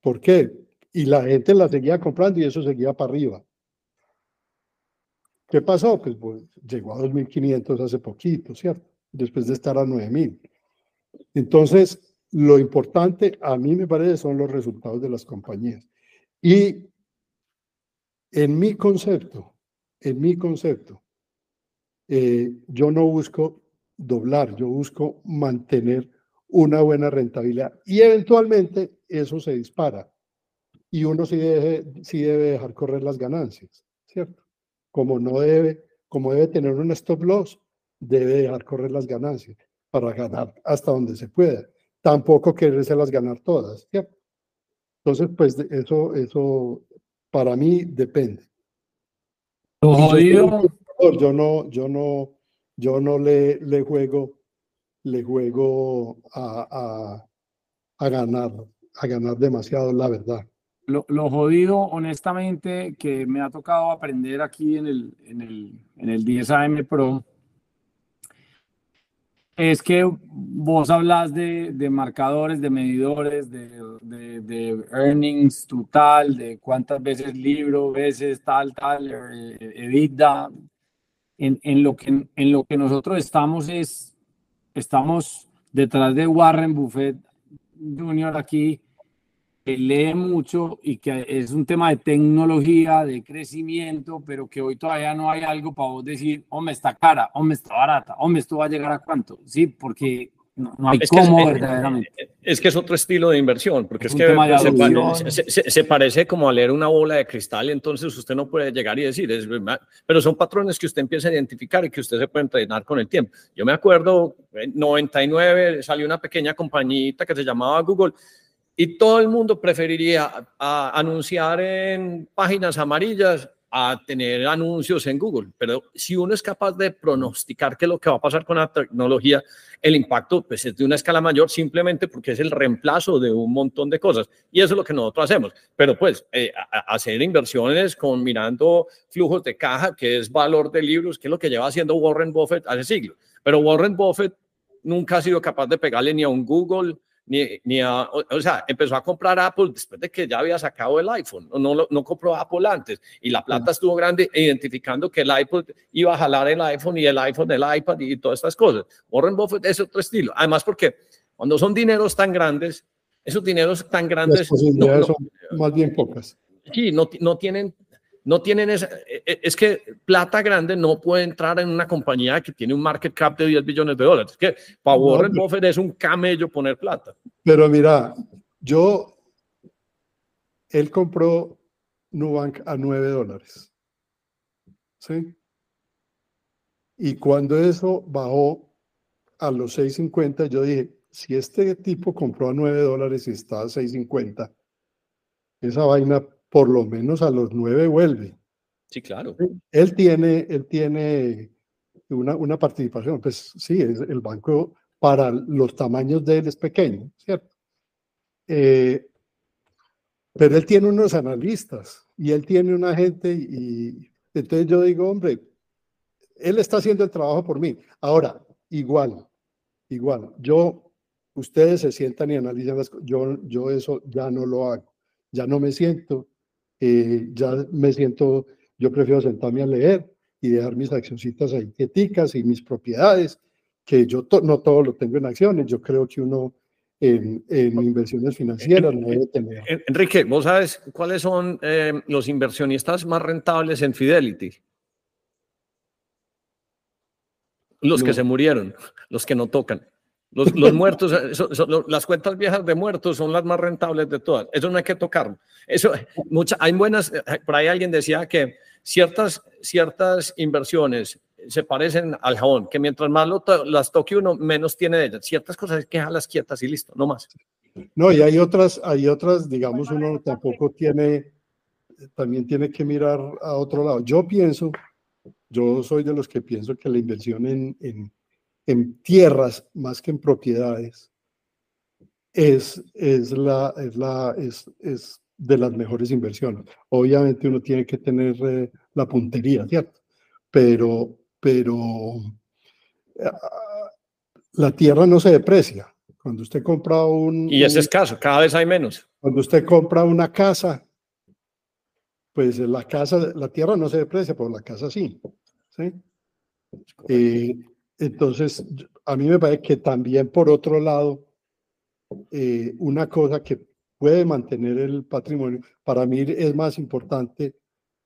¿Por qué? Y la gente la seguía comprando y eso seguía para arriba. ¿Qué pasó? Pues, pues, llegó a 2.500 hace poquito, ¿cierto? Después de estar a 9.000. Entonces, lo importante a mí me parece son los resultados de las compañías. Y en mi concepto, en mi concepto, eh, yo no busco doblar, yo busco mantener una buena rentabilidad y eventualmente eso se dispara y uno sí, deje- sí debe dejar correr las ganancias, ¿cierto? Como no debe, como debe tener un stop loss, debe dejar correr las ganancias para ganar hasta donde se pueda. Tampoco querérselas ganar todas, ¿cierto? Entonces, pues eso, eso para mí depende. Yo yo no, yo no, yo no le, le juego, le juego a, a, a ganar, a ganar demasiado, la verdad. lo, lo jodido, honestamente, que me ha tocado aprender aquí en el, en el, en el 10 AM Pro, es que vos hablas de, de marcadores, de medidores, de, de, earnings total, de cuántas veces libro, veces tal, tal, eh, EBITDA. En, en, lo que, en lo que nosotros estamos es, estamos detrás de Warren Buffett Jr. aquí, lee mucho y que es un tema de tecnología, de crecimiento, pero que hoy todavía no hay algo para vos decir, hombre, está cara, hombre, está barata, hombre, esto va a llegar a cuánto, ¿sí? Porque no, no hay Es que, cómo es, verdaderamente. es que es otro estilo de inversión, porque Es es, que se, pare- se- se- se parece como a leer una bola de cristal, entonces usted no puede llegar y decir, es pero son patrones que usted empieza a identificar y que usted se puede entrenar con el tiempo. Yo me acuerdo, en 99 salió una pequeña compañita que se llamaba Google y todo el mundo preferiría anunciar en páginas amarillas a tener anuncios en Google. Pero si uno es capaz de pronosticar qué es lo que va a pasar con la tecnología, el impacto pues, es de una escala mayor simplemente porque es el reemplazo de un montón de cosas. Y eso es lo que nosotros hacemos. Pero pues eh, hacer inversiones con flujos de caja, que es valor de libros, que es lo que lleva haciendo Warren Buffett hace siglos. Pero Warren Buffett nunca ha sido capaz de pegarle ni a un Google, ni, ni a, o, o sea, empezó a comprar Apple después de que ya había sacado el iPhone, no, no, no compró Apple antes, y la plata estuvo grande identificando que el iPod iba a jalar el iPhone y el iPhone el iPad y todas estas cosas. Warren Buffett es otro estilo, además porque cuando son dineros tan grandes, esos dineros tan grandes, no, posibilidades no, son más bien pocas. sí, no, no tienen, no tienen esa, e- e- es que plata grande no puede entrar en una compañía que tiene un market cap de 10 billones de dólares. Es que para No, Warren pero- Buffett es un camello poner plata. Pero mira, yo, él compró Nubank a 9 dólares. ¿Sí? Y cuando eso bajó a los 6.50, yo dije, si este tipo compró a 9 dólares y está a 6.50, esa vaina por lo menos a los 9 vuelve. Sí, claro. Él tiene, él tiene una, una participación, pues sí, es el banco para los tamaños de él es pequeño, ¿cierto? Eh, pero él tiene unos analistas y él tiene una gente y entonces yo digo, hombre, él está haciendo el trabajo por mí. Ahora, igual, igual, yo, ustedes se sientan y analizan las cosas, yo, yo eso ya no lo hago, ya no me siento, eh, ya me siento, yo prefiero sentarme a leer y dejar mis accioncitas ahí quieticas y mis propiedades, que yo to- no todo lo tengo en acciones, yo creo que uno en, en inversiones financieras no debe tener. En- Enrique, ¿vos sabes cuáles son eh, los inversionistas más rentables en Fidelity? Los que se murieron, los que no tocan. Los, los muertos, eh, son- son- las cuentas viejas de muertos son las más rentables de todas. Eso no hay que tocarlo. Eso, mucha, hay buenas, eh, por ahí alguien decía que ciertas, ciertas inversiones se parecen al jabón, que mientras más lo to- las toque uno, menos tiene de ellas. Ciertas cosas hay que dejarlas quietas y listo, no más. No, y hay otras, hay otras, digamos, uno tampoco tiene, también tiene que mirar a otro lado. Yo pienso, yo soy de los que pienso que la inversión en, en, en tierras más que en propiedades es, es, la, es, la, es, es de las mejores inversiones. Obviamente uno tiene que tener eh, la puntería, ¿cierto? Pero, pero ah, la tierra no se deprecia. Cuando usted compra un, Y es un- escaso, cada vez hay menos. cuando usted compra una casa, pues la casa, la tierra no se deprecia, pero la casa sí. ¿sí? Eh, entonces, a mí me parece que también por otro lado, eh, una cosa que puede mantener el patrimonio, para mí es más importante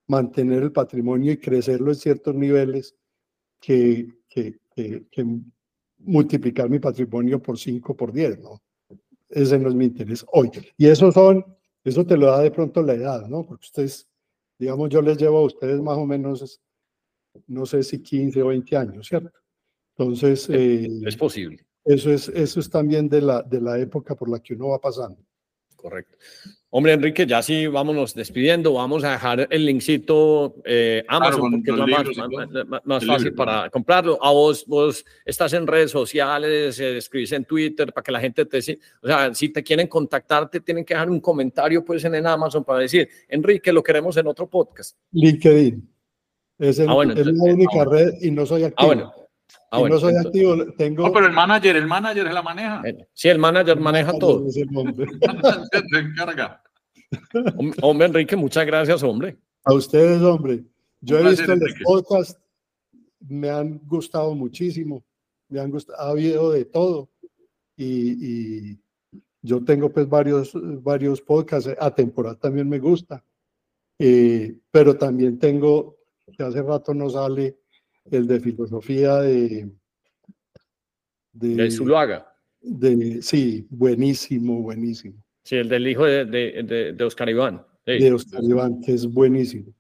mantener el patrimonio y crecerlo en ciertos niveles que multiplicar mi patrimonio por 5, por 10, ¿no? Ese no es mi interés hoy. Y eso son, eso te lo da de pronto la edad, ¿no? Porque ustedes, digamos, yo les llevo a ustedes más o menos, no sé si 15 o 20 años, ¿cierto? Entonces, eh, Es posible, eso es, eso es también de la, de la época por la que uno va pasando. correcto. Hombre, Enrique, ya sí, vámonos despidiendo. Vamos a dejar el linkcito eh, Amazon, porque es más, fácil libro. para comprarlo. A vos, vos estás en redes sociales, eh, escribís en Twitter para que la gente te. O sea, si te quieren contactar, te tienen que dejar un comentario pues en el Amazon para decir, Enrique, lo queremos en otro podcast. LinkedIn. Es, el- Ah, bueno, es entonces- la única ah, bueno. red y no soy activo. Ah, bueno. Ah, bueno, no soy entonces- activo, tengo... No, pero el manager, el manager es la maneja. eh, Sí, el manager maneja todo. Ese nombre. Se encarga. Hom- Hombre, Enrique, muchas gracias, hombre. A ustedes, hombre. Yo Un he visto los podcasts, me han gustado muchísimo, me han gustado, ha habido de todo. Y, y yo tengo pues varios, varios podcasts, a temporada también me gusta. Eh, pero también tengo, que hace rato no sale, el de filosofía de... De Zuluaga. de, sí, buenísimo, buenísimo. Sí, el del hijo de, de, de, de Oscar Iván. Sí, De Oscar Iván, que es buenísimo.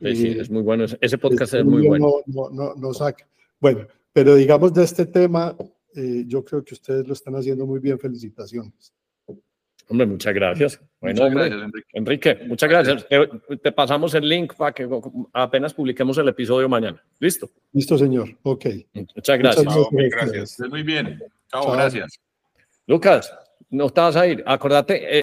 sí, sí, Eh, es muy bueno. Ese- podcast es muy bueno. No, no, no, no saca. Bueno, pero digamos de este tema, eh, yo creo que ustedes lo están haciendo muy bien. Felicitaciones. Hombre, muchas gracias. Bueno, Muchas hombre, gracias, Enrique. Enrique, muchas gracias. Te, te pasamos el link para que apenas publiquemos el episodio mañana. ¿Listo? Listo, señor. Ok. Muchas gracias. Muchas gracias. muy bien. Chao, Chao. gracias. Lucas, no te vas a ir. Acordate, eh,